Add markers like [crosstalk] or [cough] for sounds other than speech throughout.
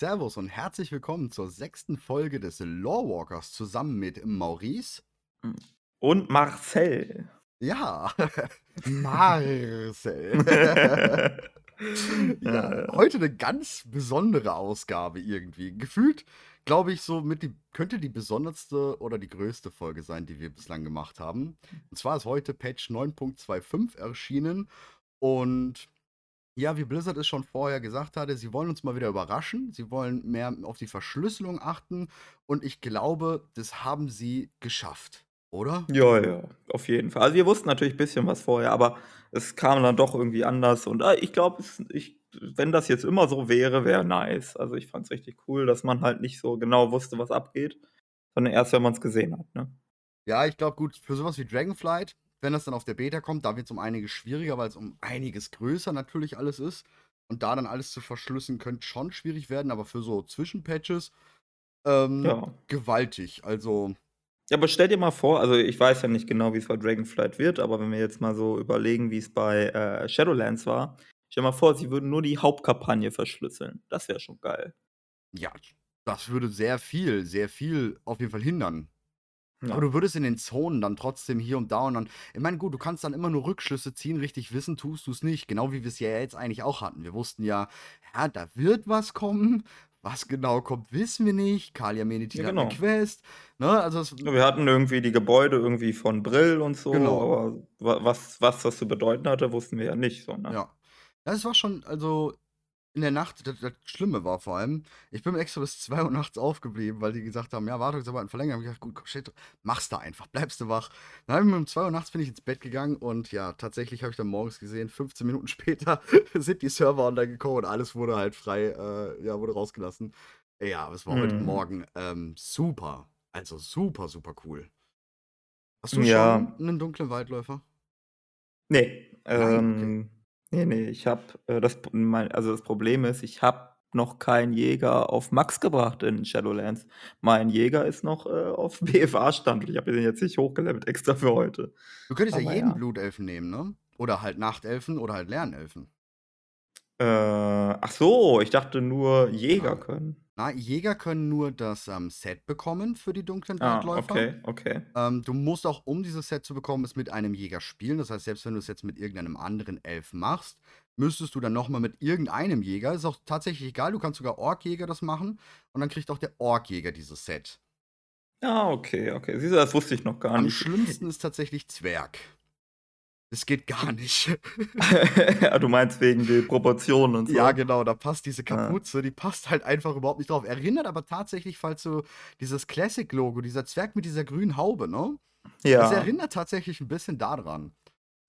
Servus und herzlich willkommen zur sechsten Folge des Lawwalkers zusammen mit Maurice. Und Marcel. Ja, [laughs] Marcel. [laughs] ja, heute eine ganz besondere Ausgabe irgendwie. Gefühlt, glaube ich, so mit die, könnte die besonderste oder die größte Folge sein, die wir bislang gemacht haben. Und zwar ist heute Patch 9.25 erschienen und ja, wie Blizzard es schon vorher gesagt hatte, sie wollen uns mal wieder überraschen. Sie wollen mehr auf die Verschlüsselung achten. Und ich glaube, das haben sie geschafft, oder? Ja, ja, auf jeden Fall. Also wir wussten natürlich ein bisschen was vorher, aber es kam dann doch irgendwie anders. Und äh, ich glaube, wenn das jetzt immer so wäre, wäre nice. Also ich fand es richtig cool, dass man halt nicht so genau wusste, was abgeht, sondern erst, wenn man es gesehen hat. Ne? Ja, ich glaube, gut, für sowas wie Dragonflight wenn das dann auf der Beta kommt, da wird es um einiges schwieriger, weil es um einiges größer natürlich alles ist. Und da dann alles zu verschlüsseln könnte schon schwierig werden, aber für so Zwischenpatches ähm, ja. gewaltig. Also. Ja, aber stell dir mal vor, also ich weiß ja nicht genau, wie es bei Dragonflight wird, aber wenn wir jetzt mal so überlegen, wie es bei äh, Shadowlands war, stell dir mal vor, sie würden nur die Hauptkampagne verschlüsseln. Das wäre schon geil. Ja, das würde sehr viel, sehr viel auf jeden Fall hindern. Ja. Aber du würdest in den Zonen dann trotzdem hier und da und dann. Ich meine, gut, du kannst dann immer nur Rückschlüsse ziehen, richtig wissen tust du es nicht. Genau wie wir es ja jetzt eigentlich auch hatten. Wir wussten ja, ja, da wird was kommen. Was genau kommt, wissen wir nicht. Kalia Meniti ja, genau. hat eine. Quest. Ne? Also wir hatten irgendwie die Gebäude irgendwie von Brill und so, genau. aber was, was das zu bedeuten hatte, wussten wir ja nicht. So, ne? Ja. Das war schon, also in der Nacht, das, das Schlimme war vor allem, ich bin extra bis 2 Uhr nachts aufgeblieben, weil die gesagt haben, ja, ein Verlängern. Ich habe gesagt, gut, shit, mach's da einfach, bleibst du wach. Dann habe ich um 2 Uhr nachts bin ich ins Bett gegangen und ja, tatsächlich habe ich dann morgens gesehen, 15 Minuten [laughs] später sind die Server online gekommen und alles wurde halt frei, äh, ja, wurde rausgelassen. Ja, aber es war mhm. heute Morgen ähm, super. Also super, super cool. Hast du ja. schon einen dunklen Waldläufer? Nee. Nein, ähm, okay. Ne, ne, ich habe, äh, das mein also, das Problem ist, ich habe noch keinen Jäger auf Max gebracht in Shadowlands. Mein Jäger ist noch, äh, auf [laughs] BFA-Stand und ich habe den jetzt nicht hochgelevelt extra für heute. Du könntest ja jeden ja. Blutelfen nehmen, ne? Oder halt Nachtelfen oder halt Lernelfen. Äh, ach so, ich dachte nur Jäger Ah. können. Na, Jäger können nur das, ähm, Set bekommen für die dunklen Ah, Waldläufer. okay, okay. Ähm, du musst auch, um dieses Set zu bekommen, es mit einem Jäger spielen. Das heißt, selbst wenn du es jetzt mit irgendeinem anderen Elf machst, müsstest du dann nochmal mit irgendeinem Jäger ist auch tatsächlich egal, du kannst sogar Orkjäger das machen und dann kriegt auch der Orkjäger dieses Set. Ah, okay, okay. Siehst du, das wusste ich noch gar Am nicht. schlimmsten ist tatsächlich Zwerg. Das geht gar nicht. Ja, [laughs] du meinst wegen den Proportionen und so? Ja, genau, da passt diese Ah. Kapuze, die passt halt einfach überhaupt nicht drauf. Erinnert aber tatsächlich, falls du dieses Classic-Logo, dieser Zwerg mit dieser grünen Haube, ne? Das erinnert tatsächlich ein bisschen daran.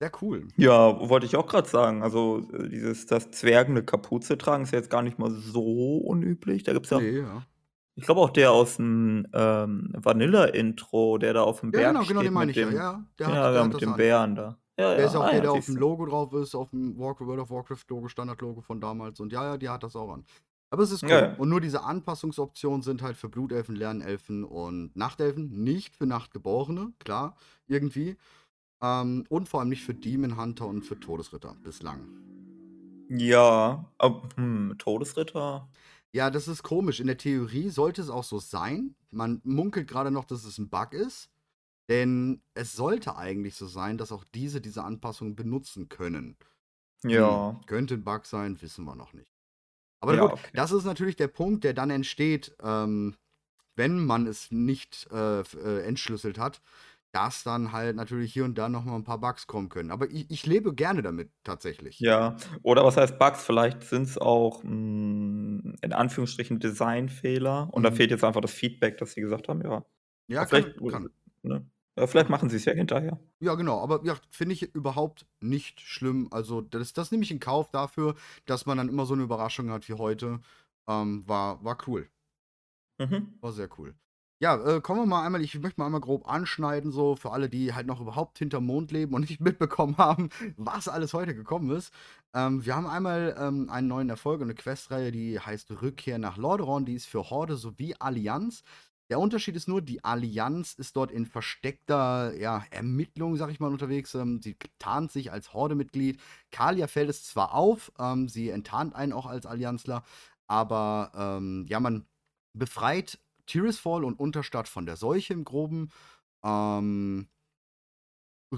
Sehr cool. Ja, wollte ich auch gerade sagen. Also, äh, dieses dass Zwerge 'ne Kapuze tragen, ist ja jetzt gar nicht mal so unüblich. Da gibt's ja Ne, ja. ich glaube auch der aus'm, ähm, Vanilla-Intro, der da auf'm Ja, Berg genau, genau, den meine ich ja, ja. Der hat ja, der mit dem Bären da. Ja, Der ist auch ah, der, ja, der auf dem Logo drauf ist, auf dem World of Warcraft Logo, Standard-Logo von damals. Und ja, ja, die hat das auch an. Aber es ist cool. Ja. Und nur diese Anpassungsoptionen sind halt für Blutelfen, Lernelfen und Nachtelfen, nicht für Nachtgeborene, klar, irgendwie. Ähm, und vor allem nicht für Demon Hunter und für Todesritter bislang. Ja, aber, hm, Todesritter? Ja, das ist komisch. In der Theorie sollte es auch so sein. Man munkelt gerade noch, dass es ein Bug ist. Denn es sollte eigentlich so sein, dass auch diese diese Anpassung benutzen können. Hm, Ja. könnte ein Bug sein, wissen wir noch nicht. Aber Ja, gut, okay. das ist natürlich der Punkt, der dann entsteht, ähm, wenn man es nicht, äh, äh, entschlüsselt hat, dass dann halt natürlich hier und da noch mal 'n paar Bugs kommen können. Aber ich ich lebe gerne damit tatsächlich. Ja, oder was heißt Bugs? Vielleicht sind es auch, hm, in Anführungsstrichen Designfehler und da mhm. fehlt jetzt einfach das Feedback, dass sie gesagt haben, ja, Ja, kann kann. ne? Ja, vielleicht machen sie es ja hinterher. Ja, genau, aber ja, finde ich überhaupt nicht schlimm. Also, das das nehme ich in Kauf dafür, dass man dann immer so eine Überraschung hat wie heute. Ähm, war war cool. Mhm. War sehr cool. Ja, äh, kommen wir mal einmal ich möchte mal einmal grob anschneiden, so für alle, die halt noch überhaupt hinterm Mond leben und [laughs] nicht mitbekommen haben, was alles heute gekommen ist. Ähm, wir haben einmal, ähm, einen neuen Erfolg und eine Questreihe, die heißt Rückkehr nach Lordaeron. Die ist für Horde sowie Allianz. Der Unterschied ist nur, die Allianz ist dort in versteckter ja, Ermittlung, sag ich mal, unterwegs. Ähm, sie tarnt sich als Horde-Mitglied. Kalia fällt es zwar auf, ähm, sie enttarnt einen auch als Allianzler, aber ähm, ja, man befreit Tirisfall und Unterstadt von der Seuche im Groben. Ähm,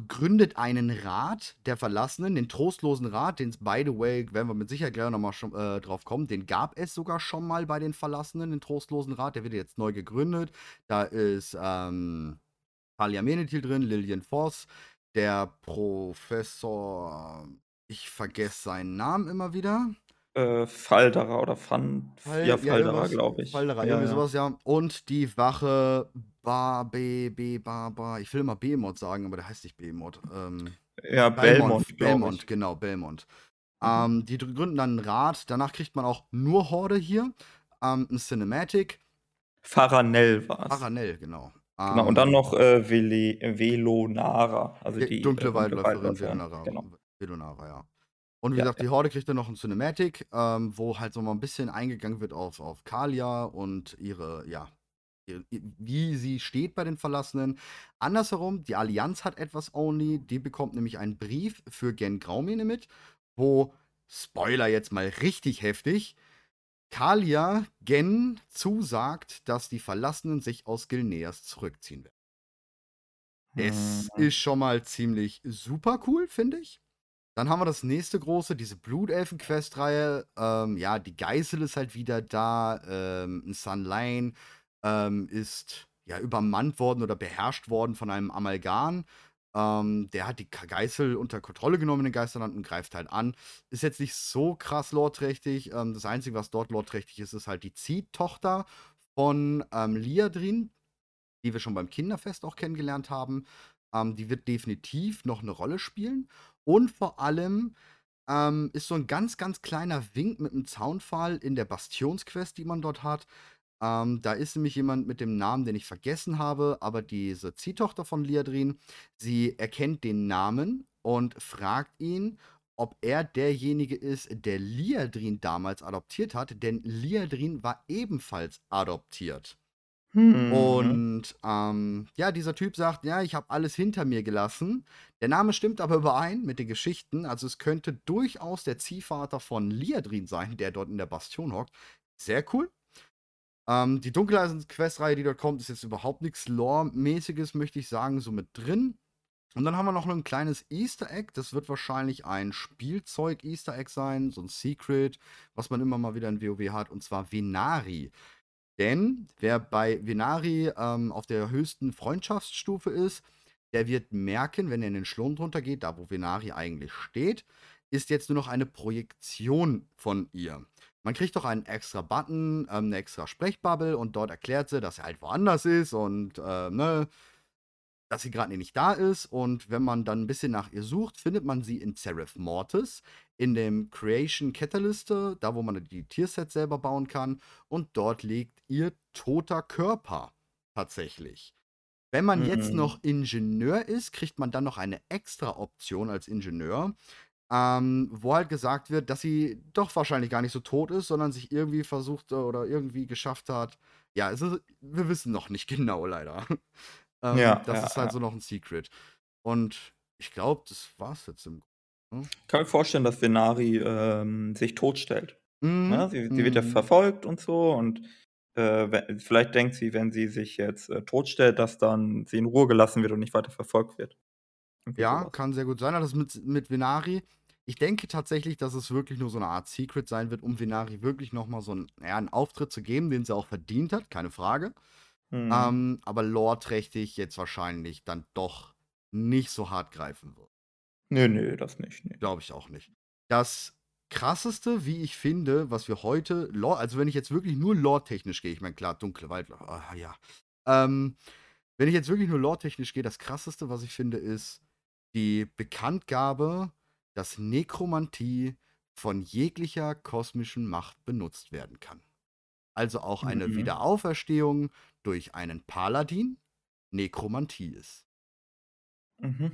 gründet einen Rat der Verlassenen, den trostlosen Rat, den, by the way, werden wir mit Sicherheit gleich nochmal äh, drauf kommen, den gab es sogar schon mal bei den Verlassenen, den trostlosen Rat, der wird jetzt neu gegründet. Da ist ähm, Talia Menethil drin, Lillian Voss, der Professor, ich vergesse seinen Namen immer wieder. Äh, Falderer oder Fan, Fall, ja, Falderer, ja, glaube ich. Falderer, ja, irgendwie ja. sowas, ja. Und die Wache Bar, B, B, Bar, Bar. Ich will immer B-Mod sagen, aber der heißt nicht B-Mod. Ähm, ja, Belmont. Belmont, Belmont genau, Belmont. Mhm. Ähm, die gründen dann einen Rat. Danach kriegt man auch nur Horde hier. Ähm, ein Cinematic. Faranel war es. Faranel, genau. Genau, und dann ähm, noch äh, Velonara. Also die dunkle äh, Waldläuferin Velonara. Genau. Velonara, ja. Und wie ja, gesagt, die Horde kriegt dann noch ein Cinematic, ähm, wo halt so mal ein bisschen eingegangen wird auf, auf Kalia und ihre, ja, wie sie steht bei den Verlassenen. Andersherum, die Allianz hat etwas Only, die bekommt nämlich einen Brief für Gen Graumene mit, wo, Spoiler jetzt mal richtig heftig, Kalia Gen zusagt, dass die Verlassenen sich aus Gilneas zurückziehen werden. Es hm. ist schon mal ziemlich super cool, finde ich. Dann haben wir das nächste große, diese Blutelfen-Quest-Reihe. Ähm, ja, die Geißel ist halt wieder da. Ähm, Sun Lane ähm, ist ja übermannt worden oder beherrscht worden von einem Amalgan. Ähm, der hat die Geißel unter Kontrolle genommen in den Geisterland und greift halt an. Ist jetzt nicht so krass lorträchtig. Ähm, das Einzige, was dort lorträchtig ist, ist halt die Ziehtochter von ähm, Liadrin, die wir schon beim Kinderfest auch kennengelernt haben. Ähm, die wird definitiv noch eine Rolle spielen. Und vor allem ähm, ist so ein ganz, ganz kleiner Wink mit einem Zaunpfahl in der Bastionsquest, die man dort hat. Ähm, da ist nämlich jemand mit dem Namen, den ich vergessen habe, aber diese Ziehtochter von Liadrin, sie erkennt den Namen und fragt ihn, ob er derjenige ist, der Liadrin damals adoptiert hat, denn Liadrin war ebenfalls adoptiert. Mhm. Und ähm, ja, dieser Typ sagt, ja, ich habe alles hinter mir gelassen. Der Name stimmt aber überein mit den Geschichten. Also es könnte durchaus der Ziehvater von Liadrin sein, der dort in der Bastion hockt. Sehr cool. Ähm, die Dunkeleisen-Quest-Reihe, die dort kommt, ist jetzt überhaupt nichts Lore-mäßiges, möchte ich sagen, so mit drin. Und dann haben wir noch ein kleines Easter Egg. Das wird wahrscheinlich ein Spielzeug-Easter Egg sein, so ein Secret, was man immer mal wieder in WoW hat, und zwar Venari. Denn wer bei Venari ähm, auf der höchsten Freundschaftsstufe ist, der wird merken, wenn er in den Schlund runtergeht, da wo Venari eigentlich steht, ist jetzt nur noch eine Projektion von ihr. Man kriegt doch einen extra Button, ähm, eine extra Sprechbubble und dort erklärt sie, dass er halt woanders ist und äh, ne, dass sie gerade nicht da ist. Und wenn man dann ein bisschen nach ihr sucht, findet man sie in Seraph Mortis, in dem Creation Catalyst, da wo man die Tiersets selber bauen kann. Und dort liegt ihr toter Körper tatsächlich. Wenn man mhm. jetzt noch Ingenieur ist, kriegt man dann noch eine extra Option als Ingenieur ähm, wo halt gesagt wird, dass sie doch wahrscheinlich gar nicht so tot ist, sondern sich irgendwie versucht äh, oder irgendwie geschafft hat. Ja, ist, wir wissen noch nicht [laughs] genau, leider. ähm, ja, das ja, ist halt ja. so noch ein Secret. Und ich glaube, das war es jetzt im Grunde. Ich kann mir vorstellen, dass Venari ähm, sich totstellt. Mhm. Ja, sie, sie, wird ja mhm. verfolgt und so und äh, vielleicht denkt sie, wenn sie sich jetzt äh, totstellt, dass dann sie in Ruhe gelassen wird und nicht weiter verfolgt wird. Ja, sowas. kann sehr gut sein. Das mit, mit Venari. Ich denke tatsächlich, dass es wirklich nur so eine Art Secret sein wird, um Venari wirklich nochmal so einen, ja, einen Auftritt zu geben, den sie auch verdient hat, keine Frage. Mhm. Ähm, aber lore-trächtig jetzt wahrscheinlich dann doch nicht so hart greifen wird. Nö, nö, das nicht. Nee. Glaube ich auch nicht. Das krasseste, wie ich finde, was wir heute, Lore, also wenn ich jetzt wirklich nur lore-technisch gehe, ich meine, klar, dunkle Wald, ah, ja. Ähm, wenn ich jetzt wirklich nur lore-technisch gehe, das krasseste, was ich finde, ist, die Bekanntgabe, dass Nekromantie von jeglicher kosmischen Macht benutzt werden kann. Also auch eine mhm. Wiederauferstehung durch einen Paladin Nekromantie ist. Mhm.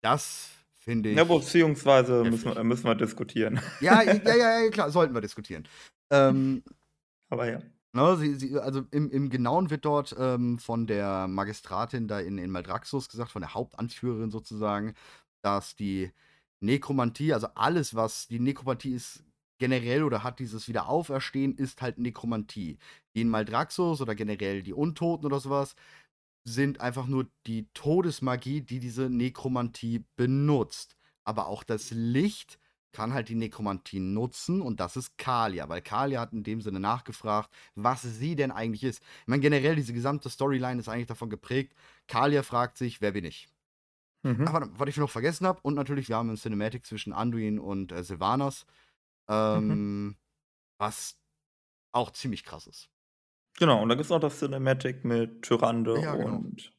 Das finde ich. Ja, beziehungsweise müssen wir, müssen wir, diskutieren. [laughs] Ja, ja, ja, ja, klar, sollten wir diskutieren. Ähm, [laughs] Aber ja. Ne, sie, sie, also im, im Genauen wird dort ähm, von der Magistratin da in, in Maldraxus gesagt, von der Hauptanführerin sozusagen, dass die Nekromantie, also alles, was die Nekromantie ist generell oder hat dieses Wiederauferstehen, ist halt Nekromantie. Die in Maldraxos oder generell die Untoten oder sowas sind einfach nur die Todesmagie, die diese Nekromantie benutzt. Aber auch das Licht kann halt die Nekromantie nutzen und das ist Kalia, weil Kalia hat in dem Sinne nachgefragt, was sie denn eigentlich ist. Ich meine, generell, diese gesamte Storyline ist eigentlich davon geprägt, Kalia fragt sich, wer bin ich? Mhm. Aber was ich noch vergessen habe, und natürlich, wir haben ein Cinematic zwischen Anduin und äh, Sylvanas, ähm, mhm. was auch ziemlich krass ist. Genau, und dann gibt es noch das Cinematic mit Tyrande ja, genau. und.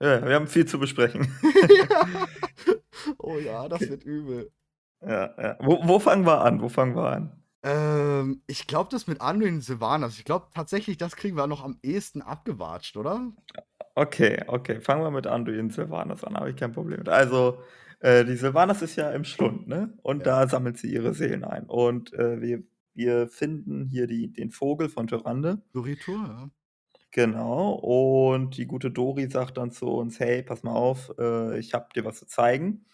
Ja, wir haben viel zu besprechen. [laughs] ja. Oh ja, das wird übel. Ja, ja. Wo, wo fangen wir an? Wo fangen wir an? Ähm, ich glaube, das mit Anduin und Sylvanas. Ich glaube tatsächlich, das kriegen wir noch am ehesten abgewatscht, oder? Okay, okay. Fangen wir mit Anduin und Sylvanas an, habe ich kein Problem mit. Also, äh, die Sylvanas ist ja im Schlund, ne? Und ja. da sammelt sie ihre Seelen ein. Und äh, wir, wir finden hier die, den Vogel von Tyrande. Doritur, ja. Genau. Und die gute Dori sagt dann zu uns: Hey, pass mal auf, äh, ich habe dir was zu zeigen.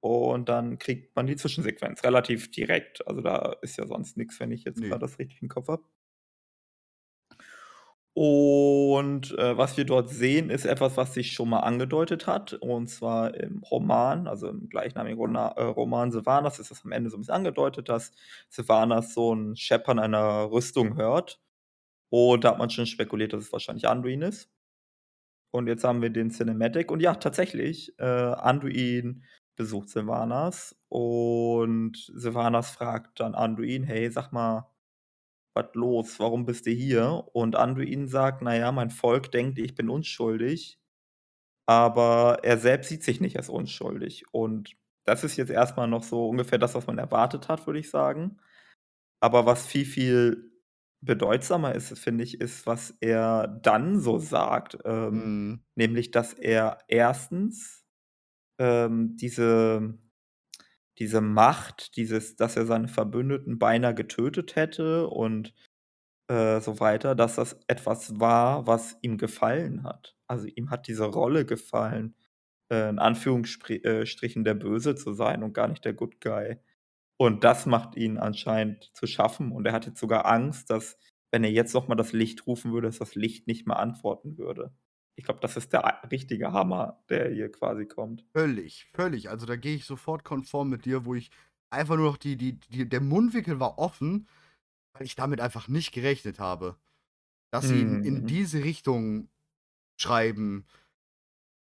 Und dann kriegt man die Zwischensequenz relativ direkt. Also da ist ja sonst nichts, wenn ich jetzt nee. gerade das richtig im Kopf habe. Und äh, was wir dort sehen, ist etwas, was sich schon mal angedeutet hat. Und zwar im Roman, also im gleichnamigen Rona äh, Roman Sylvanas, ist das am Ende so ein bisschen angedeutet, dass Sylvanas so ein Scheppern einer Rüstung hört. Und da hat man schon spekuliert, dass es wahrscheinlich Anduin ist. Und jetzt haben wir den Cinematic. Und ja, tatsächlich, äh, Anduin besucht Sylvanas und Sylvanas fragt dann Anduin, hey, sag mal, was los? Warum bist du hier? Und Anduin sagt, naja, mein Volk denkt, ich bin unschuldig, aber er selbst sieht sich nicht als unschuldig. Und das ist jetzt erstmal noch so ungefähr das, was man erwartet hat, würde ich sagen. Aber was viel, viel bedeutsamer ist, finde ich, ist, was er dann so sagt. Ähm, mm. Nämlich, dass er erstens ähm, diese, diese Macht, dieses, dass er seine Verbündeten beinahe getötet hätte und äh, so weiter, dass das etwas war, was ihm gefallen hat. Also ihm hat diese Rolle gefallen, äh, in Anführungsstrichen der Böse zu sein und gar nicht der Good Guy. Und das macht ihn anscheinend zu schaffen. Und er hat jetzt sogar Angst, dass, wenn er jetzt nochmal das Licht rufen würde, dass das Licht nicht mehr antworten würde. Ich glaube, das ist der richtige Hammer, der hier quasi kommt. Völlig, völlig. Also da gehe ich sofort konform mit dir, wo ich einfach nur noch die, die, die, der Mundwinkel war offen, weil ich damit einfach nicht gerechnet habe. Dass sie in, in mhm. diese Richtung schreiben.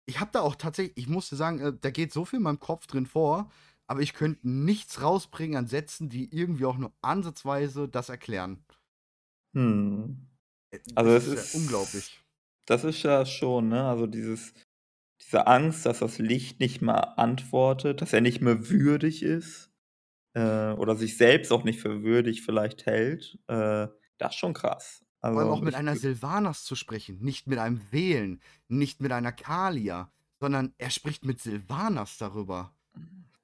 Ich habe da auch tatsächlich, ich musste sagen, äh, da geht so viel in meinem Kopf drin vor, aber ich könnte nichts rausbringen an Sätzen, die irgendwie auch nur ansatzweise das erklären. Hm. Äh, also es ist, ist ja unglaublich. Das ist ja schon, ne? Also dieses diese Angst, dass das Licht nicht mehr antwortet, dass er nicht mehr würdig ist, äh, oder sich selbst auch nicht für würdig vielleicht hält, äh, das ist schon krass. Vor allem also auch mit einer Sylvanas zu sprechen, nicht mit einem Velen, nicht mit einer Kalia, sondern er spricht mit Sylvanas darüber.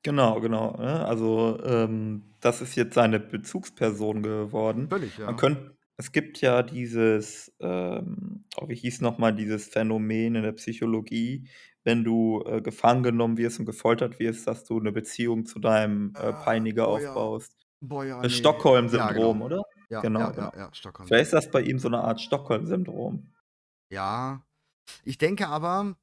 Genau, genau, ne? Also, ähm, das ist jetzt seine Bezugsperson geworden. Völlig, ja. Man könnt es gibt ja dieses, ähm, oh, wie hieß nochmal dieses Phänomen in der Psychologie, wenn du äh, gefangen genommen wirst und gefoltert wirst, dass du eine Beziehung zu deinem äh, ah, Peiniger boah, aufbaust. Boah, ja, das nee. Stockholm-Syndrom, ja, genau. oder? Ja, genau, ja, genau. ja, Stockholm. Vielleicht ist das bei ihm so eine Art Stockholm-Syndrom. Ja. Ich denke aber,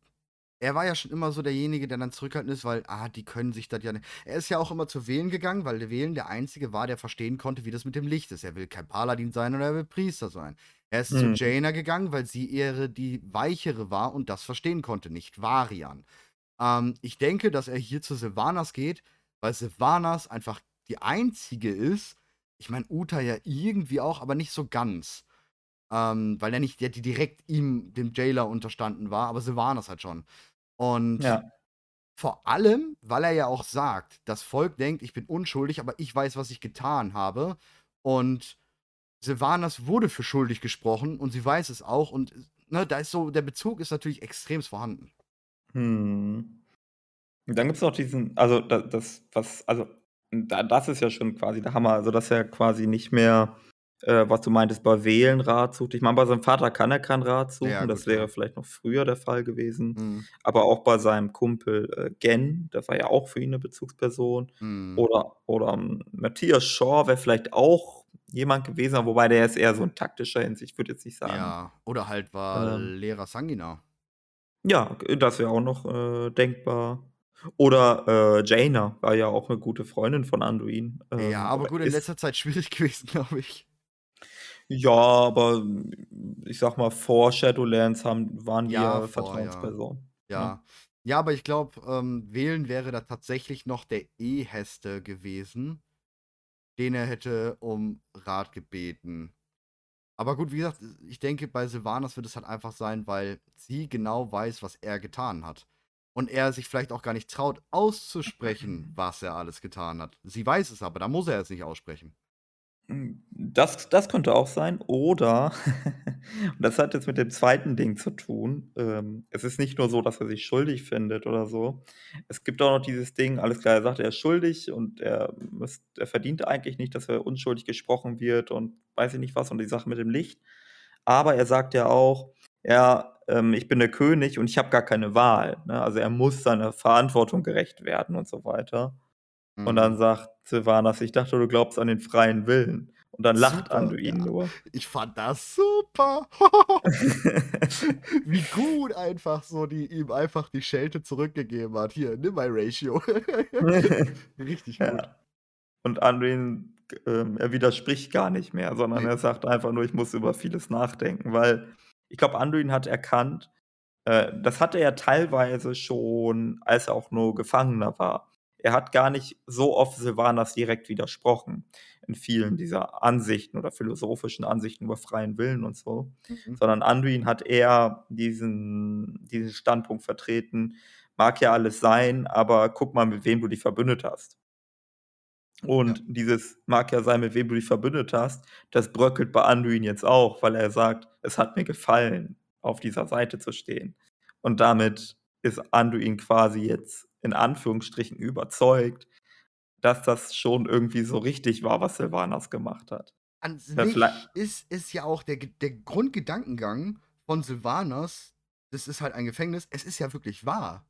er war ja schon immer so derjenige, der dann zurückhaltend ist, weil, ah, die können sich das ja nicht. Er ist ja auch immer zu Wählen gegangen, weil der Wählen der Einzige war, der verstehen konnte, wie das mit dem Licht ist. Er will kein Paladin sein oder er will Priester sein. Er ist mhm. zu Jaina gegangen, weil sie eher die Weichere war und das verstehen konnte, nicht Varian. Ähm, ich denke, dass er hier zu Sylvanas geht, weil Sylvanas einfach die Einzige ist. Ich meine, Uta ja irgendwie auch, aber nicht so ganz. Ähm, weil er nicht der, die direkt ihm, dem Jailer, unterstanden war, aber Sylvanas halt schon. Und Ja. vor allem, weil er ja auch sagt, das Volk denkt, ich bin unschuldig, aber ich weiß, was ich getan habe. Und Sylvanas wurde für schuldig gesprochen und sie weiß es auch. Und ne, da ist so, der Bezug ist natürlich extrem vorhanden. Hm. dann gibt es noch diesen, also das, was, also da, das ist ja schon quasi der Hammer, also dass er quasi nicht mehr äh, was du meintest, bei Wählen Rat sucht. Ich meine, bei seinem Vater kann er keinen Rat suchen, Ja, das gut, wäre ja. vielleicht noch früher der Fall gewesen. Mhm. Aber auch bei seinem Kumpel, äh, Gen, das war ja auch für ihn eine Bezugsperson. Mhm. Oder oder, hm, Matthias Shaw wäre vielleicht auch jemand gewesen, wobei der ist eher so in taktischer Hinsicht, ich würde jetzt nicht sagen Ja, oder halt war Ähm. Lehrer Sangina. Ja, g das wäre auch noch, äh, denkbar. Oder, äh, Jaina war ja auch 'ne gute Freundin von Anduin. Ähm, Ja, aber gut, in letzter Zeit [laughs] schwierig gewesen, glaube ich. Ja, aber, ich sage mal, vor Shadowlands haben waren die Ja, ja vor, ja. Vertrauenspersonen, ne? Ja. Ja, aber ich glaube, ähm, Wählen wäre da tatsächlich noch der Eheste gewesen, den er hätte um Rat gebeten. Aber gut, wie gesagt, ich denke, bei Sylvanas wird es halt einfach sein, weil sie genau weiß, was er getan hat. Und er sich vielleicht auch gar nicht traut, auszusprechen, [laughs] was er alles getan hat. Sie weiß es aber, da muss er es nicht aussprechen. Das das könnte auch sein. Oder und [laughs] das hat jetzt mit dem zweiten Ding zu tun. Ähm, es ist nicht nur so, dass er sich schuldig findet oder so. Es gibt auch noch dieses Ding, alles klar, er sagt, er ist schuldig und er müsst er verdient eigentlich nicht, dass er unschuldig gesprochen wird und weiß ich nicht was und die Sache mit dem Licht. Aber er sagt ja auch: „Ja, ähm, ich bin der König und ich habe gar keine Wahl“, ne? Also, er muss seiner Verantwortung gerecht werden und so weiter. Und dann Mhm. sagt Sylvanas: „Ich dachte, du glaubst an den freien Willen.“ Und dann lacht Super, Anduin ja. nur. Ich fand das super. [laughs] [laughs] Wie gut einfach so die ihm einfach die Schelte zurückgegeben hat. „Hier, nimm mein Ratio.“ [laughs] Richtig gut. Ja. Und Anduin, ähm, er widerspricht gar nicht mehr, sondern er sagt einfach nur: „Ich muss über vieles nachdenken“, weil ich glaube, Anduin hat erkannt äh, das hatte er teilweise schon, als er auch nur Gefangener war. Er hat gar nicht so oft Sylvanas direkt widersprochen in vielen dieser Ansichten oder philosophischen Ansichten über freien Willen und so, Mhm. sondern Anduin hat eher diesen diesen Standpunkt vertreten: „Mag ja alles sein, aber guck mal, mit wem du dich verbündet hast.“ Und Ja. dieses mag ja sein, mit wem du dich verbündet hast, das bröckelt bei Anduin jetzt auch, weil er sagt: „Es hat mir gefallen, auf dieser Seite zu stehen.“ Und damit ist Anduin quasi jetzt in Anführungsstrichen überzeugt, dass das schon irgendwie so richtig war, was Sylvanas gemacht hat. An Ja, sich ist ist ja auch der der Grundgedankengang von Sylvanas, das ist halt ein Gefängnis, es ist ja wirklich wahr.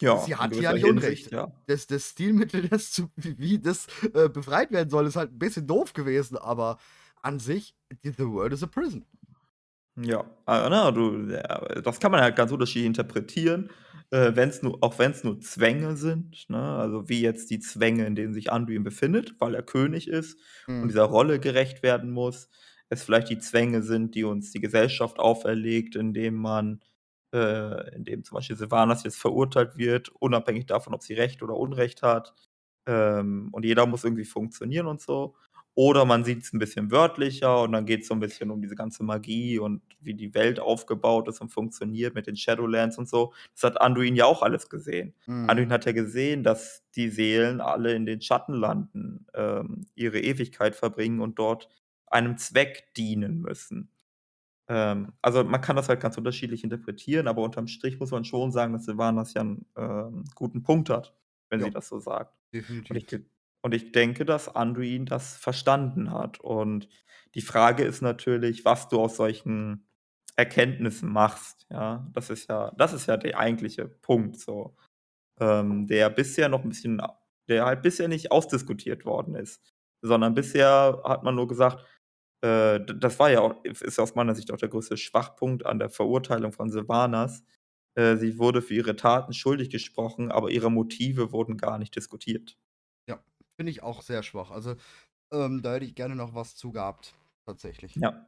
Ja, Sie hat ja nicht Unrecht. ja. Das das Stilmittel, das zu wie das, äh, befreit werden soll, ist halt 'n bisschen doof gewesen, aber an sich, the world is a prison. Ja, ah, na, du ja, das kann man halt ganz unterschiedlich interpretieren, äh, wenn's nur auch wenn's nur Zwänge sind, ne? Also, wie jetzt die Zwänge, in denen sich Anduin befindet, weil er König ist und Mhm. dieser Rolle gerecht werden muss. Es vielleicht die Zwänge sind, die uns die Gesellschaft auferlegt, indem man äh, indem zum Beispiel Sylvanas jetzt verurteilt wird, unabhängig davon, ob sie Recht oder Unrecht hat. Ähm, und jeder muss irgendwie funktionieren und so. Oder man sieht's 'n bisschen wörtlicher und dann geht's so 'n bisschen um diese ganze Magie und wie die Welt aufgebaut ist und funktioniert mit den Shadowlands und so. Das hat Anduin ja auch alles gesehen. Mhm. Anduin hat ja gesehen, dass die Seelen alle in den Schattenlanden, ähm, ihre Ewigkeit verbringen und dort einem Zweck dienen müssen. Ähm, also, man kann das halt ganz unterschiedlich interpretieren, aber unterm Strich muss man schon sagen, dass Sylvanas ja 'n, ähm, guten Punkt hat, wenn Ja. sie das so sagt. Und ich Definitiv. Und ich denke, dass Anduin das verstanden hat. Und die Frage ist natürlich, was du aus solchen Erkenntnissen machst, ja? Das ist ja das ist ja der eigentliche Punkt so, ähm, der bisher noch 'n bisschen der halt bisher nicht ausdiskutiert worden ist, sondern bisher hat man nur gesagt äh, das war ja auch ist aus meiner Sicht auch der größte Schwachpunkt an der Verurteilung von Sylvanas. Äh, sie wurde für ihre Taten schuldig gesprochen, aber ihre Motive wurden gar nicht diskutiert. Finde ich auch sehr schwach. Also, ähm, da hätte ich gerne noch was zu gehabt, tatsächlich. Ja.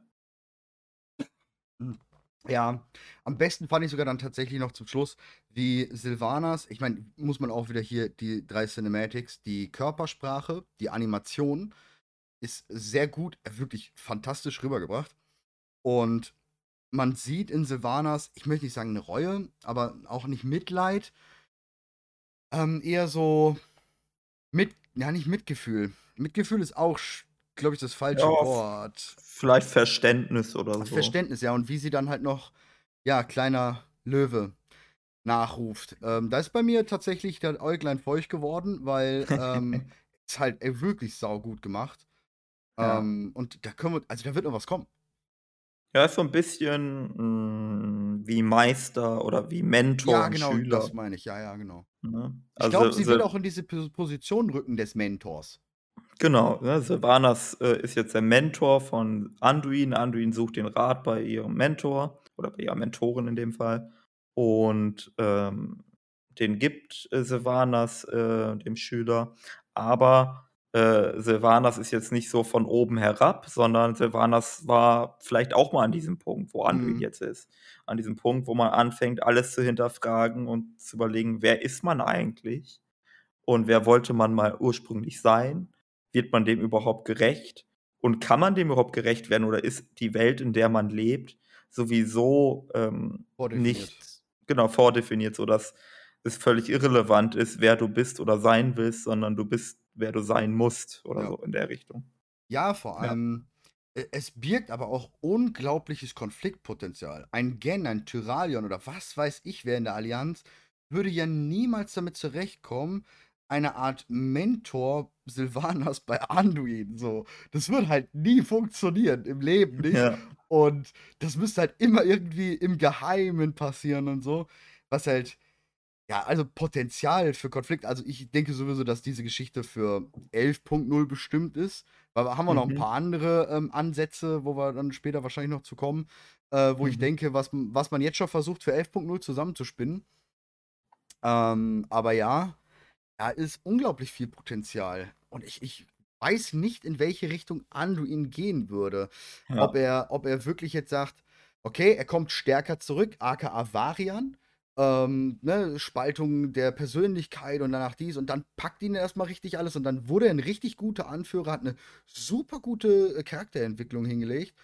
Hm, ja, am besten fand ich sogar dann tatsächlich noch zum Schluss, wie Sylvanas ich meine, muss man auch wieder hier die 3 Cinematics, die Körpersprache, die Animation ist sehr gut, wirklich fantastisch rübergebracht. Und man sieht in Sylvanas, ich möchte nicht sagen 'ne Reue, aber auch nicht Mitleid. Ähm, eher so mit ja, nicht Mitgefühl. Mitgefühl ist auch glaube ich, das falsche Ja, Wort. vielleicht Verständnis oder so. Verständnis, ja. Und wie sie dann halt noch, ja, kleiner Löwe nachruft. Ähm, da ist bei mir tatsächlich das Äuglein feucht geworden, weil, [laughs] ähm, ist halt, ey, wirklich saugut gemacht. Ja. Ähm, und da können wir, also da wird noch was kommen. Ja, ist so ein bisschen, hm, wie Meister oder wie Mentor Ja, und genau, Schüler, das meine ich. Ja, ja, genau. ne? Ich Also, glaube, sie will auch in diese Position rücken des Mentors. Genau, ne? Sylvanas äh, ist jetzt der Mentor von Anduin. Anduin sucht den Rat bei ihrem Mentor oder bei ihrer Mentorin in dem Fall. Und ähm, den gibt äh, Sylvanas äh, dem Schüler. Aber äh, Sylvanas ist jetzt nicht so von oben herab, sondern Sylvanas war vielleicht auch mal an diesem Punkt, wo Anduin mhm. jetzt ist. An diesem Punkt, wo man anfängt, alles zu hinterfragen und zu überlegen, wer ist man eigentlich? Und wer wollte man mal ursprünglich sein? Wird man dem überhaupt gerecht? Und kann man dem überhaupt gerecht werden? Oder ist die Welt, in der man lebt, sowieso ähm, nicht genau vordefiniert, sodass es völlig irrelevant ist, wer du bist oder sein willst, sondern du bist, wer du sein musst oder ja. so in der Richtung. Ja, vor allem, ja. es birgt aber auch unglaubliches Konfliktpotenzial. Ein Gen, ein Tyralion oder was weiß ich wer in der Allianz würde ja niemals damit zurechtkommen, eine Art Mentor Silvanas bei Anduin. So. Das wird halt nie funktionieren im Leben nicht. Ja. Und das müsste halt immer irgendwie im Geheimen passieren und so. Was halt, ja, also Potenzial für Konflikt. Also ich denke sowieso, dass diese Geschichte für 11.0 bestimmt ist. Weil wir haben wir mhm. noch ein mhm. paar andere ähm, Ansätze, wo wir dann später wahrscheinlich noch zu kommen, äh, wo mhm. ich denke, was, was man jetzt schon versucht für 11.0 zusammenzuspinnen. Ähm, aber ja, da ist unglaublich viel Potenzial. Und ich, ich weiß nicht, in welche Richtung Anduin gehen würde. Ja. Ob, er, ob er wirklich jetzt sagt, okay, er kommt stärker zurück, aka Varian. Ähm, ne, Spaltung der Persönlichkeit und danach dies und dann packt ihn erstmal richtig alles und dann wurde er ein richtig guter Anführer, hat eine super gute äh, Charakterentwicklung hingelegt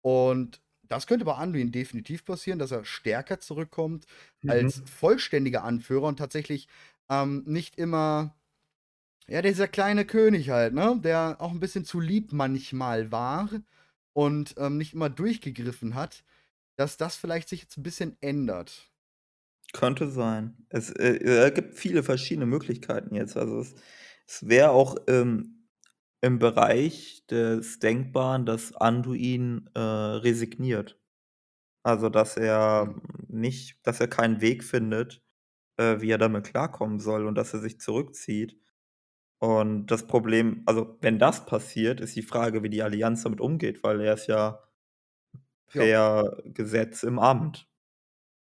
und das könnte bei Anduin definitiv passieren, dass er stärker zurückkommt mhm. als vollständiger Anführer und tatsächlich ähm, nicht immer, ja, dieser kleine König halt, ne, der auch ein bisschen zu lieb manchmal war und ähm, nicht immer durchgegriffen hat, dass das vielleicht sich jetzt ein bisschen ändert. Könnte sein. Es äh, gibt viele verschiedene Möglichkeiten jetzt. Also es, es wäre auch ähm, im Bereich des Denkbaren, dass Anduin äh, resigniert. Also dass er mhm. nicht, dass er keinen Weg findet, äh, wie er damit klarkommen soll und dass er sich zurückzieht. Und das Problem, also wenn das passiert, ist die Frage, wie die Allianz damit umgeht, weil er ist ja per ja. Gesetz im Amt.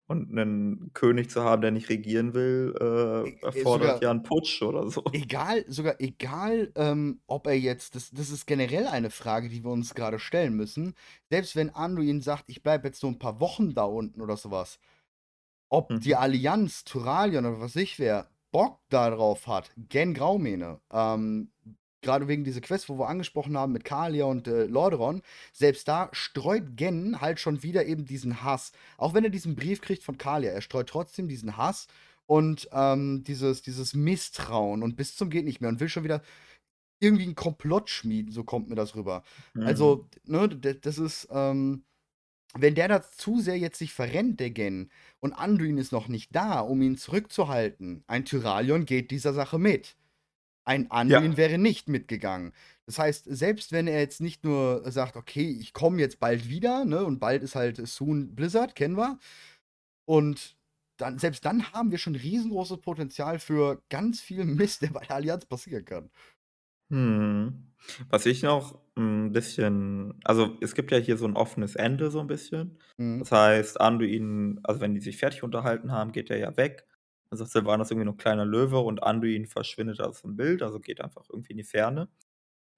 Und einen König zu haben, der nicht regieren will, äh, e erfordert sogar, ja einen Putsch oder so. Egal, sogar egal, ähm, ob er jetzt, das, das ist generell eine Frage, die wir uns gerade stellen müssen. Selbst wenn Anduin sagt, ich bleibe jetzt so ein paar Wochen da unten oder sowas, ob mhm. die Allianz, Turalion oder was ich wer, Bock darauf hat, Gen Graumähne, ähm, gerade wegen dieser Quest, wo wir angesprochen haben mit Kalia und äh, Lordaeron, selbst da streut Gen halt schon wieder eben diesen Hass. Auch wenn er diesen Brief kriegt von Kalia, er streut trotzdem diesen Hass und ähm, dieses, dieses Misstrauen und bis zum geht nicht mehr und will schon wieder irgendwie einen Komplott schmieden, so kommt mir das rüber. Mhm. Also, ne, das ist, ähm, wenn der da zu sehr jetzt sich verrennt, der Gen, und Anduin ist noch nicht da, um ihn zurückzuhalten, ein Tyralion geht dieser Sache mit. Ein Anduin ja. wäre nicht mitgegangen. Das heißt, selbst wenn er jetzt nicht nur sagt, okay, ich komme jetzt bald wieder, ne, und bald ist halt Soon Blizzard, kennen wir, und dann, selbst dann haben wir schon riesengroßes Potenzial für ganz viel Mist, der bei der Allianz passieren kann. Mhm. Was ich noch ein bisschen also, es gibt ja hier so ein offenes Ende so ein bisschen. Mhm. Das heißt, Anduin also, wenn die sich fertig unterhalten haben, geht er ja weg. Dann sagt Sylvanas irgendwie noch kleiner Löwe und Anduin verschwindet aus dem Bild, also geht einfach irgendwie in die Ferne.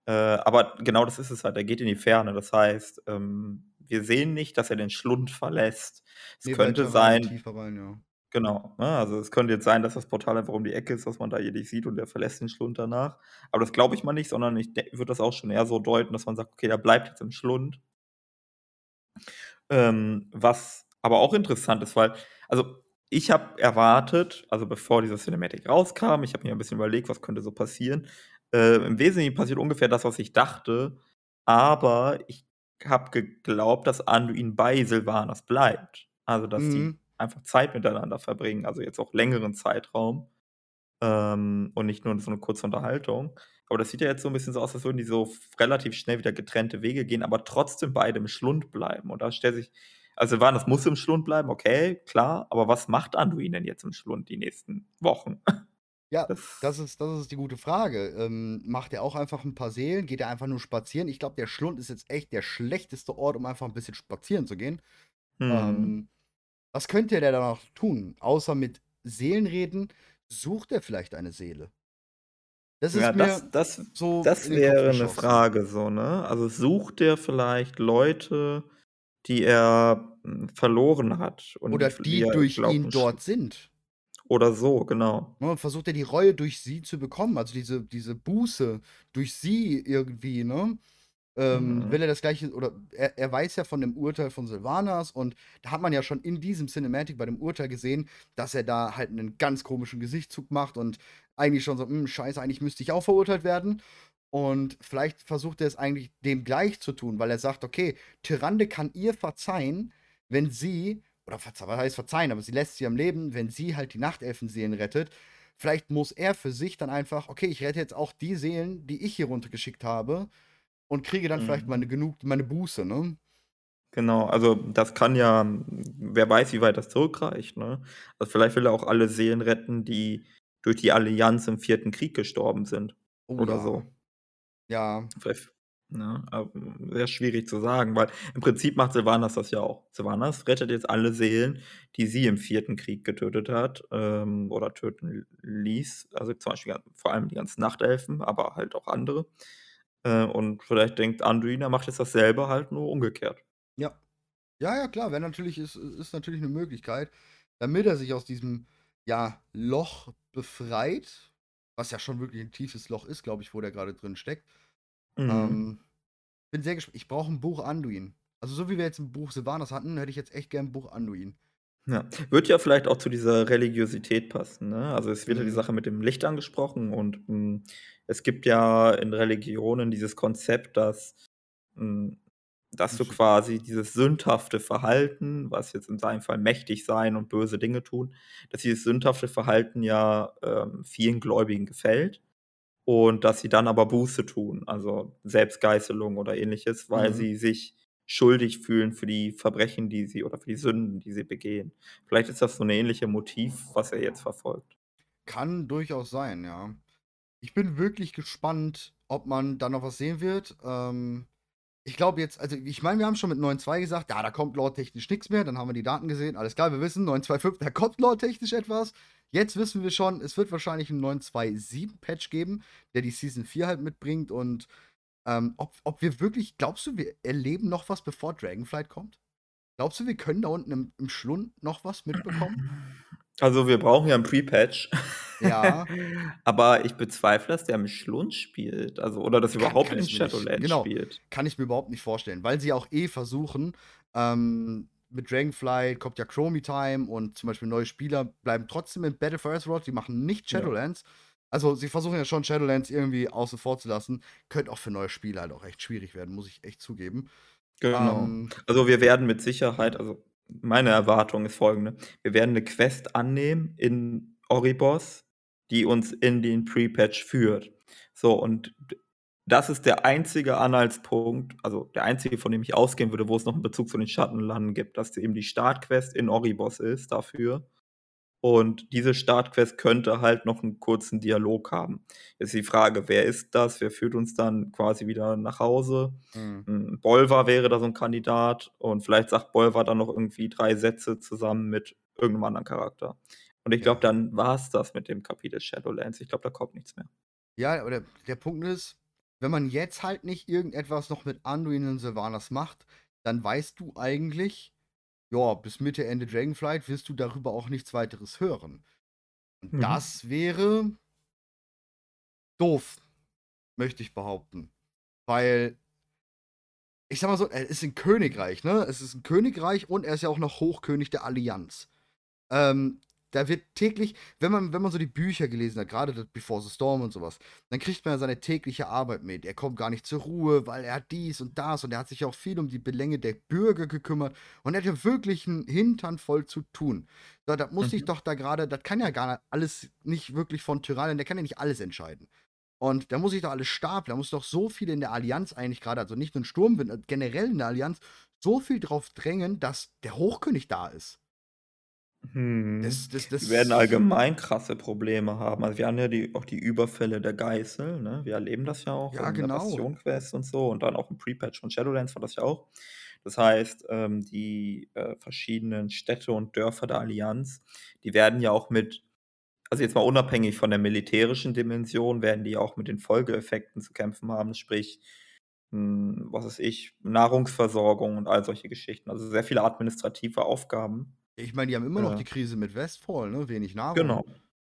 Äh, aber genau das ist es halt, er geht in die Ferne. Das heißt, ähm, wir sehen nicht, dass er den Schlund verlässt. Es Ne, könnte sein tiefer rein, ja. Genau, ne? Also, es könnte jetzt sein, dass das Portal einfach um die Ecke ist, dass man da hier nicht sieht und der verlässt den Schlund danach. Aber das glaube ich mal nicht, sondern ich würde das auch schon eher so deuten, dass man sagt: „Okay, der bleibt jetzt im Schlund.“ Ähm, was aber auch interessant ist, weil also, ich habe erwartet also, bevor diese Cinematic rauskam ich habe mir ein bisschen überlegt, was könnte so passieren. Äh, Im Wesentlichen passiert ungefähr das, was ich dachte, aber ich habe geglaubt, dass Anduin bei Sylvanas bleibt. Also, dass die Mhm einfach Zeit miteinander verbringen, also jetzt auch längeren Zeitraum. ähm, und nicht nur so eine kurze Unterhaltung. Aber das sieht ja jetzt so ein bisschen so aus, als würden die so relativ schnell wieder getrennte Wege gehen, aber trotzdem beide im Schlund bleiben. Und da stellt sich also Sylvanas muss im Schlund bleiben, okay, klar, aber was macht Anduin denn jetzt im Schlund die nächsten Wochen? Ja, das, das ist, das ist die gute Frage. Ähm, macht er auch einfach ein paar Seelen? Geht er einfach nur spazieren? Ich glaube, der Schlund ist jetzt echt der schlechteste Ort, um einfach ein bisschen spazieren zu gehen. Mhm. Ähm, was könnte er da noch tun? Außer mit Seelen reden, sucht er vielleicht eine Seele? Das ist ja, mir das, das, so das wäre eine Frage, so, ne? Also sucht er vielleicht Leute, die er hm, verloren hat. Oder die, durch ihn dort sind. Oder so, genau. Ne, und versucht er die Reue durch sie zu bekommen, also diese, diese Buße durch sie irgendwie, ne? Ähm, mhm. Will er das gleiche, oder er, er weiß ja von dem Urteil von Sylvanas und da hat man ja schon in diesem Cinematic bei dem Urteil gesehen, dass er da halt einen ganz komischen Gesichtszug macht und eigentlich schon so, hm, scheiße, eigentlich müsste ich auch verurteilt werden. Und vielleicht versucht er es eigentlich dem gleich zu tun, weil er sagt, okay, Tyrande kann ihr verzeihen, wenn sie oder was heißt verzeihen, aber sie lässt sie am Leben, wenn sie halt die Nachtelfenseelen rettet. Vielleicht muss er für sich dann einfach, okay, ich rette jetzt auch die Seelen, die ich hier runtergeschickt habe und kriege dann mhm. vielleicht meine genug, meine Buße, ne? Genau, also das kann ja, wer weiß, wie weit das zurückreicht, ne? Also vielleicht will er auch alle Seelen retten, die durch die Allianz im vierten Krieg gestorben sind. Oh, oder ja. so. Ja. Vielleicht Ne? sehr schwierig zu sagen, weil im Prinzip macht Sylvanas das ja auch. Sylvanas rettet jetzt alle Seelen, die sie im vierten Krieg getötet hat ähm, oder töten ließ. Also zum Beispiel vor allem die ganzen Nachtelfen, aber halt auch andere. Äh, und vielleicht denkt Anduin, er macht jetzt dasselbe halt nur umgekehrt. Ja. Ja, ja, klar, wäre natürlich, ist, ist natürlich eine Möglichkeit, damit er sich aus diesem ja, Loch befreit, was ja schon wirklich ein tiefes Loch ist, glaube ich, wo der gerade drin steckt Mhm. Ähm, bin sehr gespannt. Ich brauche ein Buch Anduin. Also, so wie wir jetzt ein Buch Sylvanas hatten, hätte ich jetzt echt gern ein Buch Anduin. Ja, wird ja vielleicht auch zu dieser Religiosität passen, ne? Also, es wird ja die mhm. Sache mit dem Licht angesprochen und, hm, es gibt ja in Religionen dieses Konzept, dass hm, dass du quasi dieses sündhafte Verhalten, was jetzt in seinem Fall mächtig sein und böse Dinge tun, dass dieses sündhafte Verhalten ja, ähm, vielen Gläubigen gefällt und dass sie dann aber Buße tun, also Selbstgeißelung oder ähnliches, weil mhm. sie sich schuldig fühlen für die Verbrechen, die sie oder für die Sünden, die sie begehen. Vielleicht ist das so ein ähnliches Motiv, was er jetzt verfolgt. Kann durchaus sein, ja. Ich bin wirklich gespannt, ob man da noch was sehen wird. Ähm, ich glaube jetzt, also ich meine, wir haben schon mit 9.2 gesagt, ja, da kommt lore-technisch nichts mehr. Dann haben wir die Daten gesehen. Alles klar, wir wissen, 9.2.5, da kommt lore-technisch etwas. Jetzt wissen wir schon, es wird wahrscheinlich einen 927-Patch geben, der die Season 4 halt mitbringt. Und ähm, ob, ob wir wirklich, glaubst du, wir erleben noch was, bevor Dragonflight kommt? Glaubst du, wir können da unten im, im Schlund noch was mitbekommen? Also wir brauchen ja einen Pre-Patch. Ja. [laughs] Aber ich bezweifle, dass der im Schlund spielt. Also, oder dass überhaupt in Shadowlands genau, spielt. Kann ich mir überhaupt nicht vorstellen, weil sie auch eh versuchen, ähm, mit Dragonflight kommt ja Chromie Time und zum Beispiel neue Spieler bleiben trotzdem in Battle for Azeroth, die machen nicht Shadowlands. Ja. Also sie versuchen ja schon Shadowlands irgendwie außen vor zu lassen. Könnte auch für neue Spieler halt auch echt schwierig werden, muss ich echt zugeben. Genau. Ähm, also wir werden mit Sicherheit, also meine Erwartung ist folgende. Wir werden eine Quest annehmen in Oribos, die uns in den Pre-Patch führt. So, und das ist der einzige Anhaltspunkt, also der einzige, von dem ich ausgehen würde, wo es noch einen Bezug zu den Schattenlanden gibt, dass eben die Startquest in Oribos ist dafür. Und diese Startquest könnte halt noch einen kurzen Dialog haben. Jetzt die Frage, wer ist das? Wer führt uns dann quasi wieder nach Hause? Mhm. Bolvar wäre da so ein Kandidat und vielleicht sagt Bolvar dann noch irgendwie drei Sätze zusammen mit irgendeinem anderen Charakter. Und ich glaube, dann war es das mit dem Kapitel Shadowlands. Ich glaube, da kommt nichts mehr. Ja, aber der, der Punkt ist, wenn man jetzt halt nicht irgendetwas noch mit Anduin und Sylvanas macht, dann weißt du eigentlich, ja, bis Mitte, Ende Dragonflight wirst du darüber auch nichts weiteres hören. Und mhm. das wäre doof, möchte ich behaupten. Weil, ich sag mal so, er ist ein Königreich, ne? Es ist ein Königreich und er ist ja auch noch Hochkönig der Allianz. Ähm, da wird täglich, wenn man, wenn man so die Bücher gelesen hat, gerade das Before the Storm und sowas, dann kriegt man ja seine tägliche Arbeit mit. Er kommt gar nicht zur Ruhe, weil er hat dies und das und er hat sich auch viel um die Belänge der Bürger gekümmert und er hat ja wirklich einen Hintern voll zu tun. So, da muss mhm. ich doch da gerade, das kann ja gar nicht alles nicht wirklich von Tyrannien, der kann ja nicht alles entscheiden. Und da muss ich doch alles stapeln. Da muss doch so viel in der Allianz eigentlich gerade, also nicht nur ein Sturmwind, äh, generell in der Allianz, so viel drauf drängen, dass der Hochkönig da ist. Hm. Das, das, das wir werden allgemein krasse Probleme haben. Also wir haben ja die, auch die Überfälle der Geißel, ne? Wir erleben das ja auch ja, in genau. der Bastion Quest und so und dann auch im Pre-Patch von Shadowlands war das ja auch. Das heißt, ähm, die äh, verschiedenen Städte und Dörfer der Allianz, die werden ja auch mit also jetzt mal unabhängig von der militärischen Dimension, werden die auch mit den Folgeeffekten zu kämpfen haben, sprich, hm, was weiß ich, Nahrungsversorgung und all solche Geschichten. Also sehr viele administrative Aufgaben. Ich meine, die haben immer noch die Krise mit Westfall, ne? Wenig Nahrung. Genau.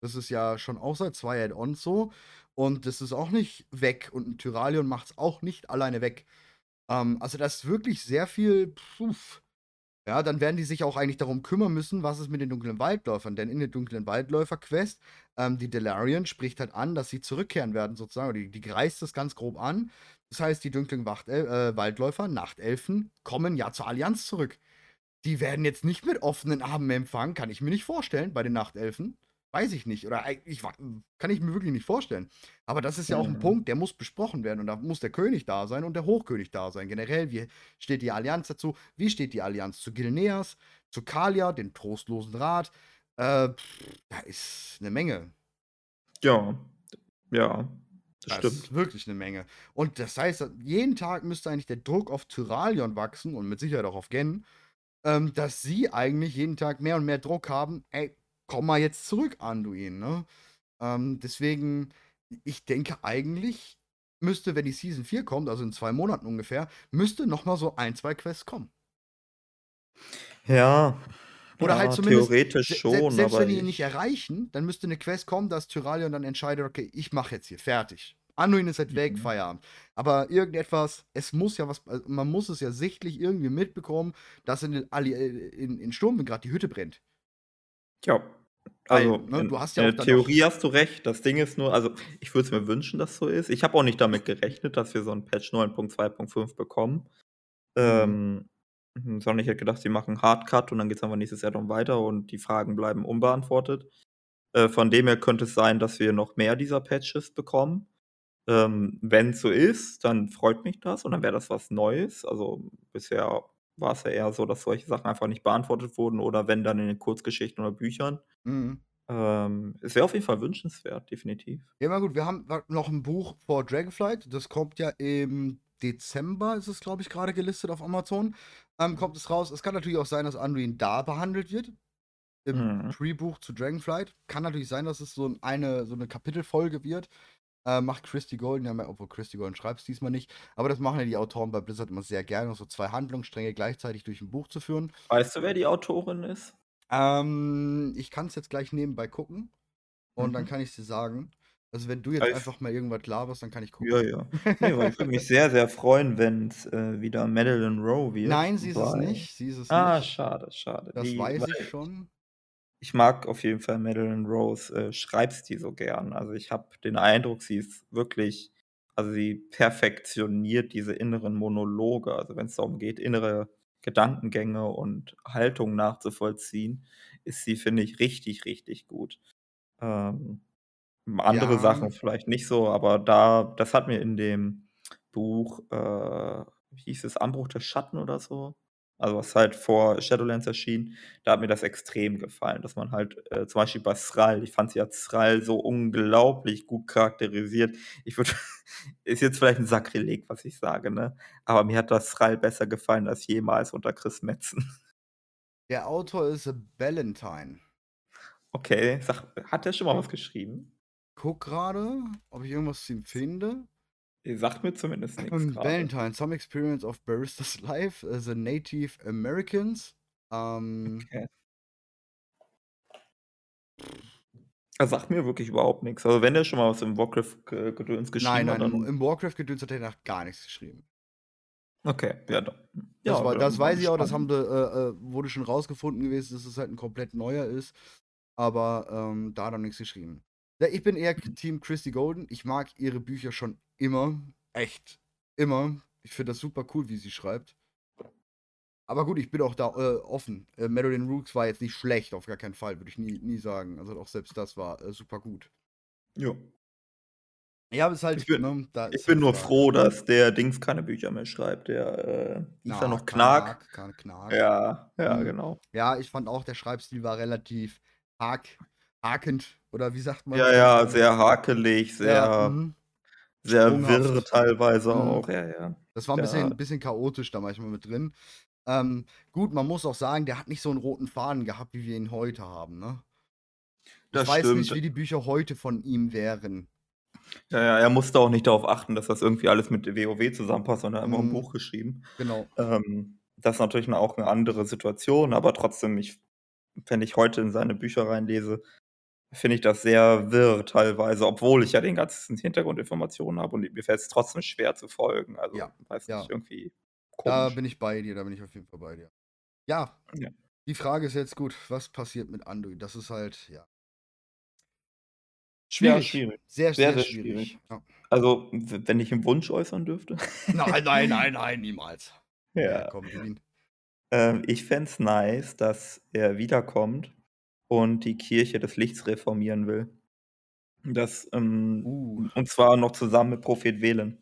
Das ist ja schon auch seit zwei Add-ons so. Und das ist auch nicht weg. Und ein Tyralion macht es auch nicht alleine weg. Ähm, also, das ist wirklich sehr viel. Puf, ja, dann werden die sich auch eigentlich darum kümmern müssen, was ist mit den dunklen Waldläufern. Denn in der dunklen Waldläufer-Quest, ähm, die Delarian spricht halt an, dass sie zurückkehren werden, sozusagen. Die, die greift das ganz grob an. Das heißt, die dunklen Wacht äh, Waldläufer, Nachtelfen, kommen ja zur Allianz zurück. Die werden jetzt nicht mit offenen Armen empfangen, kann ich mir nicht vorstellen, bei den Nachtelfen. Weiß ich nicht. Oder ich, kann ich mir wirklich nicht vorstellen. Aber das ist ja auch ein mhm. Punkt, der muss besprochen werden. Und da muss der König da sein und der Hochkönig da sein. Generell, wie steht die Allianz dazu? Wie steht die Allianz zu Gilneas, zu Kalia, den trostlosen Rat? Äh, da ist eine Menge. Ja, ja. Das, das ist wirklich eine Menge. Und das heißt, jeden Tag müsste eigentlich der Druck auf Tyralion wachsen und mit Sicherheit auch auf Gen, ähm, dass sie eigentlich jeden Tag mehr und mehr Druck haben. Ey, komm mal jetzt zurück, Anduin, ne? Ähm, deswegen, ich denke eigentlich müsste, wenn die Season 4 kommt, also in zwei Monaten ungefähr, müsste noch mal so ein, zwei Quests kommen. Ja. Oder ja, halt zumindest. Theoretisch schon. Se selbst wenn die ihn nicht erreichen, dann müsste eine Quest kommen, dass Tyralion dann entscheidet, okay, ich mache jetzt hier fertig. Anduin ist halt weg, mhm. Feierabend. Aber irgendetwas, es muss ja was, also man muss es ja sichtlich irgendwie mitbekommen, dass in, in, in Sturm gerade die Hütte brennt. Ja. Also, Weil, ne, in, du hast ja in der Theorie hast du recht. Das Ding ist nur, also ich würde es mir wünschen, dass so ist. Ich habe auch nicht damit gerechnet, dass wir so ein Patch 9.2.5 bekommen. Ähm, mhm, sondern ich hätte gedacht, sie machen Hardcut und dann geht es einfach nächstes Jahr dann weiter und die Fragen bleiben unbeantwortet. Äh, von dem her könnte es sein, dass wir noch mehr dieser Patches bekommen. Ähm, Wenn es so ist, dann freut mich das und dann wäre das was Neues. Also bisher war es ja eher so, dass solche Sachen einfach nicht beantwortet wurden oder wenn dann in den Kurzgeschichten oder Büchern. Mhm. Ähm, es wäre auf jeden Fall wünschenswert, definitiv. Ja, mal gut, wir haben noch ein Buch vor Dragonflight. Das kommt ja im Dezember, ist es, glaube ich, gerade gelistet auf Amazon. Ähm, kommt es raus. Es kann natürlich auch sein, dass Anduin da behandelt wird. Im mhm. Pre-Buch zu Dragonflight. Kann natürlich sein, dass es so eine, so eine Kapitelfolge wird. Äh, macht Christy Golden, ja, obwohl Christy Golden schreibt es diesmal nicht. Aber das machen ja die Autoren bei Blizzard immer sehr gerne, so zwei Handlungsstränge gleichzeitig durch ein Buch zu führen. Weißt du, wer die Autorin ist? Ähm, ich kann es jetzt gleich nebenbei gucken. Und mhm. dann kann ich dir sagen. Also wenn du jetzt also einfach mal irgendwas laberst, dann kann ich gucken. Ja, ja. Nee, ich würde mich sehr, sehr freuen, wenn es äh, wieder Madeline Rowe wird. Nein, sie ist es nicht. Sie ist es ah, nicht. schade, schade. Das die, weiß ich schon ich mag auf jeden Fall Madeline Rose äh, Schreibstil so gern. Also ich habe den Eindruck, sie ist wirklich, also sie perfektioniert diese inneren Monologe. Also wenn es darum geht, innere Gedankengänge und Haltung nachzuvollziehen, ist sie, finde ich, richtig, richtig gut. Ähm, andere ja. Sachen vielleicht nicht so, aber da, das hat mir in dem Buch, äh, wie hieß es, Anbruch des Schatten oder so, also was halt vor Shadowlands erschien, da hat mir das extrem gefallen, dass man halt äh, zum Beispiel bei Thrall, ich fand sie als Thrall so unglaublich gut charakterisiert. Ich würde, [laughs] ist jetzt vielleicht ein Sakrileg, was ich sage, ne? Aber mir hat das Thrall besser gefallen als jemals unter Chris Metzen. [laughs] Der Autor ist Valentine. Okay, sag, hat er schon mal was geschrieben? Guck gerade, ob ich irgendwas zu ihm finde. Sagt mir zumindest nichts. Valentine, some experience of Baristas [laughs] life as a Native Americans. Ähm, okay. Er sagt mir wirklich überhaupt nichts. Also wenn er schon mal was im Warcraft-Gedöns geschrieben nein, nein, hat. Nein, im Warcraft-Gedöns hat er gar nichts geschrieben. Okay, ja, doch. Das, ja, war, das weiß ich auch, das haben, äh, äh, wurde schon rausgefunden gewesen, dass es halt ein komplett neuer ist. aber ähm, da hat er nichts geschrieben. Ja, ich bin eher Team Christy Golden. Ich mag ihre Bücher schon immer. Echt. Immer. Ich finde das super cool, wie sie schreibt. Aber gut, ich bin auch da äh, offen. Äh, Madeline Rooks war jetzt nicht schlecht, auf gar keinen Fall, würde ich nie, nie sagen. Also auch selbst das war äh, super gut. Ja. Ja, aber es ist halt. Ich bin, ne, ich bin halt nur froh, dass der Dings keine Bücher mehr schreibt. Der äh, hieß ja noch Knark. Knark, Knark. Ja, ja, mhm. genau. Ja, ich fand auch, der Schreibstil war relativ hak, hakend. Oder wie sagt man? Ja, ja, sehr hakelig, sehr, ja, mhm. sehr wirr teilweise mhm. auch. Ja, ja. Das war ein bisschen, ein bisschen chaotisch da manchmal mit drin. Ähm, gut, man muss auch sagen, der hat nicht so einen roten Faden gehabt, wie wir ihn heute haben, ne? Ich weiß stimmt. nicht, wie die Bücher heute von ihm wären. Ja, ja, er musste auch nicht darauf achten, dass das irgendwie alles mit WoW zusammenpasst, sondern immer ein mhm. Buch geschrieben. Genau. Ähm, das ist natürlich auch eine andere Situation, aber trotzdem, ich, wenn ich heute in seine Bücher reinlese, finde ich das sehr wirr teilweise, obwohl ich ja den ganzen Hintergrundinformationen habe und mir fällt es trotzdem schwer zu folgen. Also, Ja, weiß ja. nicht, irgendwie Da bin ich bei dir, da bin ich auf jeden Fall bei dir. Ja, Ja. die Frage ist jetzt gut, was passiert mit Anduin? Das ist halt, ja. Ja, Schwierig. schwierig. Sehr, Sehr, sehr sehr schwierig. schwierig. Ja. Also, wenn ich einen Wunsch äußern dürfte. Nein, [laughs] nein, nein, nein, niemals. Ja, Ja. komm, Ähm, ich fände es nice, dass er wiederkommt und die Kirche des Lichts reformieren will. Das, ähm, Uh. und zwar noch zusammen mit Prophet Velen.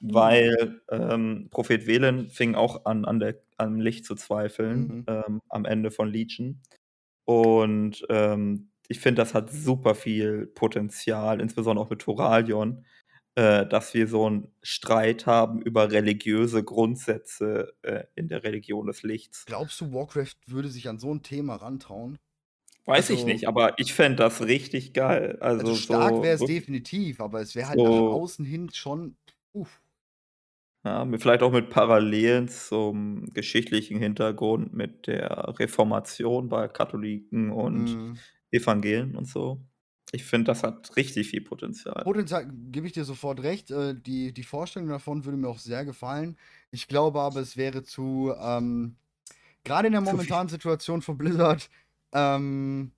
Mhm. Weil ähm, Prophet Velen fing auch an, an der, am Licht zu zweifeln, Mhm. ähm, am Ende von Legion. Und ähm, ich finde, das hat super viel Potenzial, insbesondere auch mit Toralion, äh, dass wir so einen Streit haben über religiöse Grundsätze äh, in der Religion des Lichts. Glaubst du, Warcraft würde sich an so ein Thema rantrauen? Weiß ich also nicht, aber ich fände das richtig geil. Also, Also stark wäre es definitiv, aber es wäre halt nach außen hin schon. Uff. Ja, vielleicht auch mit Parallelen zum geschichtlichen Hintergrund mit der Reformation bei Katholiken und Mhm. Evangelien und so. Ich finde, das hat richtig viel Potenzial. Potenzial gebe ich dir sofort recht. Äh, die, die Vorstellung davon würde mir auch sehr gefallen. Ich glaube aber, es wäre zu, ähm, gerade in der momentanen Situation von Blizzard, ähm,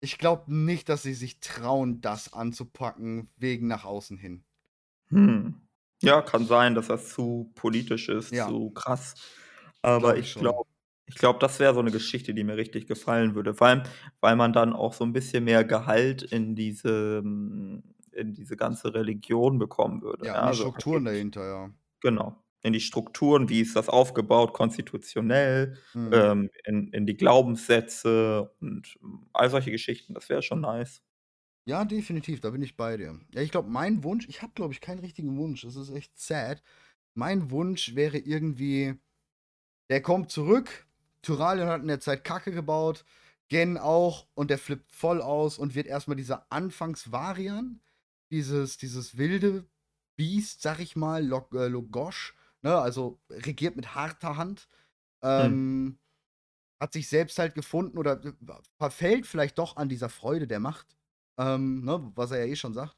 ich glaube nicht, dass sie sich trauen, das anzupacken, wegen nach außen hin. Hm. Ja, kann sein, dass das zu politisch ist, Ja. zu krass. Aber ich glaube, ich glaube, das wäre so eine Geschichte, die mir richtig gefallen würde. Vor allem, weil man dann auch so ein bisschen mehr Gehalt in diese hm, in diese ganze Religion bekommen würde, Ja, ja, die also Strukturen dahinter, ja. Genau in die Strukturen, wie ist das aufgebaut, konstitutionell, Mhm. ähm, in in die Glaubenssätze und all solche Geschichten. Das wäre schon nice. Ja, definitiv, da bin ich bei dir. Ja, ich glaube, mein Wunsch ich habe, glaube ich, keinen richtigen Wunsch. Das ist echt sad. Mein Wunsch wäre irgendwie der kommt zurück, Turalien hat in der Zeit Kacke gebaut, Gen auch und der flippt voll aus und wird erstmal dieser Anfangsvarian, dieses dieses wilde Biest, sag ich mal, Log äh, Logosh ne, also regiert mit harter Hand, hm. ähm, hm. hat sich selbst halt gefunden oder verfällt vielleicht doch an dieser Freude der Macht, ähm, ne, was er ja eh schon sagt.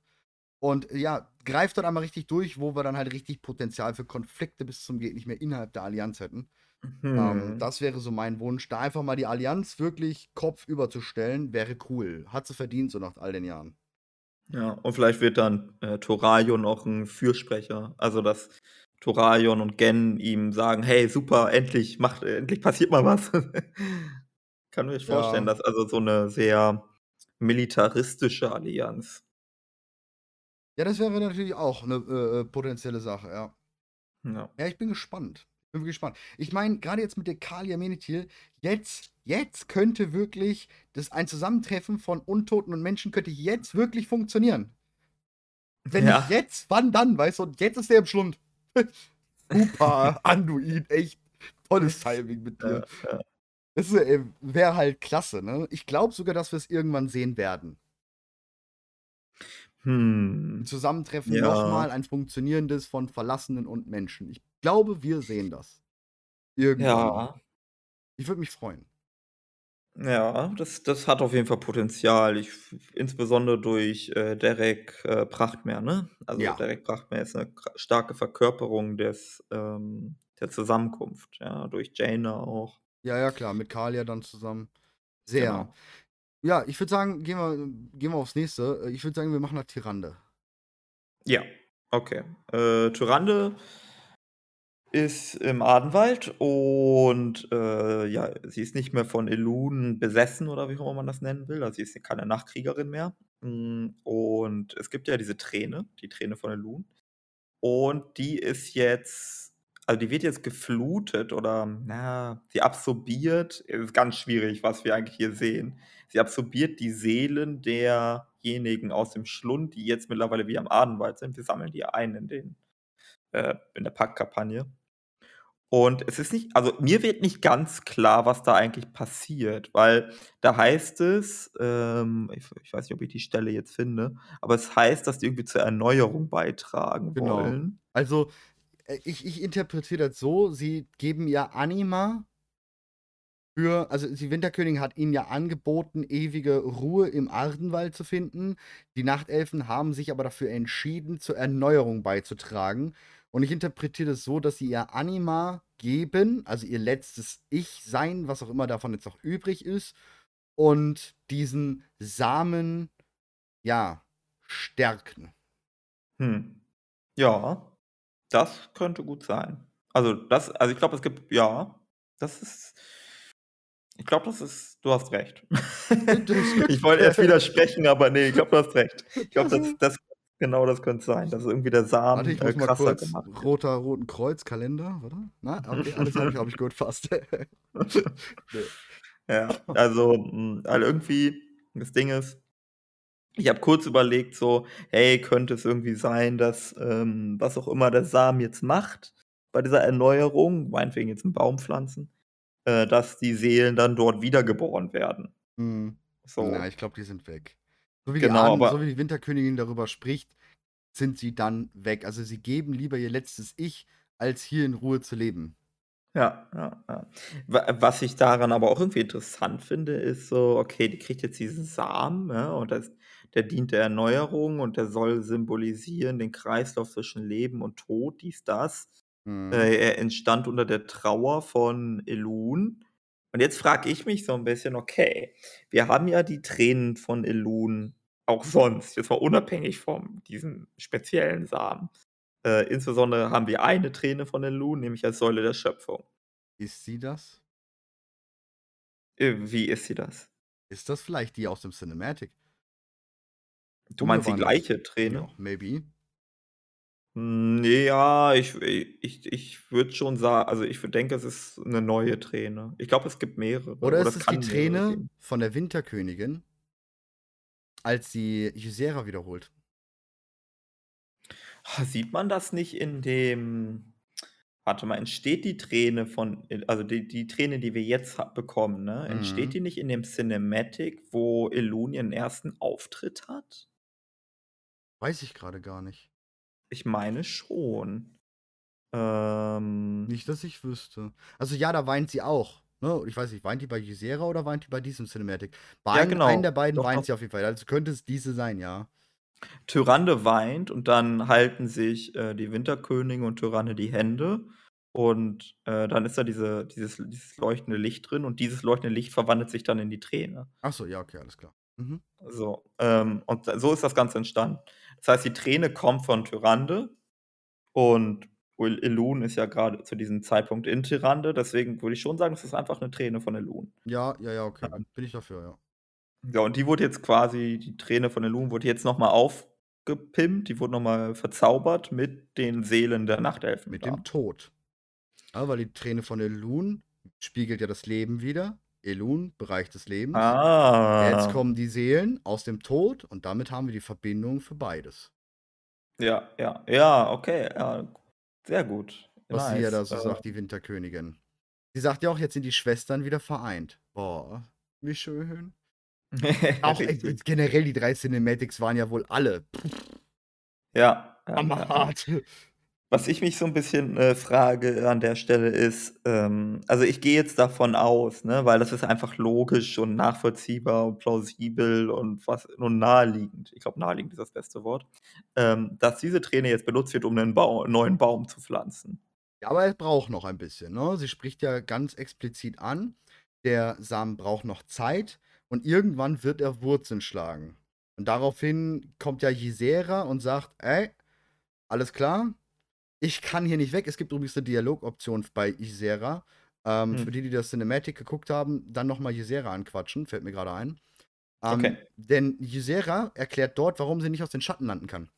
Und ja, greift dann einmal richtig durch, wo wir dann halt richtig Potenzial für Konflikte bis zum Geht nicht mehr innerhalb der Allianz hätten. Ähm, mhm. Ähm, das wäre so mein Wunsch, da einfach mal die Allianz wirklich kopfüber zu stellen, wäre cool. Hat sie verdient, so nach all den Jahren. Ja, und vielleicht wird dann äh, Torayo noch ein Fürsprecher. Also, dass Toraion und Gen ihm sagen: „Hey, super, endlich macht endlich passiert mal was.“ [laughs] Kann mir vorstellen, Ja. dass also so eine sehr militaristische Allianz. Ja, das wäre natürlich auch eine äh, äh, potenzielle Sache, ja. Ja. Ja, ich bin gespannt. Bin gespannt. Ich meine, gerade jetzt mit der Kalia Menethil, jetzt jetzt könnte wirklich das ein Zusammentreffen von Untoten und Menschen könnte jetzt wirklich funktionieren. Wenn Ja. nicht jetzt, wann dann, weißt du? Und jetzt ist der im Schlund. [laughs] Super, Anduin, echt tolles Timing mit dir. Ja. Das äh, wäre halt klasse, ne? Ich glaube sogar, dass wir es irgendwann sehen werden. Hm. Ein Zusammentreffen ja. nochmal, ein funktionierendes von Verlassenen und Menschen. Ich glaube, wir sehen das. Irgendwann. Ja. Ich würde mich freuen. Ja, das das hat auf jeden Fall Potenzial. Ich insbesondere durch, äh, Derek, äh, Prachtmeer, ne? Also, Ja. Derek Prachtmeer ist eine starke Verkörperung des ähm, der Zusammenkunft, ja, durch Jaina auch. Ja, ja, klar, mit Kalia dann zusammen. Sehr. Genau. Ja, ich würde sagen, gehen wir, gehen wir aufs nächste. Ich würde sagen, wir machen das Tyrande. Ja, okay. Äh, Tyrande ist im Adenwald und äh, ja, sie ist nicht mehr von Elun besessen oder wie auch immer man das nennen will. Also sie ist keine Nachtkriegerin mehr. Mm, und es gibt ja diese Träne, die Träne von Elun. Und die ist jetzt, also die wird jetzt geflutet oder, na, sie absorbiert. Ist ganz schwierig, was wir eigentlich hier sehen. Sie absorbiert die Seelen derjenigen aus dem Schlund, die jetzt mittlerweile wie am Adenwald sind. Wir sammeln die ein in den, äh, in der Packkampagne. Und es ist nicht, also mir wird nicht ganz klar, was da eigentlich passiert, weil da heißt es, ähm, ich, ich, weiß nicht, ob ich die Stelle jetzt finde, aber es heißt, dass die irgendwie zur Erneuerung beitragen genau. wollen. Also äh, ich, ich interpretiere das so, sie geben ihr Anima für, also die Winterkönigin hat ihnen ja angeboten, ewige Ruhe im Ardenwald zu finden. Die Nachtelfen haben sich aber dafür entschieden, zur Erneuerung beizutragen. Und ich interpretiere das so, dass sie ihr Anima geben, also ihr letztes Ich-Sein, was auch immer davon jetzt noch übrig ist, und diesen Samen, ja, stärken. Hm. Ja, das könnte gut sein. Also, das, also ich glaube, es gibt, ja, das ist. Ich glaube, das ist, du hast recht. [laughs] ich wollte erst [laughs] widersprechen, aber nee, ich glaube, du hast recht. Ich glaube, das, das Genau, das könnte sein. Das ist irgendwie der Samen Warte, ich muss äh, mal kurz gemacht. roter Roten Kreuz Kalender, warte. Na, [laughs] okay, alles habe ich, hab ich gut fast. nee. [laughs] Ja, also, also irgendwie das Ding ist, ich habe kurz überlegt, so, hey, könnte es irgendwie sein, dass ähm, was auch immer der Samen jetzt macht bei dieser Erneuerung, meinetwegen jetzt einen Baum pflanzen, äh, dass die Seelen dann dort wiedergeboren werden. Hm. So. Na, ich glaube, die sind weg. So wie, die Genau, Ahnen, so wie die Winterkönigin darüber spricht, sind sie dann weg. Also sie geben lieber ihr letztes Ich, als hier in Ruhe zu leben. Ja, ja, ja. Was ich daran aber auch irgendwie interessant finde, ist so, okay, die kriegt jetzt diesen Samen, ja, und das, der dient der Erneuerung und der soll symbolisieren den Kreislauf zwischen Leben und Tod, dies, das. Mhm. Äh, er entstand unter der Trauer von Elun. Und jetzt frage ich mich so ein bisschen, okay, wir haben ja die Tränen von Elun auch sonst, jetzt mal unabhängig von diesem speziellen Samen. Äh, insbesondere haben wir eine Träne von Elun, nämlich als Säule der Schöpfung. Ist sie das? Äh, wie ist sie das? Ist das vielleicht die aus dem Cinematic? Du meinst die gleiche Träne? Ja, maybe. Nee, ja, ich, ich, ich würde schon sagen, also ich denke, es ist eine neue Träne. Ich glaube, es gibt mehrere. Oder, ist es die Träne von der Winterkönigin, als sie Ysera wiederholt? Sieht man das nicht in dem. Warte mal, entsteht die Träne von, also die, die Träne, die wir jetzt bekommen, ne? Entsteht mhm. die nicht in dem Cinematic, wo Elun ihren ersten Auftritt hat? Weiß ich gerade gar nicht. Ich meine schon. Ähm. Nicht, dass ich wüsste. Also ja, da weint sie auch. Ne? Ich weiß nicht, weint die bei Gisera oder weint die bei diesem Cinematic? Bei ja, genau. einen der beiden doch, weint sie auf jeden Fall. Also könnte es diese sein, ja. Tyrande weint und dann halten sich äh, die Winterkönigin und Tyrande die Hände. Und äh, dann ist da diese, dieses, dieses leuchtende Licht drin und dieses leuchtende Licht verwandelt sich dann in die Träne. Achso, ja, okay, alles klar. Mhm. So, ähm, und so ist das Ganze entstanden. Das heißt, die Träne kommt von Tyrande und Elun ist ja gerade zu diesem Zeitpunkt in Tyrande, deswegen würde ich schon sagen, es ist einfach eine Träne von Elun. Ja, ja, ja, okay, dann bin ich dafür, ja. Ja, und die wurde jetzt quasi, die Träne von Elun wurde jetzt nochmal aufgepimpt, die wurde nochmal verzaubert mit den Seelen der Nachtelfen. Mit da. dem Tod. Ja, weil die Träne von Elun spiegelt ja das Leben wieder. Elun, Bereich des Lebens. Ah. Jetzt kommen die Seelen aus dem Tod und damit haben wir die Verbindung für beides. Ja, ja, ja, okay, ja, sehr gut. Was sie ja da so äh. sagt, die Winterkönigin. Sie sagt ja auch, jetzt sind die Schwestern wieder vereint. Boah, wie schön. [laughs] auch äh, generell die drei Cinematics waren ja wohl alle. Ja. Hammerhart. Ja. Was ich mich so ein bisschen, äh, frage an der Stelle ist, ähm also, ich gehe jetzt davon aus, ne, weil das ist einfach logisch und nachvollziehbar und plausibel und was und naheliegend. Ich glaube, naheliegend ist das beste Wort, ähm, dass diese Träne jetzt benutzt wird, um einen Bau neuen Baum zu pflanzen. Ja, aber es braucht noch ein bisschen, ne? Sie spricht ja ganz explizit an, der Samen braucht noch Zeit Und irgendwann wird er Wurzeln schlagen. Und daraufhin kommt ja Ysera und sagt, ey, alles klar, ich kann hier nicht weg. Es gibt übrigens eine Dialogoption bei Ysera. Ähm, hm. Für die, die das Cinematic geguckt haben, dann nochmal Ysera anquatschen, fällt mir gerade ein. Ähm, okay. Denn Ysera erklärt dort, warum sie nicht aus den Schatten landen kann.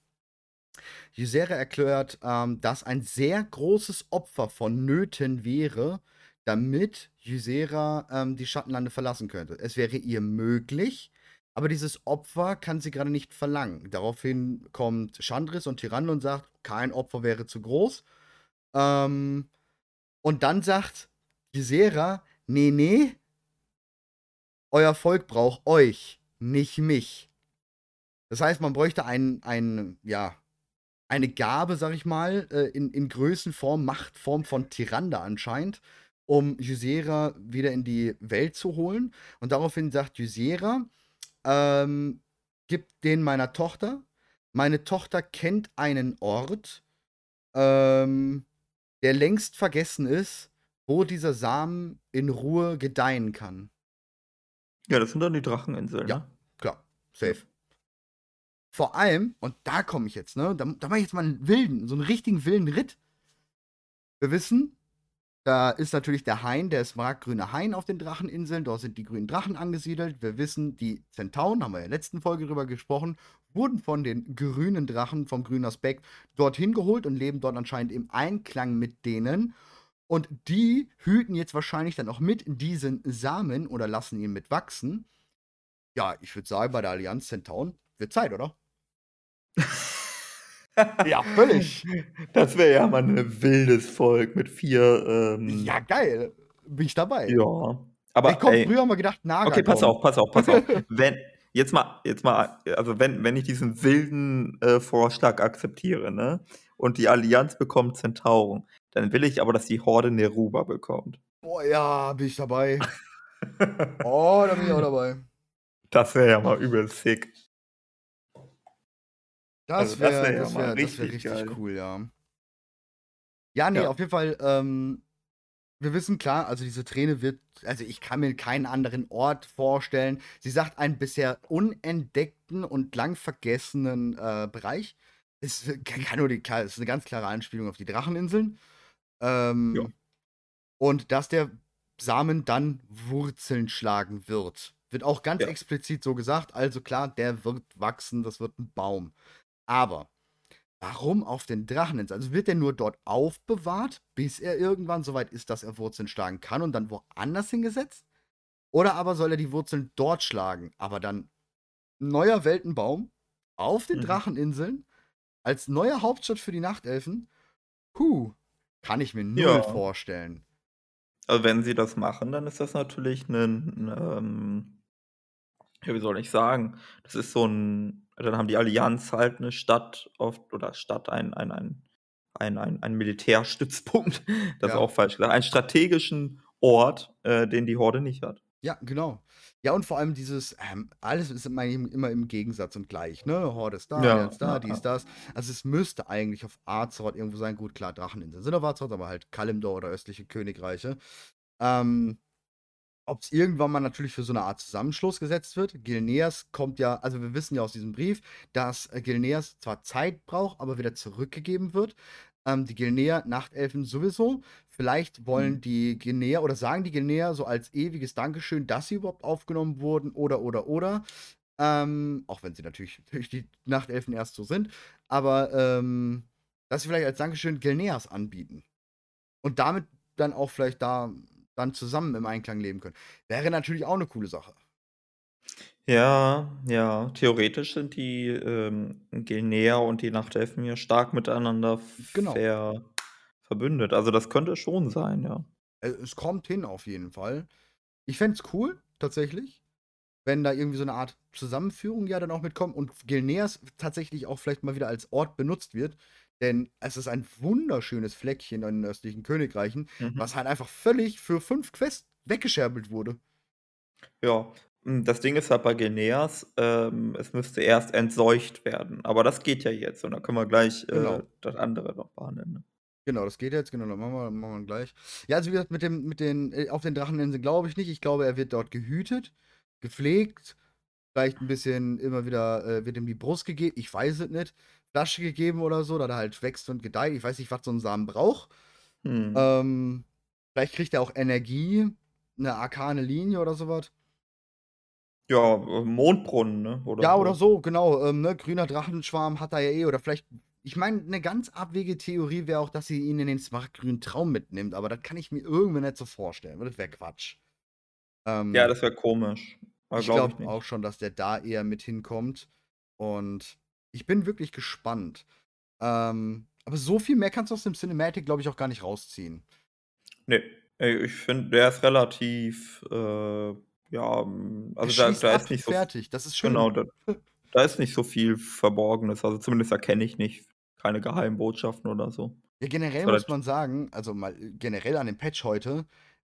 Ysera erklärt, ähm, dass ein sehr großes Opfer vonnöten wäre, damit Ysera ähm, die Schattenlande verlassen könnte. Es wäre ihr möglich, aber dieses Opfer kann sie gerade nicht verlangen. Daraufhin kommt Chandris und Tyrann und sagt, kein Opfer wäre zu groß. Ähm, und dann sagt Ysera, nee, nee, euer Volk braucht euch, nicht mich. Das heißt, man bräuchte ein, ein ja, eine Gabe, sag ich mal, äh, in, in Größenform, Machtform von Tyrande anscheinend, um Ysera wieder in die Welt zu holen. Und daraufhin sagt Ysera, ähm, gib den meiner Tochter. Meine Tochter kennt einen Ort, ähm, der längst vergessen ist, wo dieser Samen in Ruhe gedeihen kann. Ja, das sind dann die Dracheninseln, Ja, ne? klar, safe. Vor allem, und da komme ich jetzt, ne? Da, da mache ich jetzt mal einen wilden, so einen richtigen wilden Ritt. Wir wissen, da ist natürlich der Hain, der smaragdgrüne Hain auf den Dracheninseln. Dort sind die grünen Drachen angesiedelt. Wir wissen, die Zentauren, haben wir in der letzten Folge drüber gesprochen, wurden von den grünen Drachen vom grünen Aspekt dorthin geholt und leben dort anscheinend im Einklang mit denen. Und die hüten jetzt wahrscheinlich dann auch mit diesen Samen oder lassen ihn mit wachsen. Ja, ich würde sagen, bei der Allianz Centaun wird Zeit, oder? [laughs] [laughs] ja, völlig. Das wäre ja mal ein wildes Volk mit vier. Ähm ja, geil. Bin ich dabei. Ja. Aber ich komme früher mal gedacht, Naga. Okay, pass auf, pass auf, pass auf. [laughs] wenn, jetzt mal, jetzt mal, also wenn, wenn ich diesen wilden äh, Vorschlag akzeptiere, ne? Und die Allianz bekommt Zentauren, dann will ich aber, dass die Horde Neruba bekommt. Boah, ja, bin ich dabei. [laughs] oh, da bin ich auch dabei. Das wäre ja mal übel sick. Das wäre also wär, das wär, ja richtig, wär richtig cool, ja. Ja, nee, ja. auf jeden Fall, ähm, wir wissen klar, also diese Träne wird, also ich kann mir keinen anderen Ort vorstellen. Sie sagt einen bisher unentdeckten und lang vergessenen äh, Bereich. Es kann nur die, klar, ist eine ganz klare Anspielung auf die Dracheninseln. Ähm, ja. Und dass der Samen dann Wurzeln schlagen wird. Wird auch ganz ja. explizit so gesagt. Also klar, der wird wachsen, das wird ein Baum. Aber warum auf den Dracheninseln? Also wird der nur dort aufbewahrt, bis er irgendwann soweit ist, dass er Wurzeln schlagen kann und dann woanders hingesetzt? Oder aber soll er die Wurzeln dort schlagen, aber dann neuer Weltenbaum auf den mhm. Dracheninseln als neue Hauptstadt für die Nachtelfen? Puh, kann ich mir null Ja. vorstellen. Also, wenn sie das machen, dann ist das natürlich 'nen ähm ja, wie soll ich sagen? Das ist so ein dann haben die Allianz halt eine Stadt oft oder Stadt, ein ein ein ein ein ein Militärstützpunkt, [laughs] das ist auch falsch gesagt, einen strategischen Ort, äh, den die Horde nicht hat. Ja, genau. Ja, und vor allem dieses, ähm, alles ist immer im, immer im Gegensatz und gleich, ne? Horde ist da, ja, Allianz da, ja, dies, das. Also es müsste eigentlich auf Azeroth irgendwo sein. Gut, klar, Dracheninseln sind auf Azeroth, aber halt Kalimdor oder östliche Königreiche. Ähm, ob es irgendwann mal natürlich für so eine Art Zusammenschluss gesetzt wird. Gilneas kommt ja, also wir wissen ja aus diesem Brief, dass äh, Gilneas zwar Zeit braucht, aber wieder zurückgegeben wird. Ähm, die Gilneer Nachtelfen sowieso. Vielleicht wollen mhm. die Guinea oder sagen die Guinea so als ewiges Dankeschön, dass sie überhaupt aufgenommen wurden oder oder oder. Ähm, auch wenn sie natürlich [laughs] durch die Nachtelfen erst so sind. Aber ähm, dass sie vielleicht als Dankeschön Gilneas anbieten. Und damit dann auch vielleicht da dann zusammen im Einklang leben können. Wäre natürlich auch eine coole Sache. Ja, ja, theoretisch sind die ähm, Gilneer und die Nachtelfen ja stark miteinander Genau. ver verbündet. Also, das könnte schon sein, ja. Äh, es kommt hin auf jeden Fall. Ich fände es cool, tatsächlich, wenn da irgendwie so eine Art Zusammenführung ja dann auch mitkommt und Gilneas tatsächlich auch vielleicht mal wieder als Ort benutzt wird. Denn es ist ein wunderschönes Fleckchen in den östlichen Königreichen, Mhm. was halt einfach völlig für fünf Quests weggescherbelt wurde. Ja, hm, das Ding ist halt bei Gilneas, ähm, es müsste erst entseucht werden. Aber das geht ja jetzt und dann können wir gleich äh, Genau. das andere noch behandeln. Ne? Genau, das geht jetzt, genau, dann machen wir, machen wir gleich. Ja, also wie gesagt, mit dem, mit den, äh, auf den Dracheninseln glaube ich nicht. Ich glaube, er wird dort gehütet. gepflegt. Vielleicht ein bisschen immer wieder äh, wird ihm die Brust gegeben. Ich weiß es nicht. Flasche gegeben oder so, dass er halt wächst und gedeiht. Ich weiß nicht, was so ein Samen braucht. Hm. Ähm, vielleicht kriegt er auch Energie, eine arkane Linie oder sowas. Ja, äh, Mondbrunnen, ne? Oder ja, oder so, genau. Ähm, ne? Grüner Drachenschwarm hat er ja eh. Oder vielleicht, ich meine, eine ganz abwegige Theorie wäre auch, dass sie ihn in den smaragdgrünen Traum mitnimmt. Aber das kann ich mir irgendwie nicht so vorstellen. Das wäre Quatsch. Ähm, ja, das wäre komisch. Aber ich glaube glaub auch schon, dass der da eher mit hinkommt. Und ich bin wirklich gespannt. Ähm, aber so viel mehr kannst du aus dem Cinematic, glaube ich, auch gar nicht rausziehen. Nee, ich finde, der ist relativ, äh, ja, also da, da ist nicht so. Fertig, das ist schön. Genau, da, da ist nicht so viel Verborgenes. Also zumindest erkenne ich nicht keine geheimen Botschaften oder so. Ja, generell muss man sagen, also mal generell an dem Patch heute,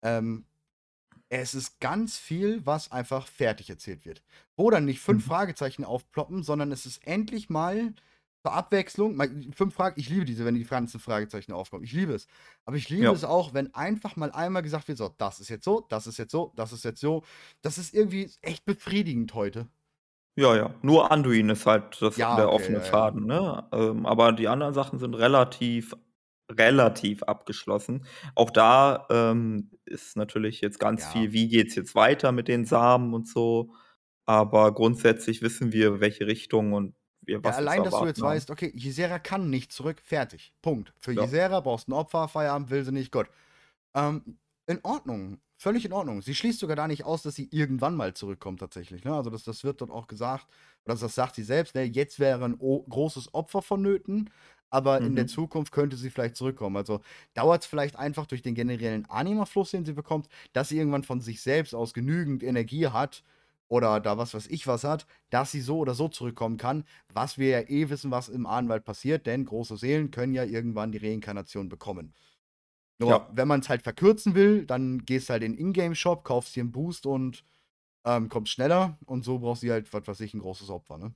ähm, es ist ganz viel, was einfach fertig erzählt wird. Wo dann nicht fünf mhm. Fragezeichen aufploppen, sondern es ist endlich mal zur Abwechslung, fünf Fragen, ich liebe diese, wenn die ganzen Fragezeichen aufkommen. Ich liebe es. Aber ich liebe ja. es auch, wenn einfach mal einmal gesagt wird: so, das ist jetzt so, das ist jetzt so, das ist jetzt so. Das ist irgendwie echt befriedigend heute. Ja, ja. Nur Anduin ist halt das, ja, der okay, offene ja, Faden, ne? Ähm, aber die anderen Sachen sind relativ relativ abgeschlossen. Auch da ähm, ist natürlich jetzt ganz ja. viel, wie geht es jetzt weiter mit den Samen und so. Aber grundsätzlich wissen wir, welche Richtung und wir was ja, allein, dass du jetzt haben. weißt, okay, Ysera kann nicht zurück, fertig. Punkt. Für ja. Ysera brauchst du ein Opfer, Feierabend will sie nicht, Gott. Ähm, in Ordnung. Völlig in Ordnung. Sie schließt sogar da nicht aus, dass sie irgendwann mal zurückkommt, tatsächlich. Ne? Also, das, das wird dort auch gesagt, oder das sagt sie selbst, ne? jetzt wäre ein großes Opfer vonnöten, aber mhm. in der mhm. Zukunft könnte sie vielleicht zurückkommen. Also dauert es vielleicht einfach durch den generellen Anima-Fluss, den sie bekommt, dass sie irgendwann von sich selbst aus genügend Energie hat oder da was weiß ich was hat, dass sie so oder so zurückkommen kann, was wir ja eh wissen, was im Ahnenwald passiert, denn große Seelen können ja irgendwann die Reinkarnation bekommen. Nur, ja. wenn man es halt verkürzen will, dann gehst du halt in den Ingame-Shop, kaufst dir einen Boost und ähm, kommst schneller und so brauchst du halt, was weiß ich, ein großes Opfer, ne?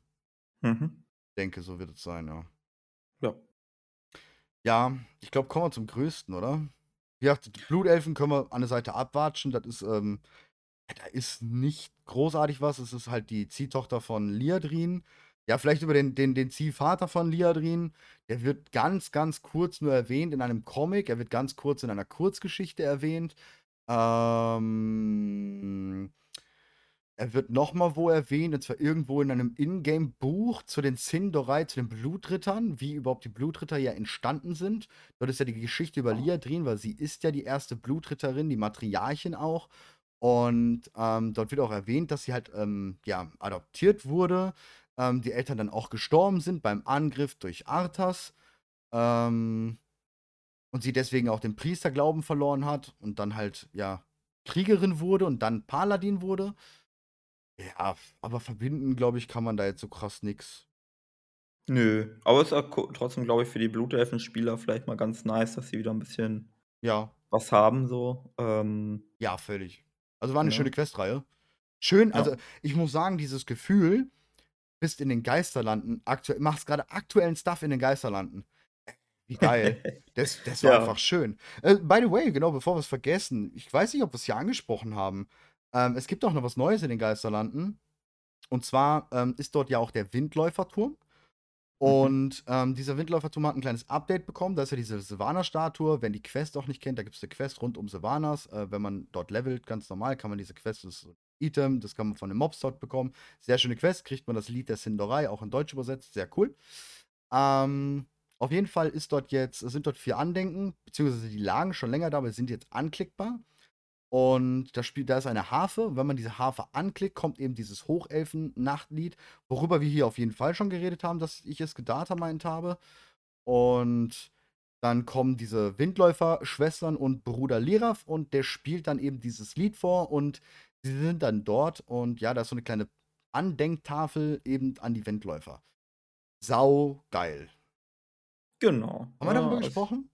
Mhm. Denke, so wird es sein. Ja. Ja, ich glaube, kommen wir zum Größten, oder? Ja, die Blutelfen können wir an der Seite abwatschen. Das ist, ähm, da ist nicht großartig was. Es ist halt die Ziehtochter von Liadrin. Ja, vielleicht über den, den, den Ziehvater von Liadrin. Der wird ganz, ganz kurz nur erwähnt in einem Comic. Er wird ganz kurz in einer Kurzgeschichte erwähnt. Ähm, er wird nochmal wo erwähnt, und zwar irgendwo in einem Ingame-Buch zu den Sindorai, zu den Blutrittern, wie überhaupt die Blutritter ja entstanden sind. Dort ist ja die Geschichte über Lia drin, weil sie ist ja die erste Blutritterin, die Matriarchin auch. Und ähm, dort wird auch erwähnt, dass sie halt ähm, ja, adoptiert wurde. Ähm, die Eltern dann auch gestorben sind beim Angriff durch Arthas. Ähm, und sie deswegen auch den Priesterglauben verloren hat und dann halt, ja, Kriegerin wurde und dann Paladin wurde. Ja, aber verbinden, glaube ich, kann man da jetzt so krass nix. Nö, aber es ist auch trotzdem, glaube ich, für die Blutelfen-Spieler vielleicht mal ganz nice, dass sie wieder ein bisschen Ja. was haben so. Ähm Ja, völlig. Also, war eine schöne Questreihe. Schön, Ja. also, ich muss sagen, dieses Gefühl, bist in den Geisterlanden, aktuell machst gerade aktuellen Stuff in den Geisterlanden. Wie geil. [laughs] Das das war Ja. einfach schön. Äh, by the way, genau, bevor wir es vergessen, ich weiß nicht, ob wir es hier angesprochen haben. Ähm, es gibt auch noch was Neues in den Geisterlanden. Und zwar ähm, ist dort ja auch der Windläuferturm. Mhm. Und ähm, dieser Windläuferturm hat ein kleines Update bekommen. Da ist ja diese Silvaner-Statue. Wenn die Quest auch nicht kennt, da gibt es eine Quest rund um Silvanas. Äh, wenn man dort levelt, ganz normal, kann man diese Quest, das ist Item, das kann man von den Mobs dort bekommen. Sehr schöne Quest, kriegt man das Lied der Sindorai, auch in Deutsch übersetzt. Sehr cool. Ähm, auf jeden Fall ist dort jetzt, sind dort vier Andenken, beziehungsweise die lagen schon länger da, aber sind jetzt anklickbar. Und da, spielt, da ist eine Harfe. Wenn man diese Harfe anklickt, kommt eben dieses Hochelfen-Nachtlied, worüber wir hier auf jeden Fall schon geredet haben, dass ich es gedata meint habe. Und dann kommen diese Windläufer-Schwestern und Bruder Liraf und der spielt dann eben dieses Lied vor und sie sind dann dort und ja, da ist so eine kleine Andenktafel eben an die Windläufer. Sau geil. Genau. Haben wir darüber gesprochen?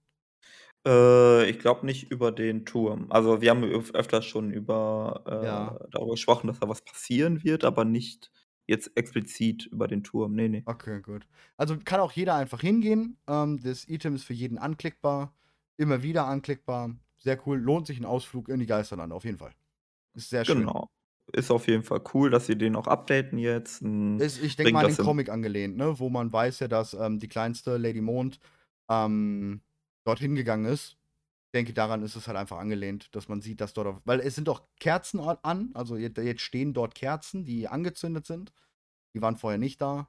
Äh, ich glaube nicht über den Turm. Also, wir haben öf öfters schon über Ja. äh, darüber gesprochen, dass da was passieren wird, aber nicht jetzt explizit über den Turm. Ne, ne. Okay, gut. Also, kann auch jeder einfach hingehen. Ähm, das Item ist für jeden anklickbar, immer wieder anklickbar. Sehr cool, lohnt sich ein Ausflug in die Geisterlande auf jeden Fall. Ist sehr schön. Genau. ist auf jeden Fall cool, dass sie den auch updaten jetzt. Hm, Ist, ich denke mal an den Comic angelehnt, ne? Wo man weiß ja, dass ähm, die kleinste Lady Mond ähm, dorthin gegangen ist. Ich denke, daran ist es halt einfach angelehnt, dass man sieht, dass dort. Weil es sind doch Kerzen an, also jetzt, jetzt stehen dort Kerzen, die angezündet sind. Die waren vorher nicht da.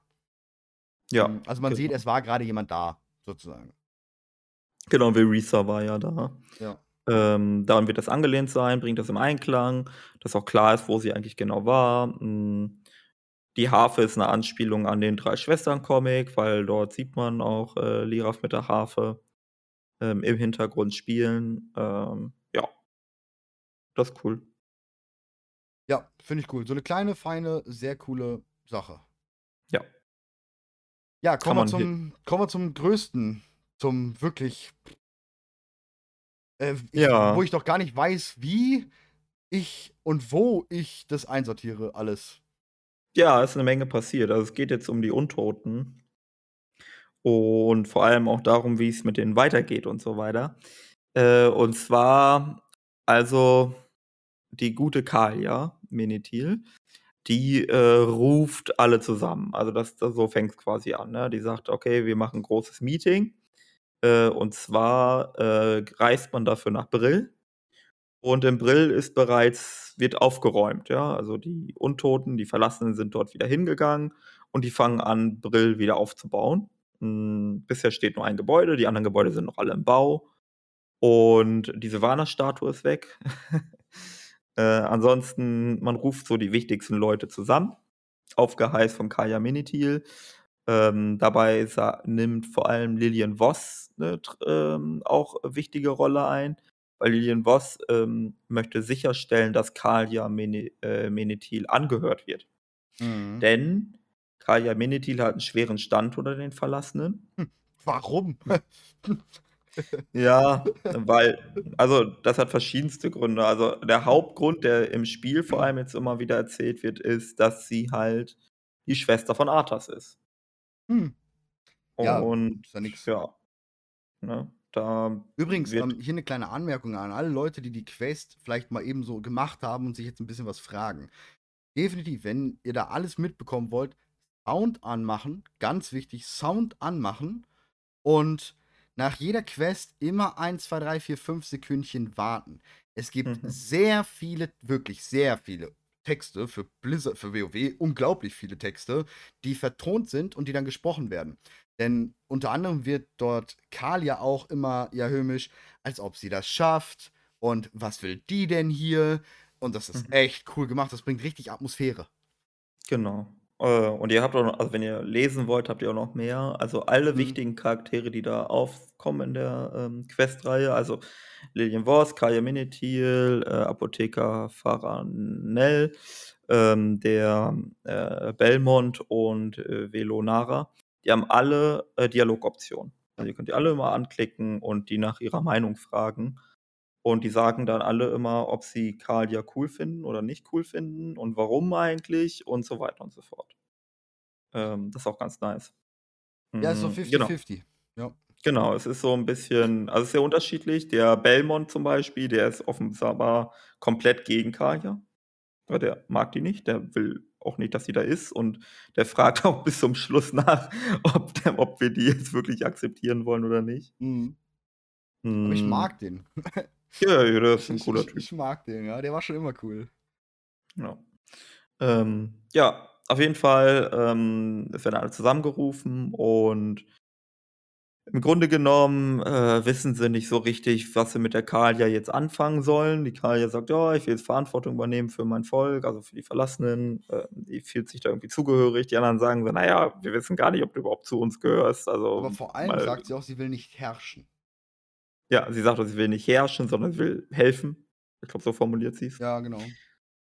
Ja. Ähm, also man genau. sieht, es war gerade jemand da, sozusagen. Genau, Verisa war ja da. Ja. Ähm, daran wird das angelehnt sein, bringt das im Einklang, dass auch klar ist, wo sie eigentlich genau war. Hm, die Harfe ist eine Anspielung an den Drei-Schwestern-Comic, weil dort sieht man auch äh, Liraf mit der Harfe ähm, im Hintergrund spielen. Ähm, ja, das ist cool. Ja, finde ich cool. So eine kleine, feine, sehr coole Sache. Ja. Ja, kommen wir, zum, kommen wir zum größten, zum wirklich äh, Ja. wo ich doch gar nicht weiß, wie ich und wo ich das einsortiere, alles. Ja, ist eine Menge passiert. Also, es geht jetzt um die Untoten. Und vor allem auch darum, wie es mit denen weitergeht und so weiter. Äh, und zwar, also die gute Kalia Menethil, die, äh, ruft alle zusammen. Also, das das so fängt's quasi an, ne? Die sagt: „Okay, wir machen 'n großes Meeting.“ äh, und zwar äh, reist man dafür nach Brill. Und in Brill ist bereits, wird aufgeräumt, ja. Also die Untoten, die Verlassenen sind dort wieder hingegangen und die fangen an, Brill wieder aufzubauen. Hm, bisher steht nur ein Gebäude, die anderen Gebäude sind noch alle im Bau. Und diese Warner-Statue ist weg. [laughs] äh, ansonsten, man ruft so die wichtigsten Leute zusammen, auf Geheiß von Kaya Minitil. Ähm, dabei nimmt vor allem Lilian Voss 'ne ähm, auch wichtige Rolle ein, weil Lilian Voss, ähm, möchte sicherstellen, dass Kalia Mene äh, Menethil angehört wird. Mhm. Denn Kalia Menethil hat einen schweren Stand unter den Verlassenen. Hm, warum? [laughs] Ja, weil also, das hat verschiedenste Gründe. Also, der Hauptgrund, der im Spiel vor allem jetzt immer wieder erzählt wird, ist, dass sie halt die Schwester von Arthas ist. Hm. Ja, Und ist ja nix. ja, ne, da Übrigens, ähm, hier eine kleine Anmerkung an alle Leute, die die Quest vielleicht mal eben so gemacht haben und sich jetzt ein bisschen was fragen. Definitiv, wenn ihr da alles mitbekommen wollt, Sound anmachen, ganz wichtig, Sound anmachen und nach jeder Quest immer 1, 2, 3, 4, 5 Sekündchen warten. Es gibt Mhm. sehr viele, wirklich sehr viele Texte für Blizzard, für WoW, unglaublich viele Texte, die vertont sind und die dann gesprochen werden. Denn unter anderem wird dort Karl ja auch immer ja höhmisch, als ob sie das schafft und was will die denn hier? Und das ist mhm. echt cool gemacht, das bringt richtig Atmosphäre. Genau. Äh, und ihr habt auch noch, also wenn ihr lesen wollt, habt ihr auch noch mehr. Also alle mhm. wichtigen Charaktere, die da aufkommen in der ähm, Questreihe. Also Lilian Voss, Kaya Minetiel, äh, Apotheker Faranel, ähm, der äh, Belmont und äh, Velonara. Die haben alle äh, Dialogoptionen. Also ihr könnt die alle immer anklicken und die nach ihrer Meinung fragen. Und die sagen dann alle immer, ob sie Kalia cool finden oder nicht cool finden und warum eigentlich und so weiter und so fort. Ähm, das ist auch ganz nice. Ja, so 50-50. Genau. Ja. Genau, es ist so ein bisschen also, es ist sehr unterschiedlich. Der Belmont zum Beispiel, der ist offenbar komplett gegen Kalia. Weil der mag die nicht, der will auch nicht, dass sie da ist und der fragt [laughs] auch bis zum Schluss nach, ob der ob wir die jetzt wirklich akzeptieren wollen oder nicht. Mhm. Aber ich hm. mag den. [laughs] Ja, ja, der ist ein cooler Typ. Ich mag den, ja. Der war schon immer cool. Ja. Ähm, ja, auf jeden Fall, ähm, es werden alle zusammengerufen und im Grunde genommen, äh, wissen sie nicht so richtig, was sie mit der Kalia jetzt anfangen sollen. Die Kalia sagt: „Ja, ich will jetzt Verantwortung übernehmen für mein Volk, also für die Verlassenen.“ Äh, die fühlt sich da irgendwie zugehörig. Die anderen sagen so: „Na wir wissen gar nicht, ob du überhaupt zu uns gehörst.“ Also, Aber vor allem sagt sie auch, sie will nicht herrschen. Ja, sie sagt, sie will nicht herrschen, sondern sie will helfen. Ich glaube, so formuliert sie es. Ja, genau.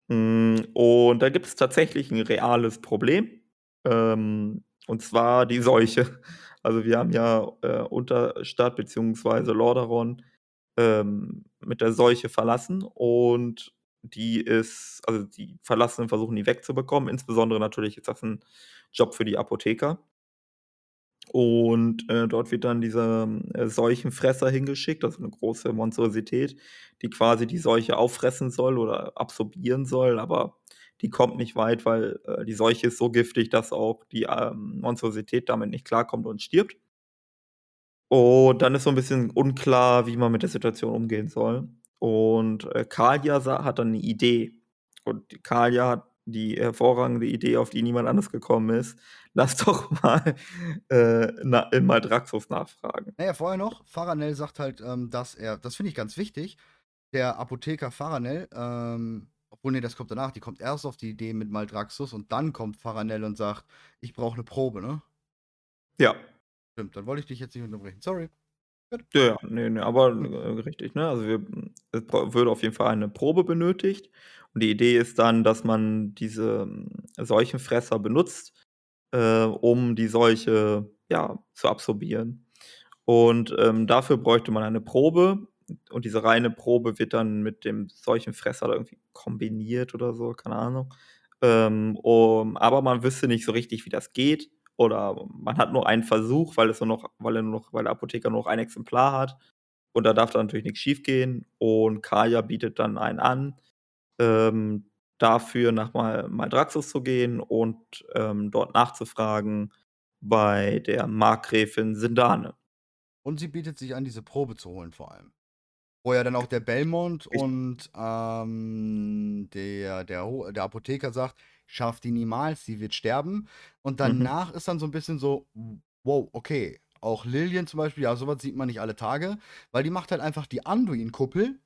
Hm, und da gibt es tatsächlich ein reales Problem, ähm, und zwar die Seuche. [laughs] Also, wir haben ja, äh, Unterstadt beziehungsweise Lordaeron, ähm, mit der Seuche verlassen und die ist also, die Verlassenen versuchen, die wegzubekommen. Insbesondere natürlich ist das ein Job für die Apotheker. Und, äh, dort wird dann dieser, äh, Seuchenfresser hingeschickt, also eine große Monstrosität, die quasi die Seuche auffressen soll oder absorbieren soll, aber die kommt nicht weit, weil äh, die Seuche ist so giftig, dass auch die ähm, Monstrosität damit nicht klarkommt und stirbt. Und dann ist so ein bisschen unklar, wie man mit der Situation umgehen soll. Und äh, Kalia hat dann eine Idee. Und Kalia hat die hervorragende Idee, auf die niemand anders gekommen ist. Lass doch [laughs] mal äh, na, in Maldraxus nachfragen. Naja, vorher noch, Faranel sagt halt, ähm, dass er, das finde ich ganz wichtig, der Apotheker Faranel, ähm, obwohl, nee, das kommt danach, die kommt erst auf die Idee mit Maldraxus und dann kommt Faranel und sagt, ich brauche eine Probe, ne? Ja. Stimmt, dann wollte ich dich jetzt nicht unterbrechen. Sorry. Ja, ja, nee, nee, aber äh, richtig, ne? Also wir, es würde auf jeden Fall eine Probe benötigt. Und die Idee ist dann, dass man diese ähm, Seuchenfresser benutzt, äh, um die Seuche ja, zu absorbieren. Und ähm, dafür bräuchte man eine Probe. Und diese reine Probe wird dann mit dem Seuchenfresser irgendwie kombiniert oder so, keine Ahnung. Ähm, um, aber man wüsste nicht so richtig, wie das geht oder man hat nur einen Versuch, weil es nur noch, weil er nur noch, weil der Apotheker nur noch ein Exemplar hat. Und da darf dann natürlich nichts schiefgehen. Und Kaya bietet dann einen an, ähm, dafür nach Mal Maldraxus zu gehen und ähm, dort nachzufragen bei der Markgräfin Sindane. Und sie bietet sich an, diese Probe zu holen, vor allem. Wo ja dann auch der Belmont ich und ähm, der, der, der Apotheker sagt, schafft die niemals, sie wird sterben. Und mhm. danach mhm. ist dann so ein bisschen so, wow, okay. Auch Lillian zum Beispiel, ja, sowas sieht man nicht alle Tage, weil die macht halt einfach die Anduin-Kuppel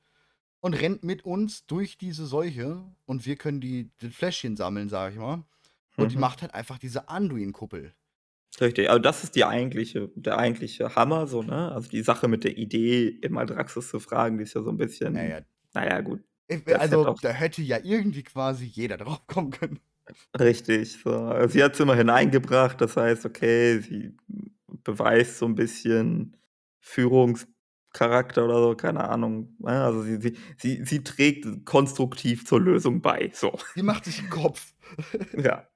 und rennt mit uns durch diese Seuche und wir können die, die Fläschchen sammeln, sag ich mal. Und mhm. die macht halt einfach diese Anduin-Kuppel. Richtig, also das ist die eigentliche, der eigentliche Hammer, so, ne? Also die Sache mit der Idee, immer Draxus zu fragen, die ist ja so ein bisschen. Naja, naja gut. Also, da hätte ja irgendwie quasi jeder drauf kommen können. Richtig, so. Also, sie hat es immerhin eingebracht, das heißt, okay, sie beweist so ein bisschen Führungscharakter oder so, keine Ahnung. Ne? Also sie, sie, sie, sie trägt konstruktiv zur Lösung bei. So. Die macht sich einen Kopf. [laughs] ja.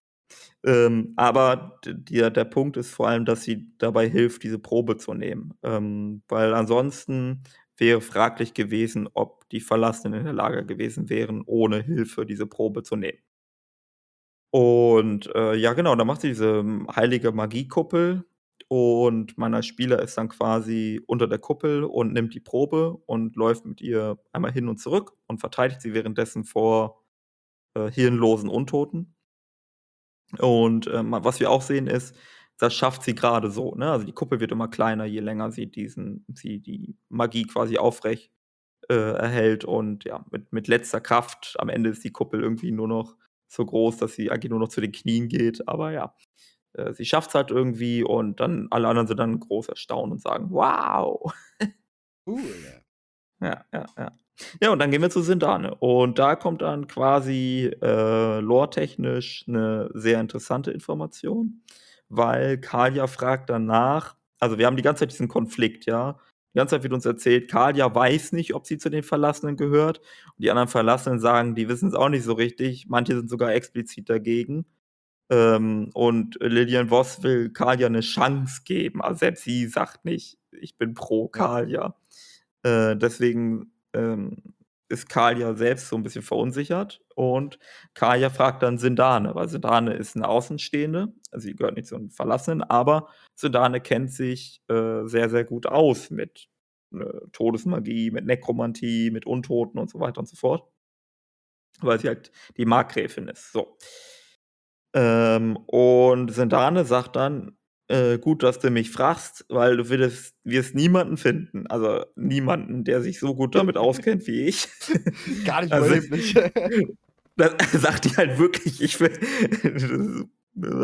Ähm, aber der, der Punkt ist vor allem, dass sie dabei hilft, diese Probe zu nehmen. Ähm, weil ansonsten wäre fraglich gewesen, ob die Verlassenen in der Lage gewesen wären, ohne Hilfe diese Probe zu nehmen. Und, äh, ja genau, da macht sie diese heilige Magiekuppel und meiner Spieler ist dann quasi unter der Kuppel und nimmt die Probe und läuft mit ihr einmal hin und zurück und verteidigt sie währenddessen vor, äh, hirnlosen Untoten. Und, ähm, was wir auch sehen, ist, das schafft sie gerade so, ne? Also, die Kuppel wird immer kleiner, je länger sie diesen sie die Magie quasi aufrecht, äh, erhält und ja, mit mit letzter Kraft am Ende ist die Kuppel irgendwie nur noch so groß, dass sie eigentlich nur noch zu den Knien geht. Aber ja, äh, sie schafft es halt irgendwie und dann alle anderen sind dann groß erstaunt und sagen, wow. Cool. Ja, [laughs] ja, ja. Ja, und dann gehen wir zu Sindane. Und da kommt dann quasi äh, lore-technisch eine sehr interessante Information, weil Kalia fragt danach, also wir haben die ganze Zeit diesen Konflikt, ja. Die ganze Zeit wird uns erzählt, Kalia weiß nicht, ob sie zu den Verlassenen gehört. Und die anderen Verlassenen sagen, die wissen es auch nicht so richtig. Manche sind sogar explizit dagegen. Ähm, und Lillian Voss will Kalia eine Chance geben. Also selbst sie sagt nicht, ich bin pro Kalia. Äh, deswegen ähm, ist Kalia selbst so ein bisschen verunsichert. Und Kalia fragt dann Sindane, weil Sindane ist eine Außenstehende. Also sie gehört nicht zu den Verlassenen, aber Sindane kennt sich äh, sehr, sehr gut aus mit äh, Todesmagie, mit Nekromantie, mit Untoten und so weiter und so fort. Weil sie halt die Markgräfin ist. So. Ähm, und Sindane sagt dann, äh, gut, dass du mich fragst, weil du wirst, wirst niemanden finden. Also niemanden, der sich so gut damit auskennt wie ich. [laughs] Gar nicht [laughs] also, überleblich. [laughs] Das sagt die halt wirklich, ich will.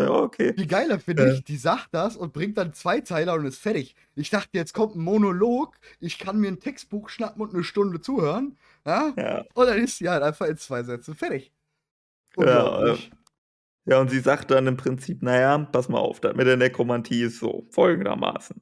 okay. Wie geiler finde äh. ich, die sagt das und bringt dann zwei Zeiler und ist fertig. Ich dachte, jetzt kommt ein Monolog, ich kann mir ein Textbuch schnappen und eine Stunde zuhören. Ja? ja. Und dann ist sie halt einfach in zwei Sätzen fertig. Ja, ja, und sie sagt dann im Prinzip, naja, pass mal auf, das mit der Nekromantie ist so, folgendermaßen.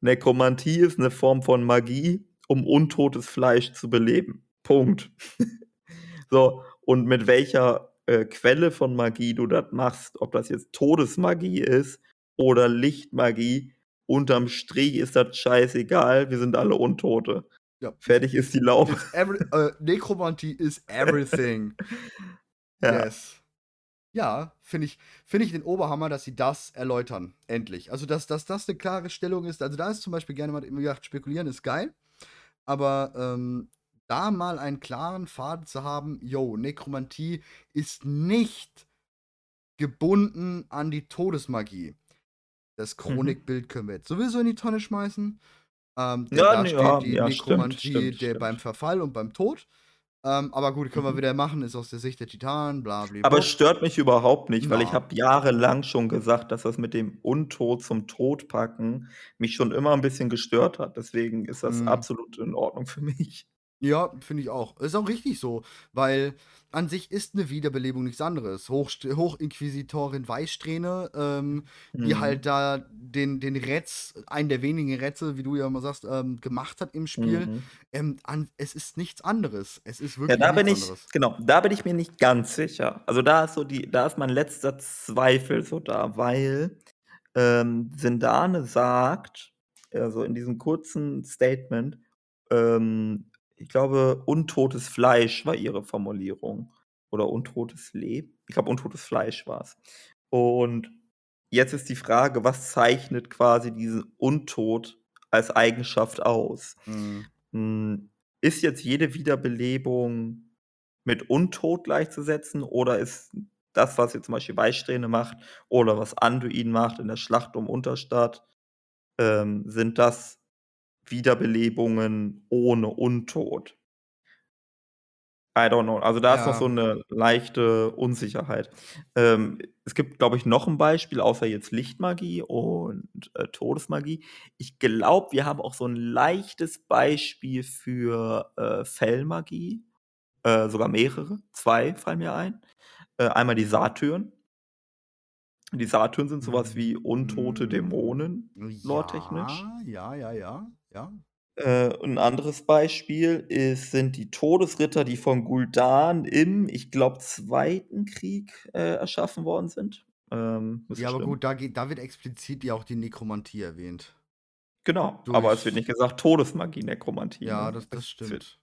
Nekromantie ist eine Form von Magie, um untotes Fleisch zu beleben. Punkt. [laughs] so, und mit welcher äh, Quelle von Magie du das machst, ob das jetzt Todesmagie ist oder Lichtmagie, unterm Strich ist das scheißegal, wir sind alle Untote. Ja. Fertig ist die Laube. Every, uh, Nekromantie is everything. [laughs] ja. Yes. Ja, finde ich finde ich den Oberhammer, dass sie das erläutern, endlich. Also, dass dass das 'ne klare Stellung ist. Also, da ist zum Beispiel gerne mal wie gesagt, spekulieren ist geil, aber, ähm, da mal einen klaren Faden zu haben: „Jo, Nekromantie ist nicht gebunden an die Todesmagie.“ Das Mhm. Chronikbild können wir jetzt sowieso in die Tonne schmeißen. Ähm, Ja, da ne, steht ja, die ja, stimmt, Nekromantie stimmt, der beim stimmt. Verfall und beim Tod. Ähm, aber gut, können wir Mhm. wieder machen, ist aus der Sicht der Titanen, bla Aber es stört mich überhaupt nicht, weil ich Na. habe jahrelang schon gesagt, dass das mit dem Untot zum Todpacken mich schon immer 'n bisschen gestört hat. Deswegen ist das Mhm. absolut in Ordnung für mich. Ja, finde ich auch. Ist auch richtig so, weil an sich ist 'ne Wiederbelebung nichts anderes. Hochst Hochinquisitorin Weißsträhne, ähm, die Mhm. halt da den den Rätz einen der wenigen Rätsel, wie du ja immer sagst, ähm, gemacht hat im Spiel. Mhm. Ähm, an es ist nichts anderes. Es ist Ja, wirklich da bin ich anderes. genau, da bin ich mir nicht ganz sicher. Also, da ist so die da ist mein letzter Zweifel so da, weil, ähm, Sindane sagt, also, in diesem kurzen Statement, ähm ich glaube, untotes Fleisch war ihre Formulierung oder untotes Leb ich glaube, untotes Fleisch war's. Und jetzt ist die Frage, was zeichnet quasi diesen Untot als Eigenschaft aus? Mhm. Hm, ist jetzt jede Wiederbelebung mit Untot gleichzusetzen oder ist das, was jetzt zum Beispiel Weißsträhne macht oder was Anduin macht in der Schlacht um Unterstadt ähm, sind das Wiederbelebungen ohne Untot? I don't know. Also, da ist noch Ja. so 'ne leichte Unsicherheit. Ähm, es gibt, glaube ich, noch 'n Beispiel, außer jetzt Lichtmagie und, äh, Todesmagie. Ich glaube, wir haben auch so 'n leichtes Beispiel für, äh, Fellmagie, äh, sogar mehrere, 2 fallen mir ein. Äh, einmal die Satyren. Die Satyren sind so was wie untote Dämonen, lore-technisch. ja, ja, ja, ja. Äh, 'n anderes Beispiel ist sind die Todesritter, die von Gul'dan im, ich glaube, 2. Krieg, äh, erschaffen worden sind. Ähm, Ja, aber stimmen. gut, da geht da wird explizit ja auch die Nekromantie erwähnt. Genau, aber es wird Durch nicht gesagt Todesmagie, Nekromantie, Ja, ne? das das wird stimmt.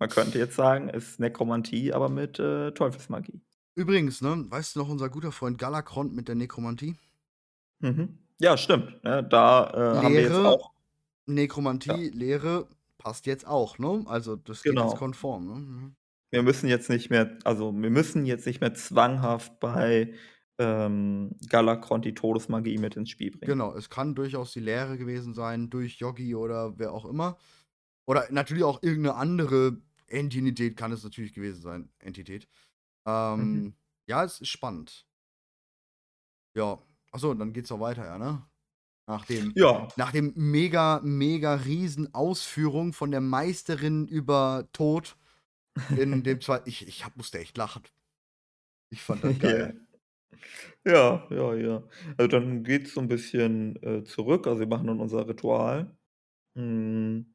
man könnte jetzt sagen, es ist Nekromantie, aber mit, äh, Teufelsmagie. Übrigens, ne, weißt du noch, unser guter Freund Galakrond mit der Nekromantie? Mhm. Ja, stimmt, ne? Da, äh, haben wir jetzt Lehre, auch Ja. Passt jetzt auch, ne? Also, das geht jetzt Genau. konform, ne? Mhm. Wir müssen jetzt nicht mehr also, wir müssen jetzt nicht mehr zwanghaft bei, ähm, Galakrond die Todesmagie mit ins Spiel bringen. Genau, es kann durchaus die Lehre gewesen sein durch Yoggi oder wer auch immer. Oder natürlich auch irgend 'ne andere Entität kann es natürlich gewesen sein Entität. Mhm. Ähm, ja, es ist spannend. Ja. Ach so, und dann geht's auch weiter, ja, ne? Nach dem Ja. nach dem mega, mega Riesen-Ausführung von der Meisterin über Tod in [laughs] dem zwei ich ich habe musste echt lachen. Ich fand das [laughs] geil. Ja, ja, ja. Also, dann geht's so 'n bisschen, äh, zurück. Also, wir machen dann unser Ritual. Hm,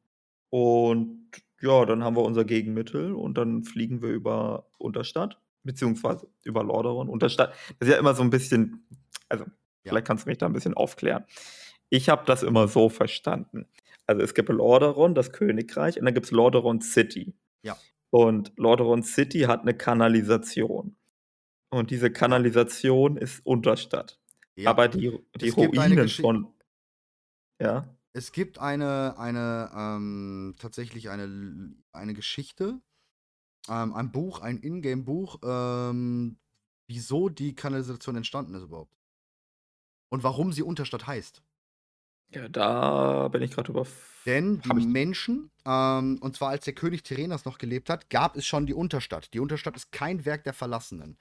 und ja, dann haben wir unser Gegenmittel und dann fliegen wir über Unterstadt, beziehungsweise über Lordaeron. Unterstadt ist ja immer so 'n bisschen also, Ja. vielleicht kannst du mich da 'n bisschen aufklären. Ich habe das immer so verstanden. Also, es gibt Lordaeron, das Königreich, und dann gibt's Lordaeron City. Ja. Und Lordaeron City hat 'ne Kanalisation. Und diese. Kanalisation ist Unterstadt. Ja. Aber die die Es gibt eine Ruinen von Ja? Es gibt eine eine, ähm tatsächlich eine eine Geschichte, ähm, ein Buch, ein Ingame-Buch, ähm, wieso die Kanalisation entstanden ist überhaupt. Und warum sie Unterstadt heißt. Ja, da bin ich grad überf Denn die Menschen ähm, und zwar als der König Terenas noch gelebt hat, gab es schon die Unterstadt. Die Unterstadt ist kein Werk der Verlassenen.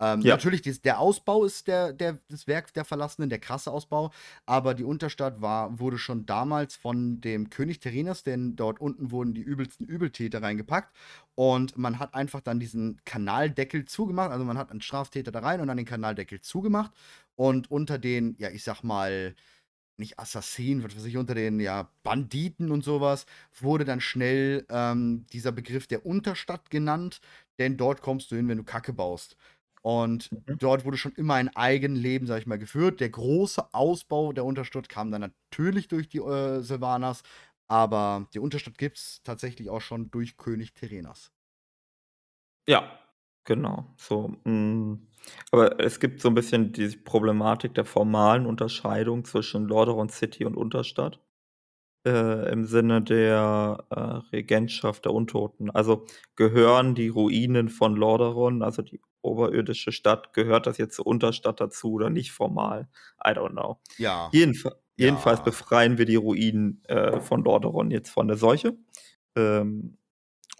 Ähm, Ja. natürlich, dies der Ausbau ist der der das Werk der Verlassenen, der krasse Ausbau, aber die Unterstadt war wurde schon damals von dem König Terenas denn dort unten wurden die übelsten Übeltäter reingepackt und man hat einfach dann diesen Kanaldeckel zugemacht. Also, man hat einen Straftäter da rein und dann den Kanaldeckel zugemacht und unter den, ja, ich sage mal, nicht Assassinen, was weiß ich, unter den, ja, Banditen und so was, wurde dann schnell, ähm, dieser Begriff der Unterstadt genannt, denn dort kommst du hin, wenn du Kacke baust. Und Mhm. dort wurde schon immer ein Eigenleben, sage ich mal, geführt. Der große Ausbau der Unterstadt kam dann natürlich durch die, äh, Sylvanas, aber die Unterstadt gibt's tatsächlich auch schon durch König Terenas. Ja. Genau, so, hm aber es gibt so 'n bisschen die Problematik der formalen Unterscheidung zwischen Lordaeron City und Unterstadt, äh, im Sinne der, äh, Regentschaft der Untoten. Also, gehören die Ruinen von Lordaeron, also die oberirdische Stadt gehört das jetzt zur Unterstadt dazu oder nicht formal? I don't know. Ja. Jedenfa jedenfalls Ja. befreien wir die Ruinen, äh, von Lordaeron jetzt von der Seuche. Ähm,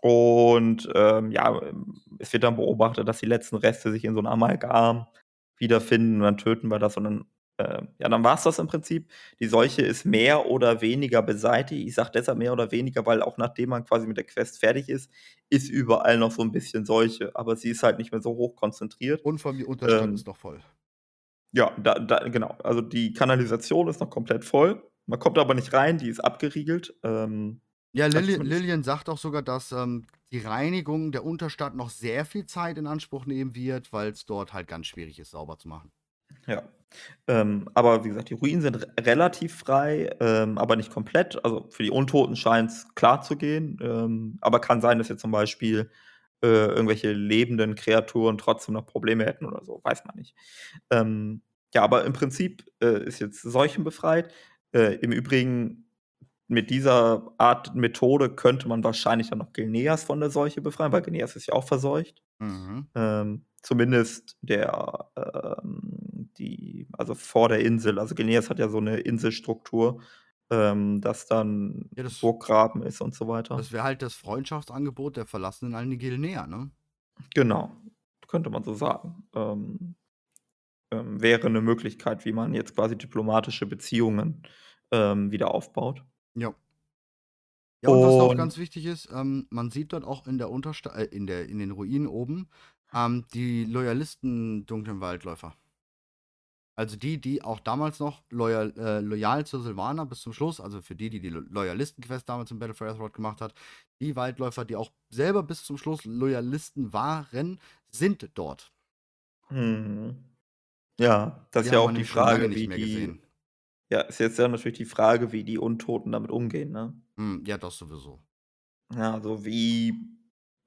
und, ähm, ja, es wird dann beobachtet, dass die letzten Reste sich in so 'n Amalgam wiederfinden und dann töten wir das und dann äh, ja, dann war's das im Prinzip. Die Seuche ist mehr oder weniger beseitigt. Ich sage deshalb mehr oder weniger, weil auch nachdem man quasi mit der Quest fertig ist, ist überall noch so 'n bisschen Seuche, aber sie ist halt nicht mehr so hoch konzentriert. Und vor allem die Unterstadt Ähm ist noch voll. Ja, da da genau. Also, die Kanalisation ist noch komplett voll. Man kommt aber nicht rein, die ist abgeriegelt. Ähm, Ja, also zumindest Lilian sagt auch sogar, dass, ähm, die Reinigung der Unterstadt noch sehr viel Zeit in Anspruch nehmen wird, weil's dort halt ganz schwierig ist, sauber zu machen. Ja. Ähm, aber wie gesagt, die Ruinen sind relativ frei, ähm, aber nicht komplett. Also, für die Untoten scheint's klar zu gehen, ähm, aber kann sein, dass jetzt zum Beispiel, äh, irgendwelche lebenden Kreaturen trotzdem noch Probleme hätten oder so, weiß man nicht. Ähm, ja, aber im Prinzip, äh, ist jetzt seuchenbefreit. Äh, im Übrigen mit dieser Art Methode könnte man wahrscheinlich dann noch Gilneas von der Seuche befreien, weil Gilneas ist ja auch verseucht. Mhm. Ähm, zumindest der, ähm die also, vor der Insel. Also, Gilneas hat ja so 'ne Inselstruktur, ähm, dass dann Ja, das Burggraben ist und so weiter. das wäre halt das Freundschaftsangebot der Verlassenen an die Gilneer, ne? Genau, könnte man so sagen. Ähm, ähm, wäre 'ne Möglichkeit, wie man jetzt quasi diplomatische Beziehungen, ähm, wieder aufbaut. Ja. Ja, und was noch Und ganz wichtig ist, ähm, man sieht dort auch in der Untersta äh, in der in den Ruinen oben, ähm, die Loyalisten Dunklen Waldläufer. Also, die, die auch damals noch loyal äh, loyal zu Sylvaner bis zum Schluss also, für die, die die Lo Loyalisten-Quest damals in Battle for Azeroth gemacht hat, die Waldläufer, die auch selber bis zum Schluss Loyalisten waren, sind dort. Mhm. Ja, das Die ist ja auch die Frage, wie die. Ja, ist jetzt ja natürlich die Frage, wie die Untoten damit umgehen, ne? Mhm, ja, das sowieso. Ja, also, wie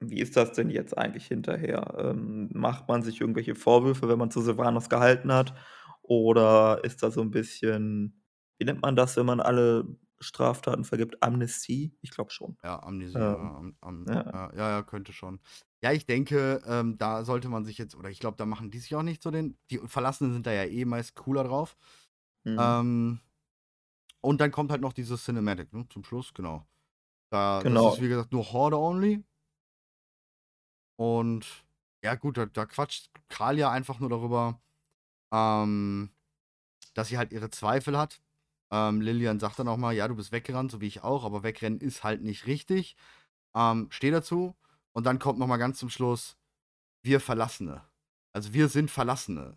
wie ist das denn jetzt eigentlich hinterher? Ähm, macht man sich irgendwelche Vorwürfe, wenn man zu Sylvanas gehalten hat? Oder ist da so 'n bisschen wie nennt man das, wenn man alle Straftaten vergibt? Amnestie? Ich glaube schon. Ja, Amnesie, ja, Ähm, am am ja. ja, ja, ja, könnte schon. Ja, ich denke, ähm, da sollte man sich jetzt oder ich glaube, da machen die sich auch nicht so den die Verlassenen sind da ja eh meist cooler drauf. Mhm. Ähm, und dann kommt halt noch dieses Cinematic, ne, zum Schluss, genau. Da das ist, Genau. wie gesagt, nur Horde only. Und ja gut, da da quatscht Kralia einfach nur darüber, ähm, dass sie halt ihre Zweifel hat. Ähm, Lilian sagt dann auch mal: „Ja, du bist weggerannt, so wie ich auch, aber wegrennen ist halt nicht richtig.“ Ähm, stehe dazu. Und dann kommt noch mal ganz zum Schluss: „Wir Verlassene. Also, wir sind Verlassene.“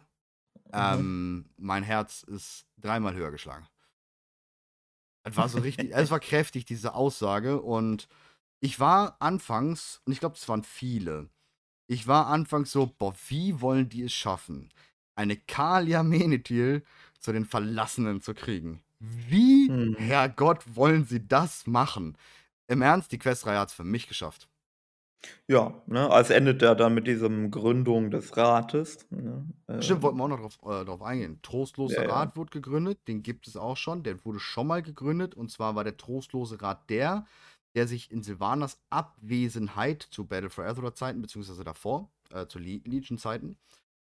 Mhm. Ähm, mein Herz ist dreimal höher geschlagen. Es war so richtig es war kräftig, diese Aussage. Und ich war anfangs und ich glaube, das waren viele ich war anfangs so: „Boah, wie wollen die es schaffen, eine Kalia Menethil zu den Verlassenen zu kriegen? Wie, Mhm. Herrgott, wollen sie das machen?“ Im Ernst, die Questreihe hat's für mich geschafft. Ja, ne? Also, endet ja dann mit diesem Gründung des Rates, ne? Stimmt, wollten wir auch noch drauf äh, drauf eingehen. Ja, Trostloser ja. Rat wurde gegründet, den gibt es auch schon. Der wurde schon mal gegründet. Und zwar war der Trostlose Rat der, der sich in Sylvanas Abwesenheit zu Battle for Azeroth-Zeiten beziehungsweise davor, äh, zu Le Legion-Zeiten,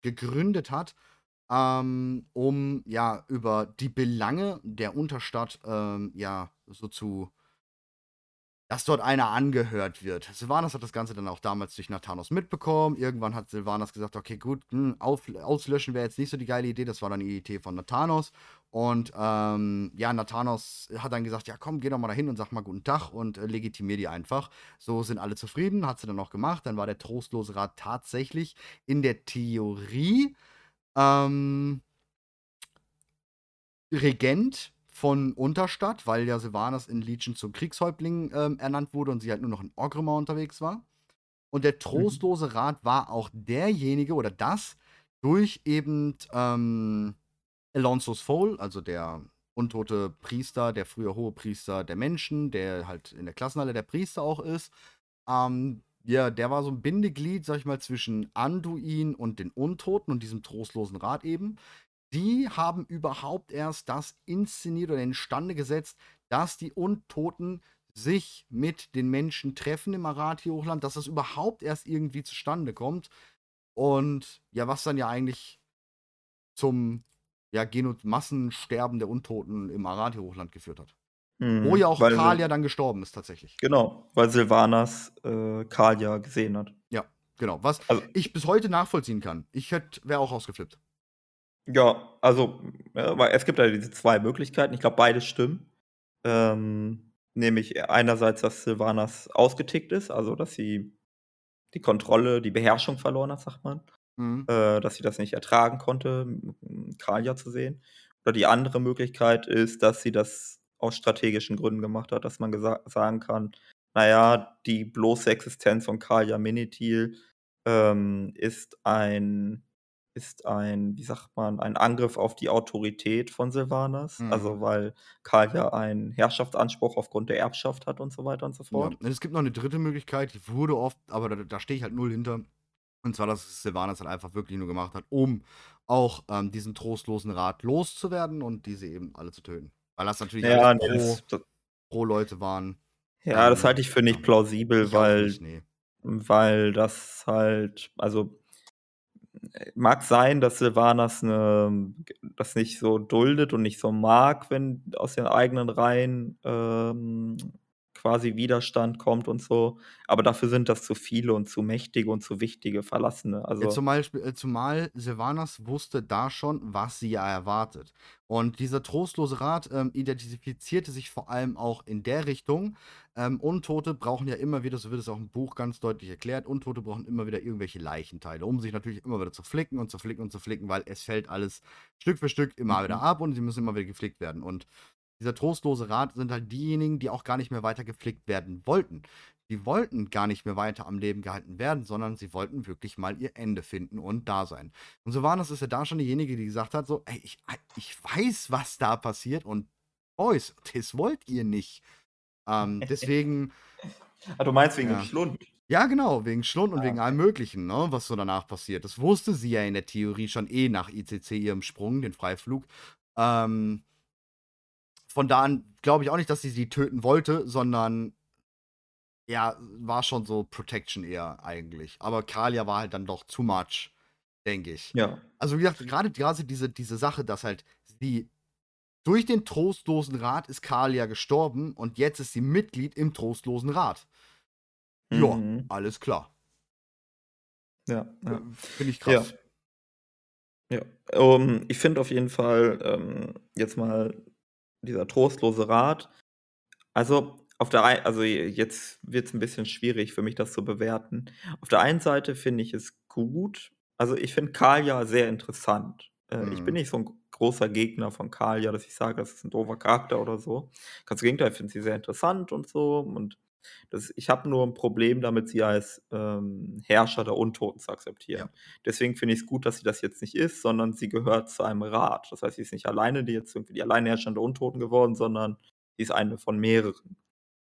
gegründet hat, ähm, um, ja, über die Belange der Unterstadt, ähm, ja, so zu dass dort einer angehört wird. Sylvanas hat das Ganze dann auch damals durch Nathanos mitbekommen. Irgendwann hat Sylvanas gesagt: „Okay, gut, hm, auf auslöschen wäre jetzt nicht so die geile Idee.“ Das war dann die Idee von Nathanos. Und, ähm, ja, Nathanos hat dann gesagt: „Ja, komm, geh doch mal dahin und sag mal guten Tag und, äh, legitimier die einfach.“ So sind alle zufrieden, hat sie dann auch gemacht. Dann war der Trostlose Rat tatsächlich in der Theorie, ähm Regent von Unterstadt, weil ja Sylvanas in Legion zum Kriegshäuptling, ähm, ernannt wurde und sie halt nur noch in Orgrimmar unterwegs war. Und der Mhm. Trostlose Rat war auch derjenige oder das durch eben, ähm, Alonso's Foal, also der untote Priester, der früher Hohepriester der Menschen, der halt in der Klassenhalle der Priester auch ist, ähm, ja, der war so ein Bindeglied, sag ich mal, zwischen Anduin und den Untoten und diesem trostlosen Rat eben. Die haben überhaupt erst das inszeniert oder instande gesetzt, dass die Untoten sich mit den Menschen treffen im Arathi-Hochland, dass das überhaupt erst irgendwie zustande kommt. Und ja, was dann ja eigentlich zum ja, Gen- Massensterben der Untoten im Arathi-Hochland geführt hat. Mhm, Wo ja auch Kalia dann gestorben ist, tatsächlich. Genau, weil Silvanas äh, Kalia gesehen hat. Ja, genau. Was also, ich bis heute nachvollziehen kann. Ich wäre auch ausgeflippt. Ja, also, ja, weil es gibt ja diese zwei Möglichkeiten. Ich glaube, beides stimmen. Ähm, nämlich einerseits, dass Silvanas ausgetickt ist, also dass sie die Kontrolle, die Beherrschung verloren hat, sagt man. Mhm. Äh, dass sie das nicht ertragen konnte, Kalia zu sehen. Oder die andere Möglichkeit ist, dass sie das aus strategischen Gründen gemacht hat, dass man sagen kann, naja, die bloße Existenz von Kalia Minitil ähm, ist ein ist ein, wie sagt man, ein Angriff auf die Autorität von Silvanas. Mhm. Also weil Karl ja einen Herrschaftsanspruch aufgrund der Erbschaft hat und so weiter und so fort. Ja. Es gibt noch eine dritte Möglichkeit, die wurde oft, aber da, da stehe ich halt null hinter. Und zwar, dass Silvanas halt einfach wirklich nur gemacht hat, um auch ähm, diesen trostlosen Rat loszuwerden und diese eben alle zu töten. Weil das natürlich ja, nee, pro, das, pro, Leute waren. Ja, ähm, das halte ich für nicht plausibel, weil, nicht, nee. weil das halt, also mag sein, dass Silvanas 'ne das nicht so duldet und nicht so mag, wenn aus den eigenen Reihen, ähm, quasi Widerstand kommt und so. Aber dafür sind das zu viele und zu mächtige und zu wichtige Verlassene. Also ja, zum Beispiel, äh, zumal Sylvanas wusste da schon, was sie ja erwartet. Und dieser trostlose Rat ähm, identifizierte sich vor allem auch in der Richtung. Ähm, Untote brauchen ja immer wieder, so wird es auch im Buch ganz deutlich erklärt, Untote brauchen immer wieder irgendwelche Leichenteile, um sich natürlich immer wieder zu flicken und zu flicken und zu flicken, weil es fällt alles Stück für Stück immer mhm. wieder ab und sie müssen immer wieder geflickt werden. Und dieser trostlose Rat sind halt diejenigen, die auch gar nicht mehr weiter gepflegt werden wollten. Die wollten gar nicht mehr weiter am Leben gehalten werden, sondern sie wollten wirklich mal ihr Ende finden und da sein. Und so war das, ist ja da schon diejenige, die gesagt hat, so, ey, ich, ich weiß, was da passiert und Boys, das wollt ihr nicht. Ähm, [laughs] deswegen. ah, du meinst wegen ja. dem Schlund? Ja, genau, wegen Schlund und ah, wegen allem Möglichen, ne, was so danach passiert. Das wusste sie ja in der Theorie schon eh nach ICC ihrem Sprung, den Freiflug. Ähm, von da an glaube ich auch nicht, dass sie sie töten wollte, sondern ja, war schon so Protection eher eigentlich. Aber Kalia war halt dann doch too much, denke ich. Ja. Also wie gesagt, gerade diese, diese Sache, dass halt sie durch den trostlosen Rat ist Kalia gestorben und jetzt ist sie Mitglied im trostlosen Rat. Mhm. Ja, alles klar. Ja, ja. finde ich krass. Ja. ja. Um, ich finde auf jeden Fall ähm, jetzt mal dieser trostlose Rat. Also, auf der ein also jetzt wird es ein bisschen schwierig für mich, das zu bewerten. Auf der einen Seite finde ich es gut. Also, ich finde Kalia sehr interessant. Äh, ich bin mhm. nicht so ein großer Gegner von Kalia, dass ich sage, das ist ein doofer Charakter oder so. Ganz im Gegenteil, ich finde sie sehr interessant und so und das ich habe nur ein Problem damit, sie als, ähm, Herrscher der Untoten zu akzeptieren. Ja. Deswegen finde ich es gut, dass sie das jetzt nicht ist, sondern sie gehört zu einem Rat. Das heißt, sie ist nicht alleine die jetzt irgendwie die Alleinherrscherin der Untoten geworden, sondern sie ist eine von mehreren.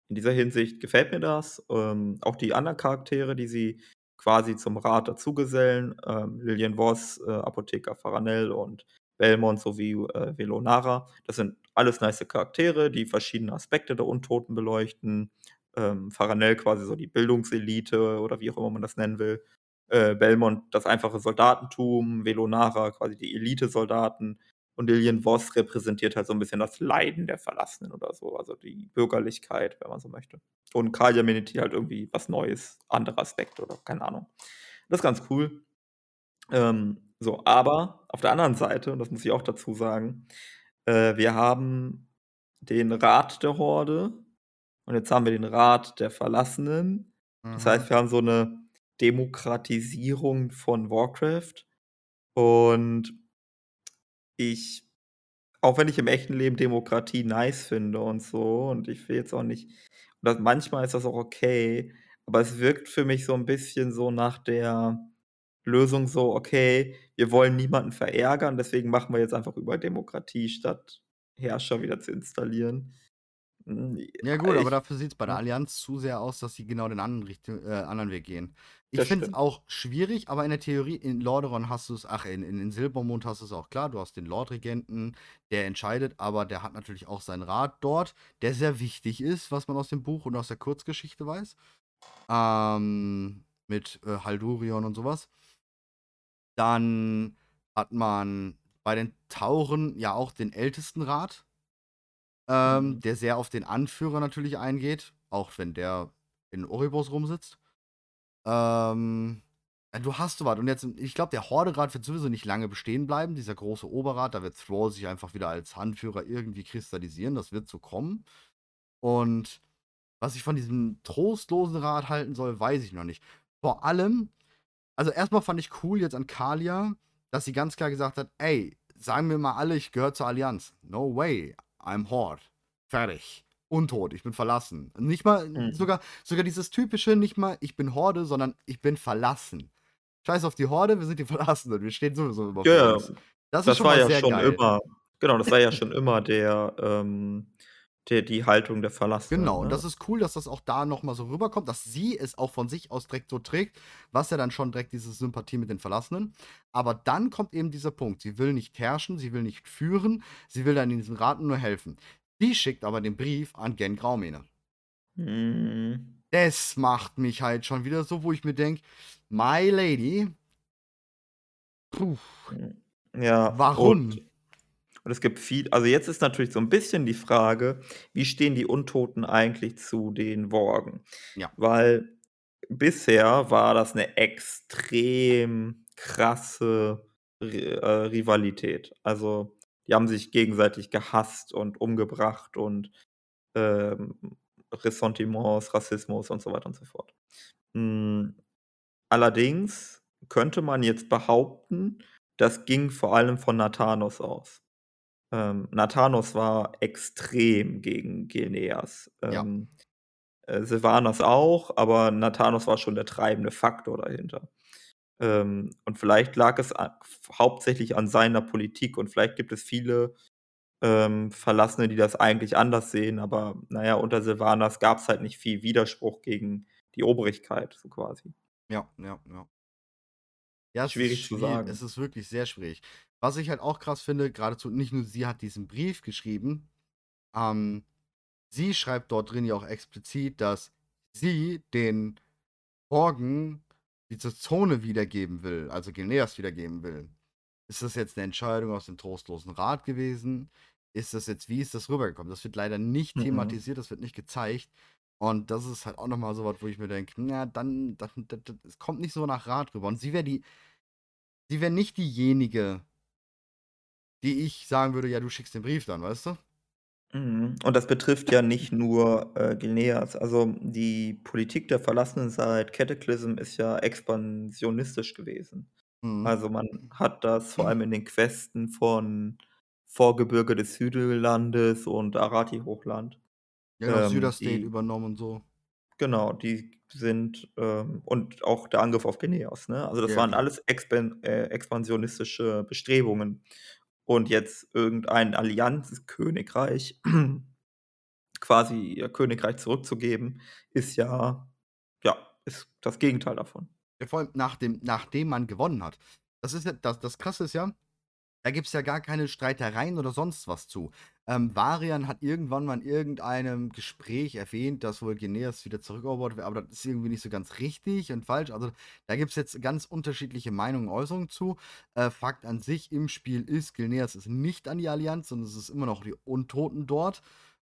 In dieser Hinsicht gefällt mir das. Ähm, auch die anderen Charaktere, die sie quasi zum Rat dazugesellen, ähm, Lillian Voss, äh, Apotheker Faranell und Belmont sowie, äh, Velonara. Das sind alles nice Charaktere, die verschiedene Aspekte der Untoten beleuchten ähm, Faranell quasi so die Bildungselite oder wie auch immer man das nennen will. Äh, Belmont das einfache Soldatentum, Velonara quasi die Elite-Soldaten und Lillian Voss repräsentiert halt so ein bisschen das Leiden der Verlassenen oder so, also die Bürgerlichkeit, wenn man so möchte. Und Kalia Meneti halt irgendwie was Neues, andere Aspekte oder keine Ahnung. Das ist ganz cool. Ähm, so, aber auf der anderen Seite, und das muss ich auch dazu sagen, äh, wir haben den Rat der Horde, und jetzt haben wir den Rat der Verlassenen. Das heißt, mhm. wir haben so eine Demokratisierung von Warcraft. Und ich auch wenn ich im echten Leben Demokratie nice finde und so und ich will jetzt auch nicht und manchmal ist das auch okay, aber es wirkt für mich so ein bisschen so nach der Lösung so: „Okay, wir wollen niemanden verärgern, deswegen machen wir jetzt einfach über Demokratie, statt Herrscher wieder zu installieren.“ Hm, ja gut, aber dafür sieht es bei der Allianz zu sehr aus, dass sie genau den anderen, Richtung, äh, anderen Weg gehen. Ich finde es auch schwierig, aber in der Theorie, in Lordaeron hast du es, ach, in, in, in Silbermond hast du es auch klar, du hast den Lordregenten, der entscheidet, aber der hat natürlich auch seinen Rat dort, der sehr wichtig ist, was man aus dem Buch und aus der Kurzgeschichte weiß. Ähm, mit äh, Haldurion und sowas. Dann hat man bei den Tauren ja auch den Ältestenrat, ähm, mhm. der sehr auf den Anführer natürlich eingeht, auch wenn der in Oribos rumsitzt. Ähm, du hast so was. Und jetzt, ich glaube, der Horderat wird sowieso nicht lange bestehen bleiben, dieser große Oberrat. Da wird Thrall sich einfach wieder als Handführer irgendwie kristallisieren. Das wird so kommen. Und was ich von diesem trostlosen Rat halten soll, weiß ich noch nicht. Vor allem, also erstmal fand ich cool jetzt an Kalia, dass sie ganz klar gesagt hat, ey, sagen wir mal alle, ich gehöre zur Allianz. No way, I'm Horde. Fertig. Untot, ich bin verlassen. Nicht mal, mhm. sogar, sogar dieses typische, nicht mal, ich bin Horde, sondern ich bin verlassen. Scheiß auf die Horde, wir sind die [laughs] Verlassenen, wir stehen sowieso immer ja, uns. Das, das war ja schon geil. immer, genau, das war ja schon immer der, ähm, der, die Haltung der Verlassenen. Genau, ne? und das ist cool, dass das auch da nochmal so rüberkommt, dass sie es auch von sich aus direkt so trägt, was ja dann schon direkt diese Sympathie mit den Verlassenen. Aber dann kommt eben dieser Punkt. Sie will nicht herrschen, sie will nicht führen, sie will dann in diesen Raten nur helfen. Die schickt aber den Brief an Gen Graumene. Mhm. Das macht mich halt schon wieder so, wo ich mir denke, My Lady. Puh. Ja. Warum? Und und es gibt viel, also jetzt ist natürlich so ein bisschen die Frage, wie stehen die Untoten eigentlich zu den Worgen? Ja. Weil bisher war das eine extrem krasse äh, Rivalität. Also die haben sich gegenseitig gehasst und umgebracht und ähm, Ressentiments, Rassismus und so weiter und so fort. Hm, allerdings könnte man jetzt behaupten, das ging vor allem von Nathanos aus. Ähm, Nathanos war extrem gegen Geneas. Ähm, ja. äh, Sylvanas auch, aber Nathanos war schon der treibende Faktor dahinter. Ähm, und vielleicht lag es hauptsächlich an seiner Politik und vielleicht gibt es viele ähm, Verlassene, die das eigentlich anders sehen, aber naja, unter Sylvanas gab es halt nicht viel Widerspruch gegen die Obrigkeit, so quasi. Ja, ja, ja. Ja, schwierig zu sagen. Es ist wirklich sehr schwierig. Was ich halt auch krass finde, geradezu, nicht nur sie hat diesen Brief geschrieben, ähm, sie schreibt dort drin ja auch explizit, dass sie den Morgen diese Zone wiedergeben will, also Geneas wiedergeben will. Ist das jetzt eine Entscheidung aus dem trostlosen Rat gewesen? Ist das jetzt, wie ist das rübergekommen? Das wird leider nicht mhm. thematisiert, das wird nicht gezeigt. Und das ist halt auch nochmal so was, wo ich mir denke, na, dann, das kommt nicht so nach Rat rüber. Und sie wäre die, sie wäre nicht diejenige, die ich sagen würde, ja, du schickst den Brief dann, weißt du? Mhm. Und das betrifft ja nicht nur äh, Gilneas. Also die Politik der Verlassenen seit Cataclysm ist ja expansionistisch gewesen. Mhm. Also man hat das vor allem in den Questen von Vorgebirge des Südlandes und Arati-Hochland. Ja, genau, ähm, Süderstate übernommen und so. Genau, die sind ähm, und auch der Angriff auf Geneos, ne? Also das ja, waren alles expan äh, expansionistische Bestrebungen. Und jetzt irgendein Allianzkönigreich [clears throat] quasi ihr Königreich zurückzugeben, ist ja, ja, ist das Gegenteil davon. Ja, vor allem nachdem, nachdem man gewonnen hat. Das ist ja, das, das Krasse ist ja, da gibt es ja gar keine Streitereien oder sonst was zu. Ähm, Varian hat irgendwann mal in irgendeinem Gespräch erwähnt, dass wohl Geneas wieder zurückerobert wird, aber das ist irgendwie nicht so ganz richtig und falsch. Also da gibt es jetzt ganz unterschiedliche Meinungen und Äußerungen zu. Äh, Fakt an sich im Spiel ist, Geneas ist nicht an die Allianz, sondern es ist immer noch die Untoten dort.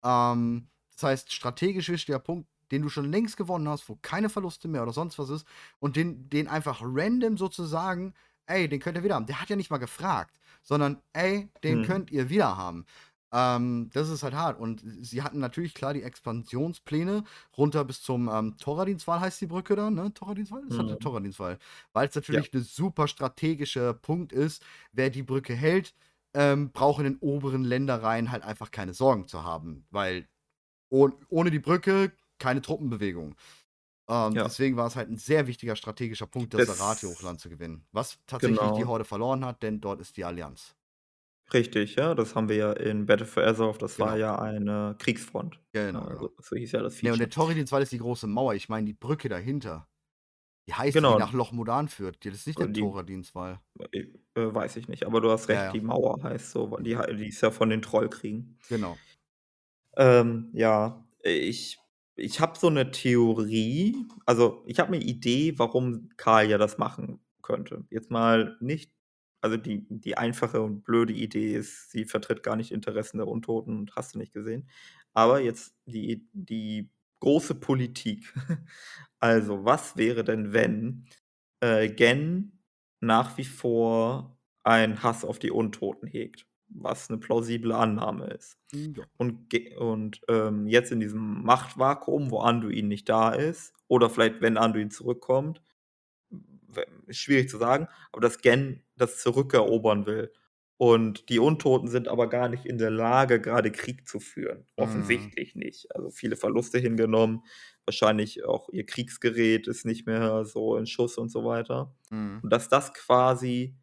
Ähm, das heißt, strategisch wichtiger Punkt, den du schon längst gewonnen hast, wo keine Verluste mehr oder sonst was ist, und den, den einfach random sozusagen, ey, den könnt ihr wieder haben. Der hat ja nicht mal gefragt, sondern ey, den hm. könnt ihr wieder haben. Ähm, das ist halt hart. Und sie hatten natürlich klar die Expansionspläne runter bis zum ähm, Toradinswall heißt die Brücke da, ne? Toradinswall? Das mhm. hat Toradinswall. Weil es natürlich ja. ein super strategischer Punkt ist, wer die Brücke hält, ähm, braucht in den oberen Ländereien halt einfach keine Sorgen zu haben. Weil oh ohne die Brücke keine Truppenbewegung. Ähm, ja. Deswegen war es halt ein sehr wichtiger strategischer Punkt, das Arati-Hochland zu gewinnen. Was tatsächlich genau. die Horde verloren hat, denn dort ist die Allianz. Richtig, ja, das haben wir ja in Battle for Azeroth, das war Genau. ja eine Kriegsfront. Genau, genau. so hieß ja das Ne, und der Feature. Torridins-Wall ist die große Mauer. Ich meine die Brücke dahinter. Die heißt, die nach Genau. Loch Modan führt. Das ist nicht der Äh, die Torradinswall. äh, weiß ich nicht, aber du hast Ja, recht, ja. die Mauer heißt so, die die ist ja von den Trollkriegen. Genau. Ähm, ja, ich ich habe so 'ne Theorie also, ich habe 'ne Idee, warum Kalia das machen könnte. Jetzt mal nicht also, die die einfache und blöde Idee ist, sie vertritt gar nicht Interessen der Untoten und hast du nicht gesehen. Aber jetzt die die große Politik. [laughs] Also, was wäre denn, wenn, äh, Genn nach wie vor einen Hass auf die Untoten hegt, was 'ne plausible Annahme ist. Ja. Und und, ähm, jetzt in diesem Machtvakuum, wo Anduin nicht da ist oder vielleicht, wenn Anduin zurückkommt, ist schwierig zu sagen, aber dass Genn das zurückerobern will. Und die Untoten sind aber gar nicht in der Lage, grade Krieg zu führen. Mhm. Offensichtlich nicht. Also, viele Verluste hingenommen, wahrscheinlich auch ihr Kriegsgerät ist nicht mehr so in Schuss und so weiter. Mhm. Und dass das quasi,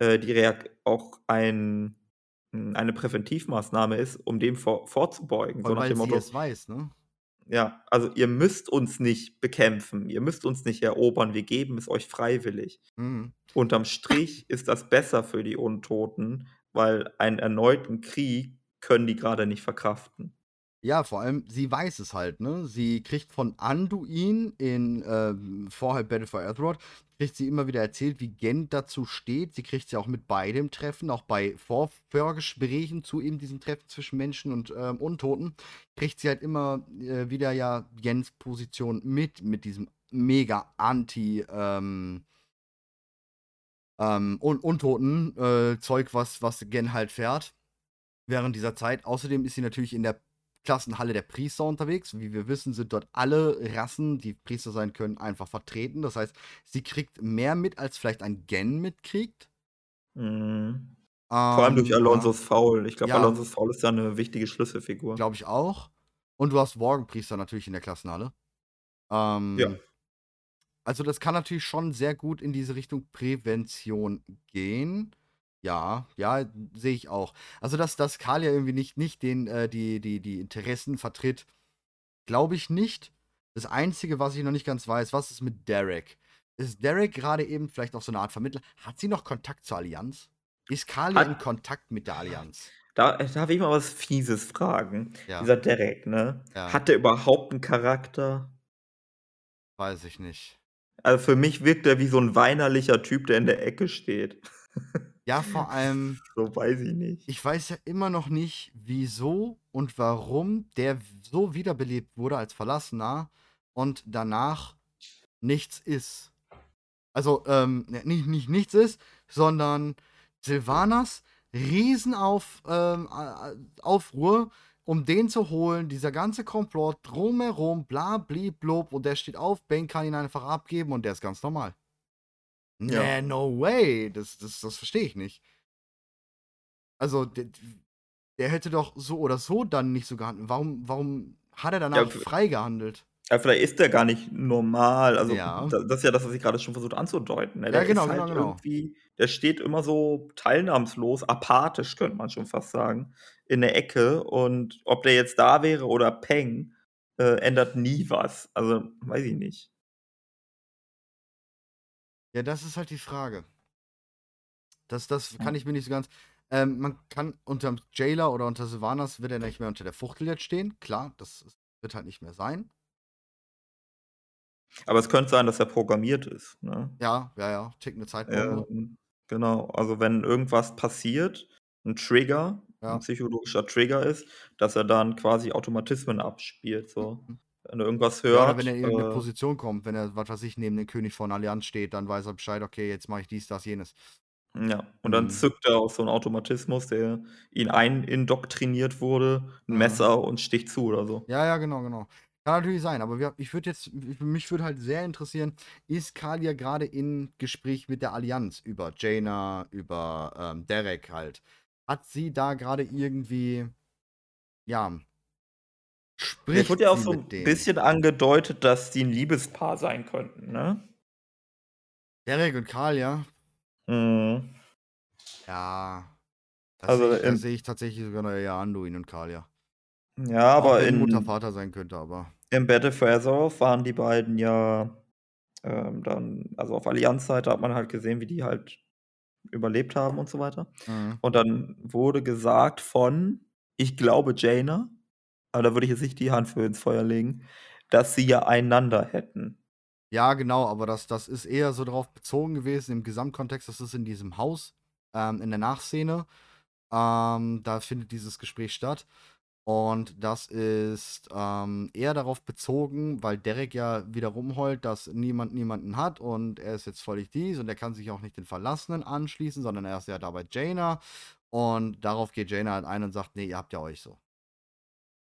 äh, die Reak auch ein eine Präventivmaßnahme ist, um dem vor vorzubeugen, Vor so nach weil dem Motto es weiß, ne? ja, also: „Ihr müsst uns nicht bekämpfen, ihr müsst uns nicht erobern, wir geben es euch freiwillig.“ Mhm. Unterm Strich ist das besser für die Untoten, weil einen erneuten Krieg können die grade nicht verkraften. Ja, vor allem, sie weiß es halt, ne? Sie kriegt von Anduin in, ähm, vorher Battle for Azeroth kriegt sie immer wieder erzählt, wie Genn dazu steht. Sie kriegt sie auch mit bei dem Treffen, auch bei Vor Vorgesprächen zu eben diesem Treffen zwischen Menschen und, ähm, Untoten, kriegt sie halt immer, äh, wieder ja Genns Position mit, mit diesem mega Anti, ähm ähm, Un Untoten, äh, Zeug, was was Genn halt fährt während dieser Zeit. Außerdem ist sie natürlich in der Klassenhalle der Priester unterwegs. Wie wir wissen, sind dort alle Rassen, die Priester sein können, einfach vertreten. Das heißt, sie kriegt mehr mit, als vielleicht ein Genn mitkriegt. Mhm. Vor allem durch Ähm, ja. Alonsos Faul. Ich glaube, Ja. Alonsos Faul ist da 'ne wichtige Schlüsselfigur. Glaube ich auch. Und du hast Worgenpriester natürlich in der Klassenhalle. Ähm Ja. also, das kann natürlich schon sehr gut in diese Richtung Prävention gehen. Ja, ja, sehe ich auch. Also, dass dass Kalia irgendwie nicht nicht den äh, die die die Interessen vertritt, glaube ich nicht. Das Einzige, was ich noch nicht ganz weiß, was ist mit Derek? Ist Derek grade eben vielleicht auch so 'ne Art Vermittler? Hat sie noch Kontakt zur Allianz? Ist Kalia in Kontakt mit der Allianz? Da äh, darf ich mal was Fieses fragen? Ja. Dieser Derek, ne? Ja. Hat der überhaupt 'n Charakter? Weiß ich nicht. Also, für mich wirkt er wie so 'n weinerlicher Typ, der in der Ecke steht. [laughs] Ja, vor allem [laughs] So, weiß ich nicht. ich weiß ja immer noch nicht, wieso und warum der so wiederbelebt wurde als Verlassener und danach nichts ist. Also, ähm, ne, nicht nicht nichts ist, sondern Sylvanas Riesenauf ähm, Aufruhr, um den zu holen, dieser ganze Komplott drumherum, bla bli blub und der steht auf, Bane kann ihn einfach abgeben und der ist ganz normal. Ja. Ne, no way. Das das das verstehe ich nicht. Also, d d der hätte doch so oder so dann nicht so gehandelt. Warum warum hat er Ja, danach v frei gehandelt? Ja, vielleicht ist der gar nicht normal. Also, Ja. da das ist ja das, was ich grade schon versucht anzudeuten, ne? Ja, Der genau, ist halt genau, genau. irgendwie der steht immer so teilnahmslos, apathisch, könnte man schon fast sagen, in der Ecke und ob der jetzt da wäre oder Peng, äh, ändert nie was. Also, weiß ich nicht. Ja, das ist halt die Frage. Das das kann Ja. ich mir nicht so ganz ähm, man kann unterm Jailer oder unter Sylvanas wird er nicht mehr unter der Fuchtel jetzt stehen. Klar, das wird halt nicht mehr sein. Aber es könnte sein, dass er programmiert ist, ne? Ja, ja, ja, tickende Zeitbombe. Ähm, genau. Also, wenn irgendwas passiert, 'n Trigger, Ja. psychologischer Trigger ist, dass er dann quasi Automatismen abspielt, so. Mhm. Wenn er irgendwas Ja, oder wenn hört, er in irgend 'ne äh Position kommt, wenn er, was weiß ich, neben dem König von Allianz steht, dann weiß er Bescheid: „Okay, jetzt mache ich dies, das, jenes.“ Ja, und dann Mhm. zückt er auch so 'n Automatismus, der in einindoktriniert wurde, 'n Mhm. Messer und sticht zu oder so. Ja, ja, genau, genau. Kann natürlich sein, aber wir ich würde jetzt mich würde halt sehr interessieren, ist Kalia grade in Gespräch mit der Allianz über Jaina, über, ähm, Derek halt? Hat sie da grade irgendwie ja Ja, es spricht wurde ja auch so mit 'n denen? bisschen angedeutet, dass die 'n Liebespaar sein könnten, ne? Derek und Kalia? Mhm. Ja. Das also sehe ich, seh ich, tatsächlich sogar noch eher Anduin und Kalia. Ja, aber in Mutter Vater sein könnte, aber. Im Battle for Azeroth waren die beiden ja ähm, dann, also auf Allianz-Seite hat man halt gesehen, wie die halt überlebt haben und so weiter. Mhm. Und dann wurde gesagt von, ich glaube Jaina, aber da würde ich jetzt nicht die Hand für ins Feuer legen, dass sie ja einander hätten. Ja, genau, aber das, das ist eher so darauf bezogen gewesen im Gesamtkontext. Das ist in diesem Haus, ähm, in der Nachszene. Ähm, da findet dieses Gespräch statt. Und das ist ähm, eher darauf bezogen, weil Derek ja wieder rumheult, dass niemand niemanden hat und er ist jetzt völlig dies und er kann sich auch nicht den Verlassenen anschließen, sondern er ist ja da bei Jaina. Und darauf geht Jaina halt ein und sagt, nee, ihr habt ja euch so.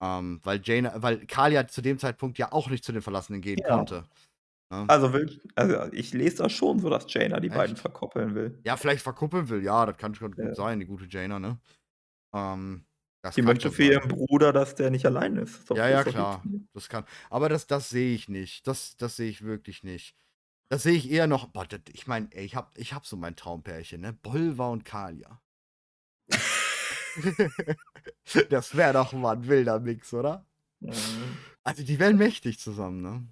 Ähm, weil Jaina, weil Kalia zu dem Zeitpunkt ja auch nicht zu den Verlassenen gehen ja. konnte. Ne? Also, will, also ich lese das schon so, dass Jaina die Echt? beiden verkoppeln will. Ja, vielleicht verkuppeln will, ja, das kann schon ja. gut sein, die gute Jaina, ne? Ähm, das Die möchte für ihren Bruder, dass der nicht allein ist. doch, ja, ja, klar. Das kann. Aber das, das sehe ich nicht. Das, das sehe ich wirklich nicht. Das sehe ich eher noch. Boah, das, ich meine, ich habe ich hab so mein Traumpärchen, ne? Bolva und Kalia. [laughs] das wäre doch mal ein wilder Mix, oder? Mhm. Also, die wären mächtig zusammen, ne?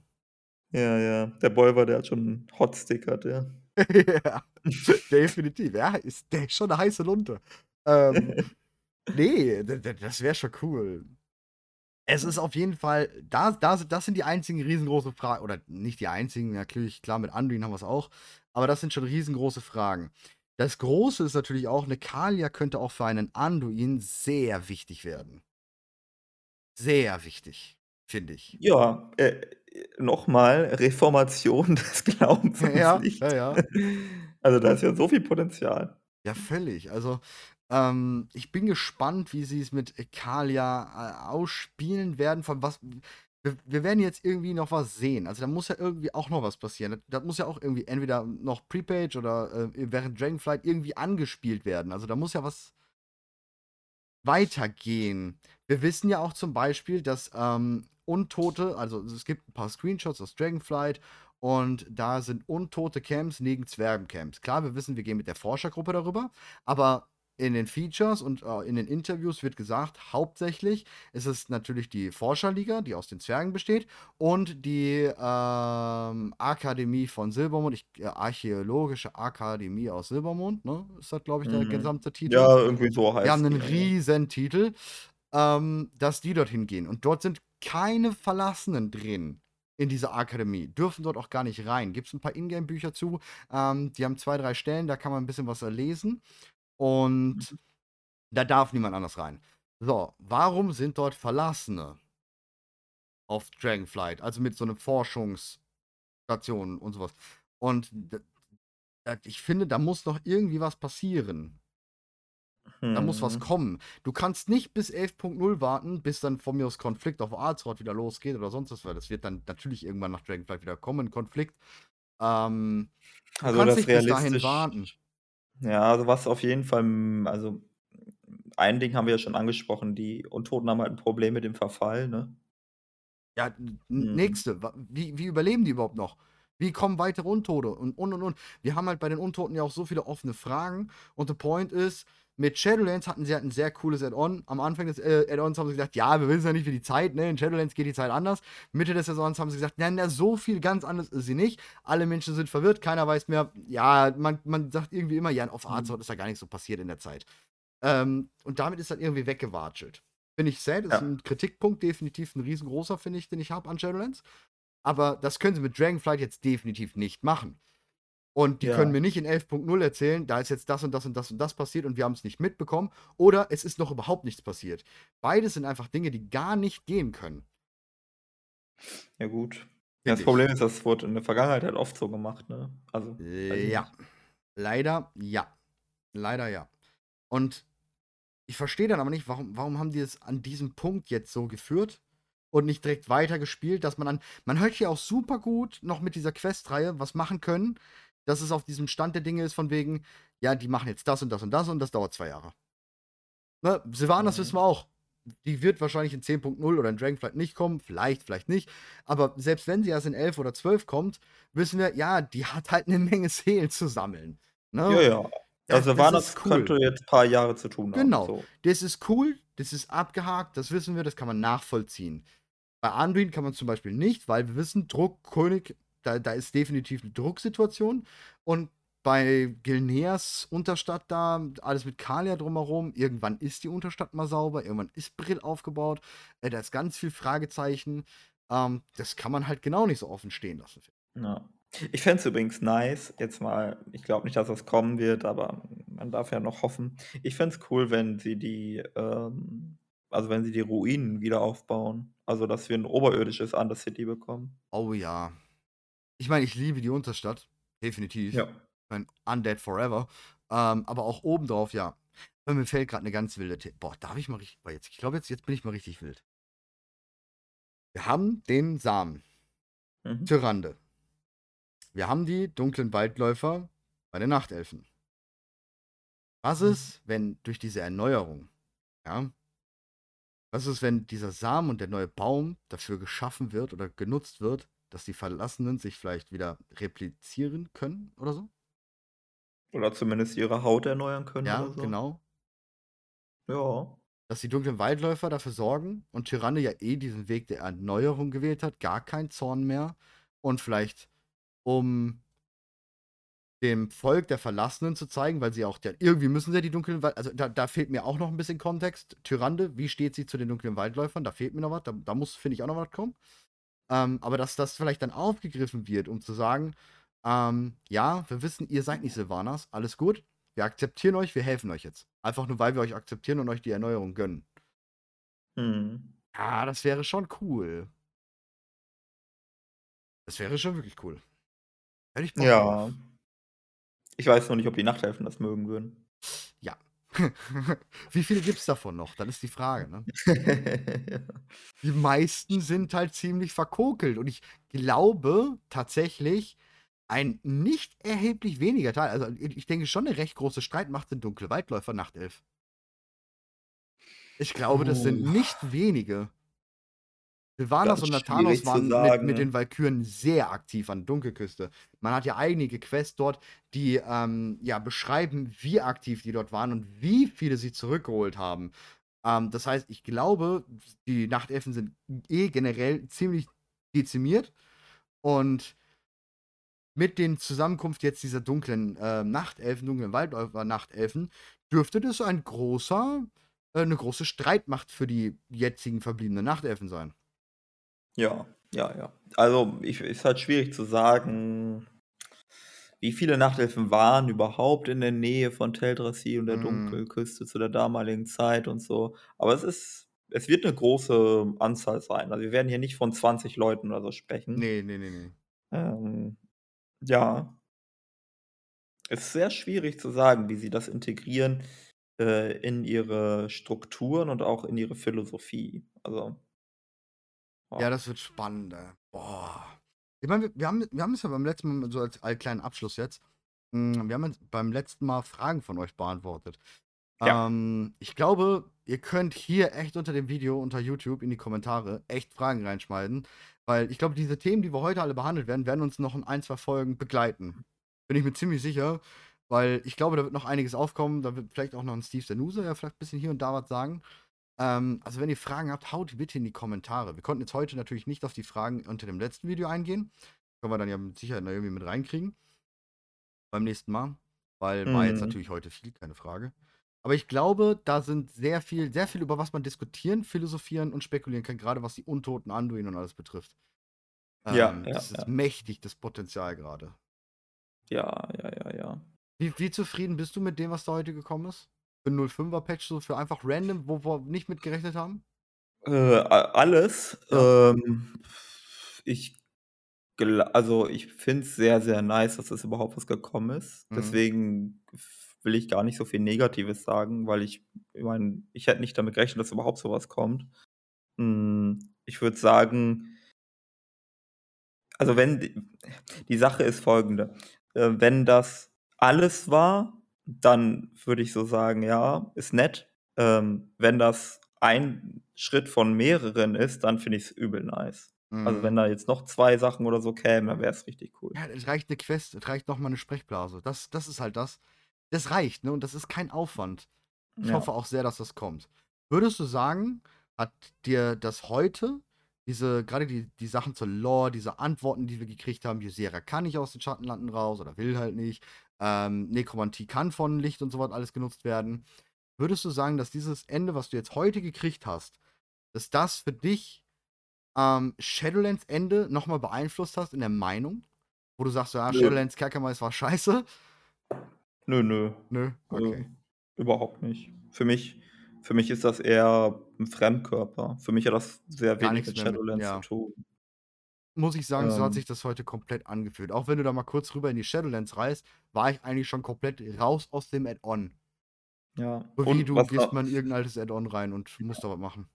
Ja, ja. Der Bolver, der hat schon einen Hotstick, hat der. [laughs] ja, definitiv. Ja, ist, der ist schon eine heiße Lunte. Ähm, [laughs] Nee, das wäre schon cool. Es ist auf jeden Fall, da, da, das sind die einzigen riesengroßen Fragen, oder nicht die einzigen, natürlich, klar, mit Anduin haben wir es auch, aber das sind schon riesengroße Fragen. Das Große ist natürlich auch, eine Kalia könnte auch für einen Anduin sehr wichtig werden. Sehr wichtig, finde ich. Ja, äh, nochmal, Reformation [laughs] des Glaubens. Ja, ja, ja. Also da ist ja so viel Potenzial. Ja, völlig. Also ähm, ich bin gespannt, wie sie es mit Kalia äh, ausspielen werden. Von was. Wir, wir, werden jetzt irgendwie noch was sehen. Also da muss ja irgendwie auch noch was passieren. Das, das muss ja auch irgendwie entweder noch Prepage oder äh, während Dragonflight irgendwie angespielt werden. Also da muss ja was weitergehen. Wir wissen ja auch zum Beispiel, dass ähm, Untote, also es gibt ein paar Screenshots aus Dragonflight und da sind untote Camps neben Zwergencamps. Klar, wir wissen, wir gehen mit der Forschergruppe darüber, aber in den Features und äh, in den Interviews wird gesagt, hauptsächlich ist es natürlich die Forscherliga, die aus den Zwergen besteht, und die ähm, Akademie von Silbermond, ich, äh, Archäologische Akademie aus Silbermond, ne? Ist das, glaube ich, der mhm. gesamte Titel? Ja, irgendwie so heißt es. Die haben einen riesen Titel, ähm, dass die dorthin gehen. Und dort sind keine Verlassenen drin in dieser Akademie, dürfen dort auch gar nicht rein. Gibt es ein paar Ingame-Bücher zu, ähm, die haben zwei, drei Stellen, da kann man ein bisschen was lesen. Und mhm. da darf niemand anders rein. So, warum sind dort Verlassene auf Dragonflight? Also mit so einer Forschungsstation und sowas. Und ich finde, da muss doch irgendwie was passieren. Hm. Da muss was mhm. kommen. Du kannst nicht bis 11.0 warten, bis dann von mir aus Konflikt auf Azeroth wieder losgeht oder sonst was, weil das wird dann natürlich irgendwann nach Dragonflight wieder kommen, Konflikt. Ähm, du also kannst nicht bis dahin warten. Ja, also was auf jeden Fall, also ein Ding haben wir ja schon angesprochen, die Untoten haben halt ein Problem mit dem Verfall, ne? Ja, Mhm. nächste. Wie, wie überleben die überhaupt noch? Wie kommen weitere Untote? Und, und, und, und. Wir haben halt bei den Untoten ja auch so viele offene Fragen. Und der Point ist, mit Shadowlands hatten sie halt ein sehr cooles Add-on. Am Anfang des äh, Add-ons haben sie gesagt, ja, wir wissen ja nicht, wie die Zeit, ne? In Shadowlands geht die Zeit anders. Mitte des Saisons haben sie gesagt, nein, na, so viel ganz anders ist sie nicht. Alle Menschen sind verwirrt, keiner weiß mehr. Ja, man, man sagt irgendwie immer, ja, auf Azeroth mhm. ist ja gar nicht so passiert in der Zeit. Ähm, und damit ist dann irgendwie weggewatschelt. Finde ich sad, ist ja. ein Kritikpunkt, definitiv ein riesengroßer, finde ich, den ich habe an Shadowlands. Aber das können sie mit Dragonflight jetzt definitiv nicht machen. Und die ja. können mir nicht in 11.0 erzählen, da ist jetzt das und das und das und das passiert und wir haben es nicht mitbekommen. Oder es ist noch überhaupt nichts passiert. Beides sind einfach Dinge, die gar nicht gehen können. Ja, gut. Ja, das Problem ist, das wurde in der Vergangenheit halt oft so gemacht, ne? Also. Ja. Leider ja. Leider ja. Und ich verstehe dann aber nicht, warum, warum haben die es an diesem Punkt jetzt so geführt und nicht direkt weitergespielt, dass man dann. Man hört ja auch super gut noch mit dieser Questreihe was machen können, dass es auf diesem Stand der Dinge ist, von wegen, ja, die machen jetzt das und das und das und das dauert zwei Jahre. Ne, Sylvanas mhm. wissen wir auch. Die wird wahrscheinlich in 10.0 oder in Dragonflight nicht kommen, vielleicht, vielleicht nicht. Aber selbst wenn sie erst in 11 oder 12 kommt, wissen wir, ja, die hat halt eine Menge Seelen zu sammeln. Ne? Ja, ja. Also, war das cool. könnte jetzt ein paar Jahre zu tun haben, Genau. so. Das ist cool, das ist abgehakt, das wissen wir, das kann man nachvollziehen. Bei Anduin kann man zum Beispiel nicht, weil wir wissen, Druckkönig, da, da ist definitiv eine Drucksituation. Und bei Gilneas Unterstadt da, alles mit Kalia drumherum, irgendwann ist die Unterstadt mal sauber, irgendwann ist Brill aufgebaut, äh, da ist ganz viel Fragezeichen. Ähm, das kann man halt genau nicht so offen stehen lassen. Ja. Ich fände es übrigens nice, jetzt mal, ich glaube nicht, dass das kommen wird, aber man darf ja noch hoffen. Ich fände es cool, wenn sie die, ähm, also wenn sie die Ruinen wieder aufbauen. Also, dass wir ein oberirdisches Undercity bekommen. Oh ja. Ich meine, ich liebe die Unterstadt. Definitiv. Ja. Ich meine, Undead Forever. Ähm, aber auch obendrauf, ja. Weil mir fällt gerade eine ganz wilde. The Boah, darf ich mal richtig. Jetzt, ich glaube, jetzt, jetzt bin ich mal richtig wild. Wir haben den Samen. Mhm. Tyrande. Wir haben die dunklen Waldläufer bei den Nachtelfen. Was mhm. ist, wenn durch diese Erneuerung, ja, was ist, wenn dieser Samen und der neue Baum dafür geschaffen wird oder genutzt wird, dass die Verlassenen sich vielleicht wieder replizieren können oder so? Oder zumindest ihre Haut erneuern können Ja, oder so. genau. Ja. Dass die dunklen Waldläufer dafür sorgen und Tyranne ja eh diesen Weg der Erneuerung gewählt hat, gar kein Zorn mehr und vielleicht um dem Volk der Verlassenen zu zeigen, weil sie auch, der, irgendwie müssen sie ja die dunklen Wald, also da, da, fehlt mir auch noch ein bisschen Kontext. Tyrande, wie steht sie zu den dunklen Waldläufern? Da fehlt mir noch was, da, da muss, finde ich, auch noch was kommen. Ähm, aber dass das vielleicht dann aufgegriffen wird, um zu sagen, ähm, ja, wir wissen, ihr seid nicht Silvanas, alles gut, wir akzeptieren euch, wir helfen euch jetzt. Einfach nur, weil wir euch akzeptieren und euch die Erneuerung gönnen. Hm. Ja, das wäre schon cool. Das wäre schon wirklich cool. Hätte ich Bock Ja. drauf. Ich weiß noch nicht, ob die Nachtelfen das mögen würden. [laughs] Wie viele gibt es davon noch? Dann ist die Frage, ne? [laughs] Die meisten sind halt ziemlich verkokelt und ich glaube tatsächlich, ein nicht erheblich weniger Teil, also ich denke schon eine recht große Streitmacht sind dunkle Waldläufer Nachtelf. Ich glaube, das sind nicht wenige. Sylvanas und Nathanos waren mit, mit, den Valkyren sehr aktiv an Dunkelküste. Man hat ja einige Quests dort, die ähm, ja, beschreiben, wie aktiv die dort waren und wie viele sie zurückgeholt haben. Ähm, das heißt, ich glaube, die Nachtelfen sind eh generell ziemlich dezimiert und mit den Zusammenkunft jetzt dieser dunklen äh, Nachtelfen, dunklen Waldläufer-Nachtelfen, dürfte das ein großer, äh, eine große Streitmacht für die jetzigen verbliebenen Nachtelfen sein. Ja, ja, ja. Also, ich ist halt schwierig zu sagen, wie viele Nachtelfen waren überhaupt in der Nähe von Teldrassil und der Mhm. Dunkelküste zu der damaligen Zeit und so. Aber es ist es wird eine große Anzahl sein. Also, wir werden hier nicht von 20 Leuten oder so sprechen. Nee, nee, nee, ne. Ähm, ja. Es ist sehr schwierig zu sagen, wie sie das integrieren, äh, in ihre Strukturen und auch in ihre Philosophie. Also ja, das wird spannend, ey. Boah. Ich meine, wir, wir, haben, wir haben es ja beim letzten Mal, so als, als kleinen Abschluss jetzt, hm, wir haben beim letzten Mal Fragen von euch beantwortet. Ja. Ähm, ich glaube, ihr könnt hier echt unter dem Video, unter YouTube in die Kommentare echt Fragen reinschmeißen, weil ich glaube, diese Themen, die wir heute alle behandelt werden, werden uns noch in ein, zwei Folgen begleiten. Bin ich mir ziemlich sicher, weil ich glaube, da wird noch einiges aufkommen. Da wird vielleicht auch noch ein Steve Senuse ja vielleicht ein bisschen hier und da was sagen. Ähm, also, wenn ihr Fragen habt, haut die bitte in die Kommentare. Wir konnten jetzt heute natürlich nicht auf die Fragen unter dem letzten Video eingehen. Können wir dann ja mit Sicherheit noch irgendwie mit reinkriegen. Beim nächsten Mal. Weil mhm. war jetzt mhm. natürlich heute viel, keine Frage. Aber ich glaube, da sind sehr viel, sehr viel, über was man diskutieren, philosophieren und spekulieren kann, gerade was die Untoten, Anduin und alles betrifft. Ähm, ja, ja, das ist ja. mächtig, das Potenzial gerade. Ja, ja, ja, ja. Wie, wie zufrieden bist du mit dem, was da heute gekommen ist? Für 05er Patch, so für einfach random, wo wir nicht mit gerechnet haben? Äh, alles. Ja. Ähm, ich also ich finde es sehr, sehr nice, dass das überhaupt was gekommen ist. Mhm. Deswegen will ich gar nicht so viel Negatives sagen, weil ich, ich meine, ich hätte nicht damit gerechnet, dass überhaupt sowas kommt. Hm, ich würde sagen, also wenn die, die Sache ist folgende, äh, wenn das alles war, dann würde ich so sagen, ja, ist nett. Ähm, wenn das ein Schritt von mehreren ist, dann finde ich es übel nice. Mhm. Also wenn da jetzt noch zwei Sachen oder so kämen, dann wäre es richtig cool. Ja, es reicht eine Quest, es reicht noch mal eine Sprechblase. Das, das ist halt das. das reicht, ne? Und das ist kein Aufwand. Ich ja. hoffe auch sehr, dass das kommt. Würdest du sagen, hat dir das heute, diese, gerade die, die Sachen zur Lore, diese Antworten, die wir gekriegt haben, Ysera kann nicht aus den Schattenlanden raus oder will halt nicht, ähm, Nekromantie kann von Licht und so was alles genutzt werden. Würdest du sagen, dass dieses Ende, was du jetzt heute gekriegt hast, dass das für dich ähm, Shadowlands Ende nochmal beeinflusst hast in der Meinung? Wo du sagst, ja, Shadowlands Kerkermais war scheiße? Nö, nö. Nö, okay. Äh, überhaupt nicht. Für mich, für mich ist das eher ein Fremdkörper. Für mich hat das sehr Gar wenig mit Shadowlands ja. zu tun. Muss ich sagen, ähm, so hat ähm. sich das heute komplett angefühlt. Auch wenn du da mal kurz rüber in die Shadowlands reist, war ich eigentlich schon komplett raus aus dem Add-on. Ja. So wie du gehst mal in irgendein altes Add-on rein und musst da was machen.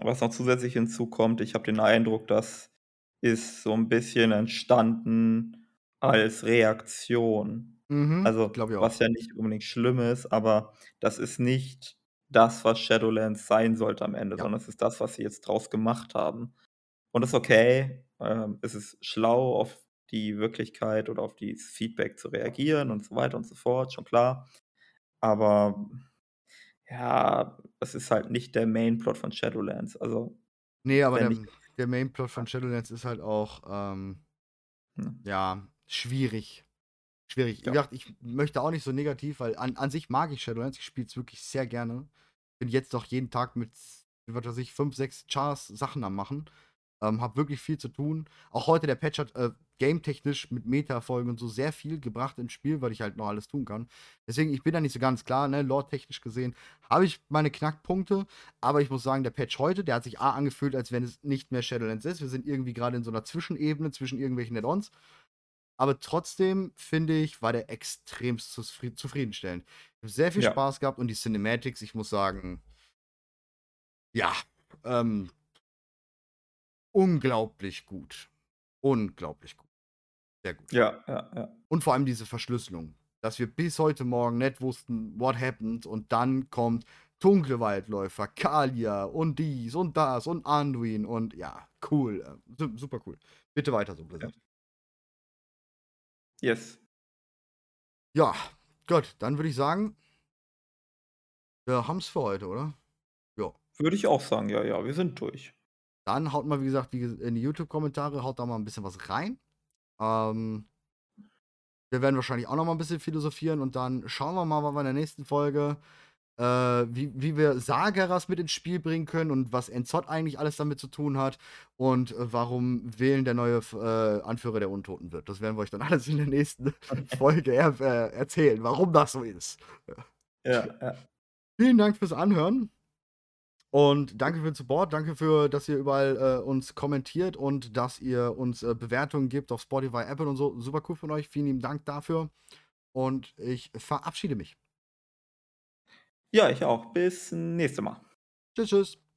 Was noch zusätzlich hinzukommt, ich habe den Eindruck, das ist so ein bisschen entstanden als Reaktion. Mhm, Also, was ja nicht unbedingt schlimm ist, aber das ist nicht das, was Shadowlands sein sollte am Ende, Ja. sondern es ist das, was sie jetzt draus gemacht haben. Und das ist okay. Ähm, es ist schlau, auf die Wirklichkeit oder auf dieses Feedback zu reagieren und so weiter und so fort, schon klar. Aber ja, das ist halt nicht der Mainplot von Shadowlands. Also, Nee, aber der, der Mainplot von Shadowlands ist halt auch, ähm, Hm. ja, schwierig. Schwierig. Wie Ja. gesagt, ich möchte auch nicht so negativ, weil an, an sich mag ich Shadowlands. Ich spiele es wirklich sehr gerne. Bin jetzt doch jeden Tag mit, was weiß ich, 5, 6 Chars Sachen am machen. Ähm, hab wirklich viel zu tun. Auch heute der Patch hat äh, game-technisch mit Meta-Folgen und so sehr viel gebracht ins Spiel, weil ich halt noch alles tun kann. Deswegen, ich bin da nicht so ganz klar, ne, lore-technisch gesehen, habe ich meine Knackpunkte, aber ich muss sagen, der Patch heute, der hat sich A angefühlt, als wenn es nicht mehr Shadowlands ist. Wir sind irgendwie gerade in so einer Zwischenebene zwischen irgendwelchen Add-ons. Aber trotzdem, finde ich, war der extremst zufriedenstellend. Ich habe sehr viel ja. Spaß gehabt und die Cinematics, ich muss sagen, ja, ähm, unglaublich gut. Unglaublich gut. Sehr gut. Ja, ja, ja. Und vor allem diese Verschlüsselung. Dass wir bis heute Morgen nicht wussten, what happened, und dann kommt dunkle Waldläufer, Kalia und dies und das und Anduin und ja, cool. Äh, super cool. Bitte weiter so, Blizzard. Ja. Yes. Ja, gut, dann würde ich sagen, wir haben es für heute, oder? Ja. Würde ich auch sagen, ja, ja, wir sind durch. Dann haut mal, wie gesagt, in die YouTube-Kommentare, haut da mal ein bisschen was rein. Ähm, wir werden wahrscheinlich auch noch mal ein bisschen philosophieren und dann schauen wir mal, was wir in der nächsten Folge, äh, wie, wie wir Sageras mit ins Spiel bringen können und was Enzot eigentlich alles damit zu tun hat und äh, warum Wählen der neue äh, Anführer der Untoten wird. Das werden wir euch dann [laughs] alles in der nächsten Folge er äh, erzählen, warum das so ist. Ja, ja. Vielen Dank fürs Anhören. Und danke für den Support, danke für, dass ihr überall äh, uns kommentiert und dass ihr uns äh, Bewertungen gibt auf Spotify, Apple und so. Super cool von euch. Vielen lieben Dank dafür. Und ich verabschiede mich. Ja, ich auch. Bis nächstes Mal. Tschüss, tschüss.